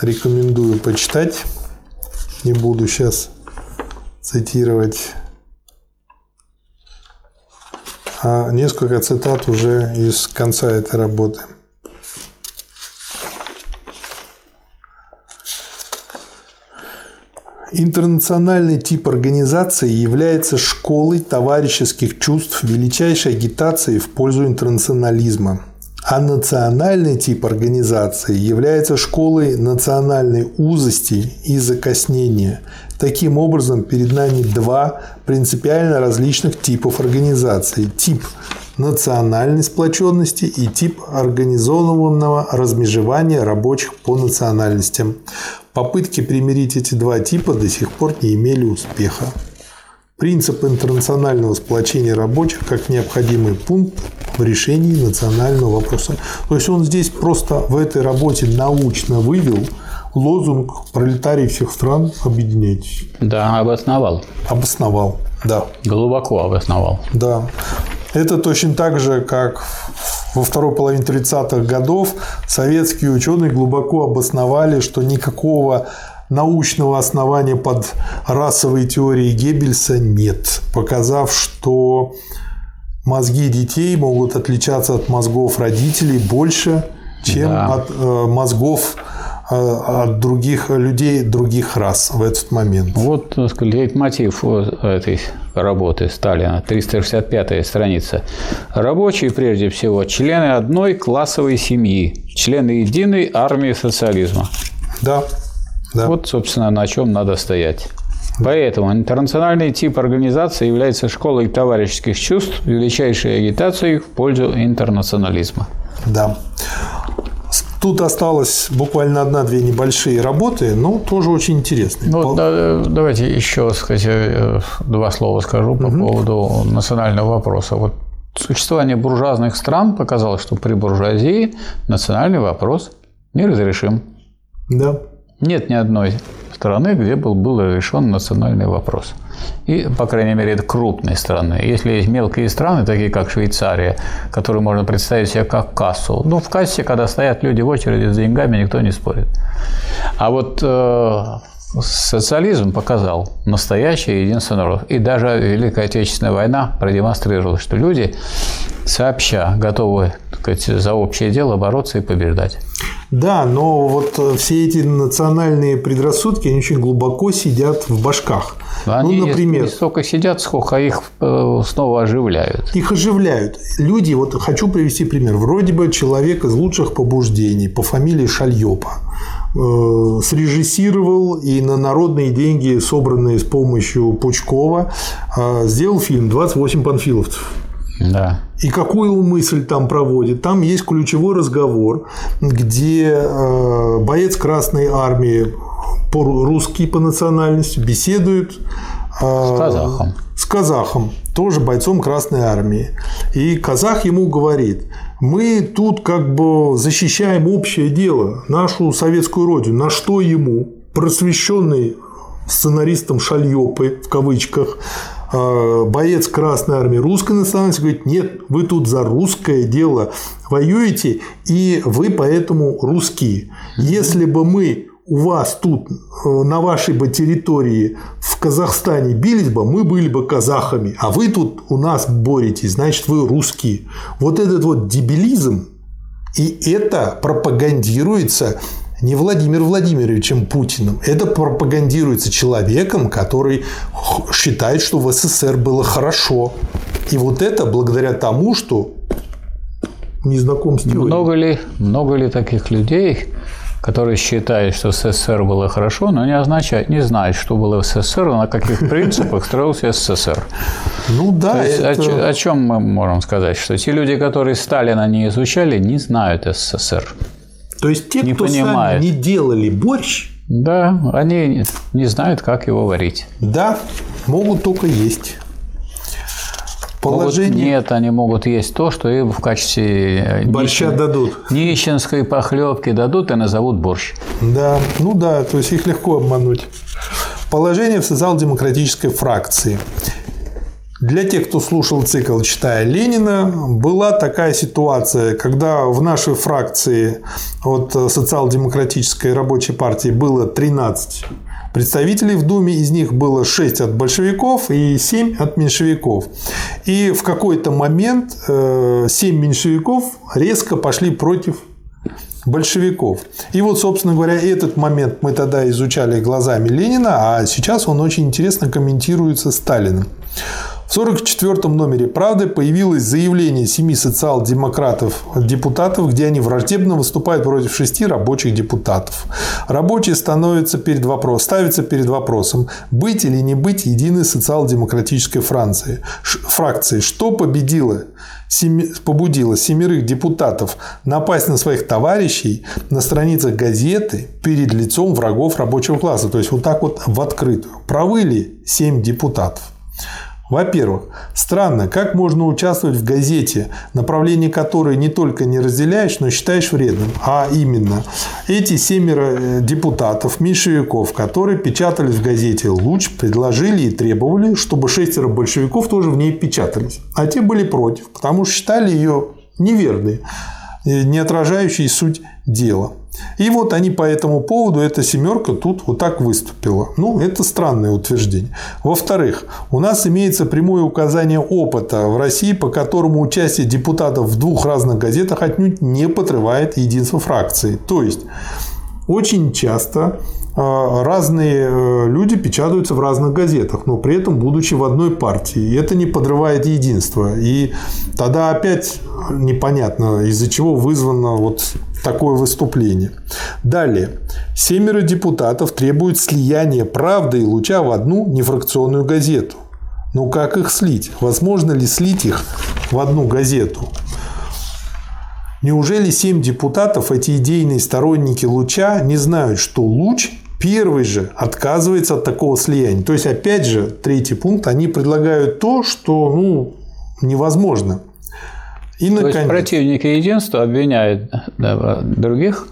Рекомендую почитать. Не буду сейчас цитировать. А несколько цитат уже из конца этой работы. Интернациональный тип организации является школой товарищеских чувств, величайшей агитацией в пользу интернационализма. А национальный тип организации является школой национальной узости и закоснения. Таким образом, перед нами два принципиально различных типов организации. Тип национальной сплоченности и тип организованного размежевания рабочих по национальностям. Попытки примирить эти два типа до сих пор не имели успеха. Принцип интернационального сплочения рабочих как необходимый пункт в решении национального вопроса. То есть он здесь просто в этой работе научно вывел лозунг пролетарий всех стран объединяйтесь. Да, обосновал. Обосновал, да. Глубоко обосновал. Да. Это точно так же, как во второй половине 30-х годов советские ученые глубоко обосновали, что никакого научного основания под расовой теорией Геббельса нет, показав, что мозги детей могут отличаться от мозгов родителей больше, чем да. от э, мозгов э, от других людей, других рас в этот момент. Вот, сказать, мотив этой работы Сталина, 365-я страница. Рабочие, прежде всего, члены одной классовой семьи, члены единой армии социализма. Да. Да. Вот, собственно, на чем надо стоять. Поэтому интернациональный тип организации является школой товарищеских чувств, величайшей агитацией в пользу интернационализма. Да. Тут осталось буквально одна-две небольшие работы, но тоже очень интересные. Ну, да, давайте еще сказать, э, два слова скажу по угу. поводу национального вопроса. Вот существование буржуазных стран показало, что при буржуазии национальный вопрос неразрешим. Да. Нет ни одной страны, где был, был решен национальный вопрос. И, по крайней мере, это крупные страны. Если есть мелкие страны, такие как Швейцария, которые можно представить себе как кассу, ну, в кассе, когда стоят люди в очереди с деньгами, никто не спорит. А вот э, социализм показал настоящее единство народов. И даже Великая Отечественная война продемонстрировала, что люди сообща готовы сказать, за общее дело бороться и побеждать. Да, но вот э, все эти национальные предрассудки, они очень глубоко сидят в башках. Они ну, например, не столько сидят, сколько их э, снова оживляют. Их оживляют. Люди, вот хочу привести пример. Вроде бы человек из лучших побуждений по фамилии Шальёпа э, срежиссировал и на народные деньги, собранные с помощью Пучкова, сделал фильм «28 панфиловцев». Да. И какую мысль там проводит? Там есть ключевой разговор, где э, боец Красной Армии, русский по национальности, беседует э, с казахом. С казахом, тоже бойцом Красной Армии. И казах ему говорит, мы тут как бы защищаем общее дело, нашу советскую родину. На что ему, просвещенный сценаристом Шальёпы, в кавычках, боец Красной Армии русской национальности говорит, нет, вы тут за русское дело воюете, и вы поэтому русские. Если бы мы у вас тут, э, на вашей бы территории в Казахстане бились бы, мы были бы казахами, а вы тут у нас боретесь, значит, вы русские. Вот этот вот дебилизм, и это пропагандируется не Владимир Владимировичем Путиным. Это пропагандируется человеком, который считает, что в СССР было хорошо. И вот это благодаря тому, что не знаком с теорией. Много ли, много ли таких людей, которые считают, что СССР было хорошо, но не означает, не знают, что было в СССР, на каких <laughs> принципах строился СССР. Ну да. То есть, это... о, о чем мы можем сказать? Что те люди, которые Сталина не изучали, не знают СССР. То есть те, не кто понимает. сами не делали борщ, да, они не знают, как его варить. Да, могут только есть. Положение... Могут, нет, они могут есть то, что им в качестве э, борща нищен... дадут. Нищенской похлебки дадут и назовут борщ. Да, ну да, то есть их легко обмануть. Положение в социал-демократической фракции. Для тех, кто слушал цикл «Читая Ленина», была такая ситуация, когда в нашей фракции от социал-демократической рабочей партии было 13 представителей в Думе, из них было 6 от большевиков и 7 от меньшевиков. И в какой-то момент 7 э, меньшевиков резко пошли против большевиков. И вот, собственно говоря, этот момент мы тогда изучали глазами Ленина, а сейчас он очень интересно комментируется Сталиным. В 1944 номере «Правды» появилось заявление семи социал-демократов-депутатов, где они враждебно выступают против шести рабочих депутатов. Рабочие становятся перед вопросом, ставятся перед вопросом, быть или не быть единой социал-демократической Франции, фракции. Что победило семи, побудило семерых депутатов напасть на своих товарищей на страницах газеты перед лицом врагов рабочего класса. То есть вот так вот в открытую. Правы ли семь депутатов? Во-первых, странно, как можно участвовать в газете, направление которой не только не разделяешь, но считаешь вредным. А именно, эти семеро э, депутатов, меньшевиков, которые печатались в газете «Луч», предложили и требовали, чтобы шестеро большевиков тоже в ней печатались. А те были против, потому что считали ее неверной, э, не отражающей суть дела. И вот они по этому поводу, эта семерка тут вот так выступила. Ну, это странное утверждение. Во-вторых, у нас имеется прямое указание опыта в России, по которому участие депутатов в двух разных газетах отнюдь не подрывает единство фракции. То есть, очень часто разные э, люди печатаются в разных газетах, но при этом будучи в одной партии. И это не подрывает единство. И тогда опять непонятно, из-за чего вызвано вот такое выступление. Далее. Семеро депутатов требуют слияния «Правды» и «Луча» в одну нефракционную газету. Ну как их слить? Возможно ли слить их в одну газету? Неужели семь депутатов, эти идейные сторонники Луча, не знают, что Луч Первый же отказывается от такого слияния. То есть, опять же, третий пункт, они предлагают то, что ну, невозможно. И, наконец... То есть, противники единства обвиняют других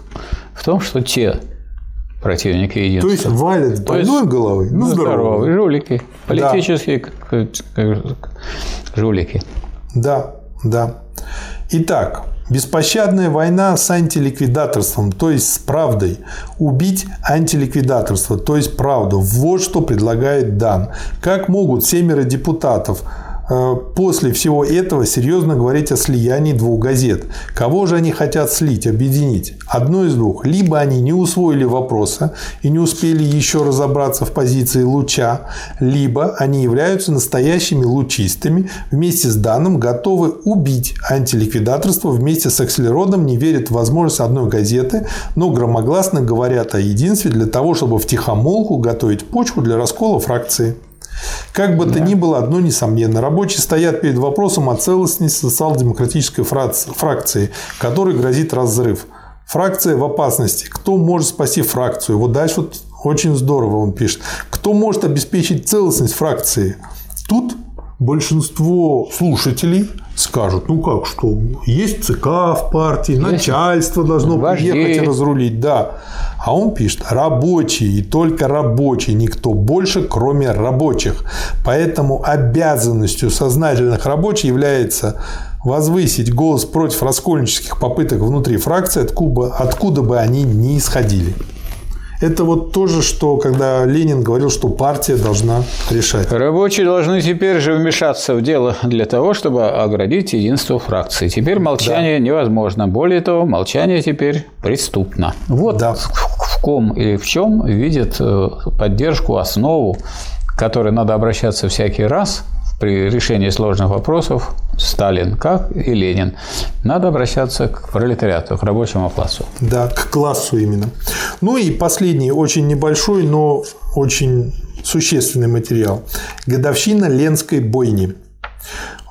в том, что те противники единства. То есть, валят больной головой, ну, здоровые. Жулики. Политические да. жулики. Да, да. Итак, Беспощадная война с антиликвидаторством, то есть с правдой. Убить антиликвидаторство, то есть правду. Вот что предлагает Дан. Как могут семеро депутатов после всего этого серьезно говорить о слиянии двух газет. Кого же они хотят слить, объединить? Одно из двух. Либо они не усвоили вопроса и не успели еще разобраться в позиции луча, либо они являются настоящими лучистами, вместе с данным готовы убить антиликвидаторство вместе с акселеродом, не верят в возможность одной газеты, но громогласно говорят о единстве для того, чтобы в тихомолку готовить почву для раскола фракции. Как бы да. то ни было, одно несомненно. Рабочие стоят перед вопросом о целостности социал-демократической фракции, которой грозит разрыв. Фракция в опасности. Кто может спасти фракцию? Вот дальше вот очень здорово он пишет. Кто может обеспечить целостность фракции? Тут большинство слушателей скажут, ну как, что есть ЦК в партии, начальство должно приехать и разрулить, да. А он пишет, рабочие и только рабочие, никто больше, кроме рабочих. Поэтому обязанностью сознательных рабочих является возвысить голос против раскольнических попыток внутри фракции, откуда, откуда бы они ни исходили. Это вот тоже, что когда Ленин говорил, что партия должна решать. Рабочие должны теперь же вмешаться в дело для того, чтобы оградить единство фракции. Теперь молчание да. невозможно. Более того, молчание теперь преступно. Вот да. в ком или в чем видит э, поддержку, основу, к которой надо обращаться всякий раз при решении сложных вопросов Сталин, как и Ленин. Надо обращаться к пролетариату, к рабочему классу. Да, к классу именно. Ну и последний, очень небольшой, но очень существенный материал. Годовщина Ленской бойни.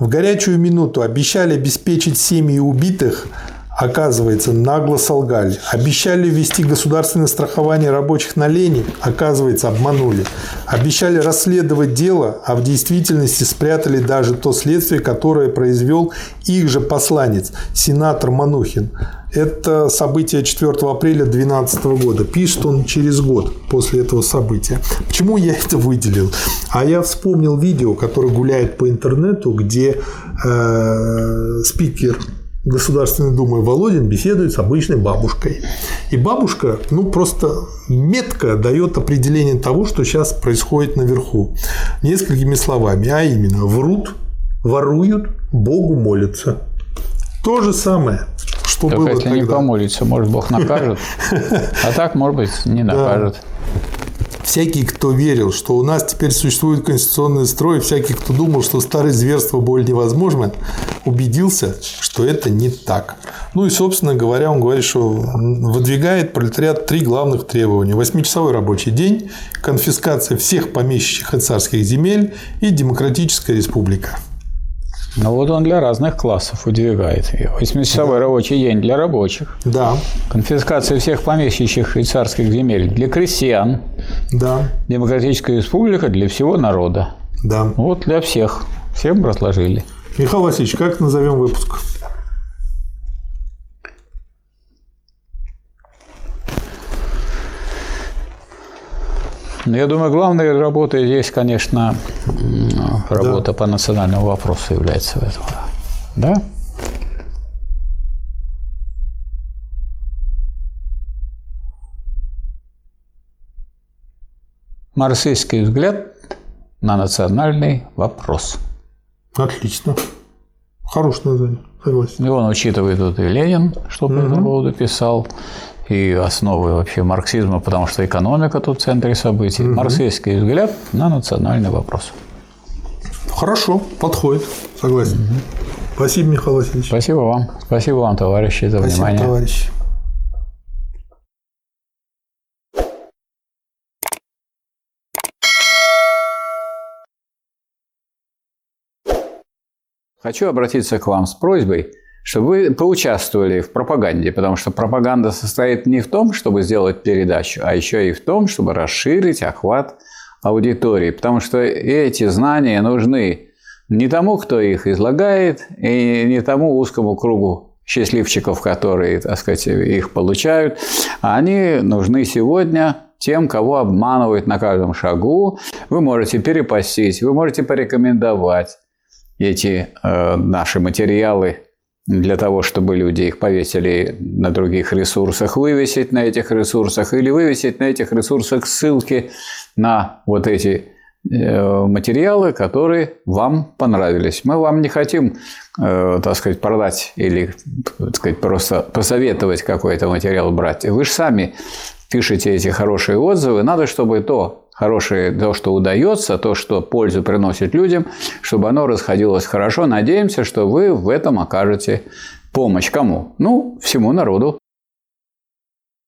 В горячую минуту обещали обеспечить семьи убитых Оказывается, нагло солгали. Обещали ввести государственное страхование рабочих на лени. Оказывается, обманули. Обещали расследовать дело, а в действительности спрятали даже то следствие, которое произвел их же посланец, сенатор Манухин. Это событие 4 апреля 2012 года. Пишет он через год после этого события. Почему я это выделил? А я вспомнил видео, которое гуляет по интернету, где э, спикер Государственной Думы Володин беседует с обычной бабушкой. И бабушка, ну, просто метко дает определение того, что сейчас происходит наверху. Несколькими словами, а именно, врут, воруют, Богу молятся. То же самое, что Только было если тогда. не помолится, может, Бог накажет. <laughs> А так, может быть, не накажет. Всякий, кто верил, что у нас теперь существует конституционный строй, всякий, кто думал, что старые зверства более невозможны, убедился, что это не так. Ну и, собственно говоря, он говорит, что выдвигает пролетариат три главных требования. Восьмичасовой рабочий день, конфискация всех помещичьих и царских земель и демократическая республика. Ну вот он для разных классов выдвигает ее. 8-часовой рабочий день для рабочих. Да, Конфискация всех помещичьих и царских земель для крестьян. да, Демократическая республика для всего народа. да. Вот для всех. Всем разложили. Михаил Васильевич, как назовем выпуск? Но я думаю, главной работой здесь, конечно, работа по национальному вопросу является в этом. Да? Марксистский взгляд на национальный вопрос. Отлично. Хорошее название, согласен. И он учитывает тут и Ленин, что по этому поводу писал, и основы вообще марксизма, потому что экономика тут в центре событий. Марксистский взгляд на национальный вопрос. Хорошо, подходит, согласен. Спасибо, Михаил Васильевич. Спасибо вам. Спасибо вам, товарищи, за Спасибо, внимание. товарищи. Хочу обратиться к вам с просьбой, чтобы вы поучаствовали в пропаганде, потому что пропаганда состоит не в том, чтобы сделать передачу, а еще и в том, чтобы расширить охват аудитории, потому что эти знания нужны не тому, кто их излагает, и не тому узкому кругу счастливчиков, которые, так сказать, их получают, а они нужны сегодня тем, кого обманывают на каждом шагу. Вы можете перепостить, вы можете порекомендовать эти э, наши материалы для того, чтобы люди их повесили на других ресурсах, вывесить на этих ресурсах или вывесить на этих ресурсах ссылки на вот эти э, материалы, которые вам понравились. Мы вам не хотим, э, так сказать, продать или, так сказать, просто посоветовать какой-то материал брать. Вы же сами пишете эти хорошие отзывы. Надо, чтобы то хорошее, то, что удается, то, что пользу приносит людям, чтобы оно расходилось хорошо. Надеемся, что вы в этом окажете помощь кому? Ну, всему народу.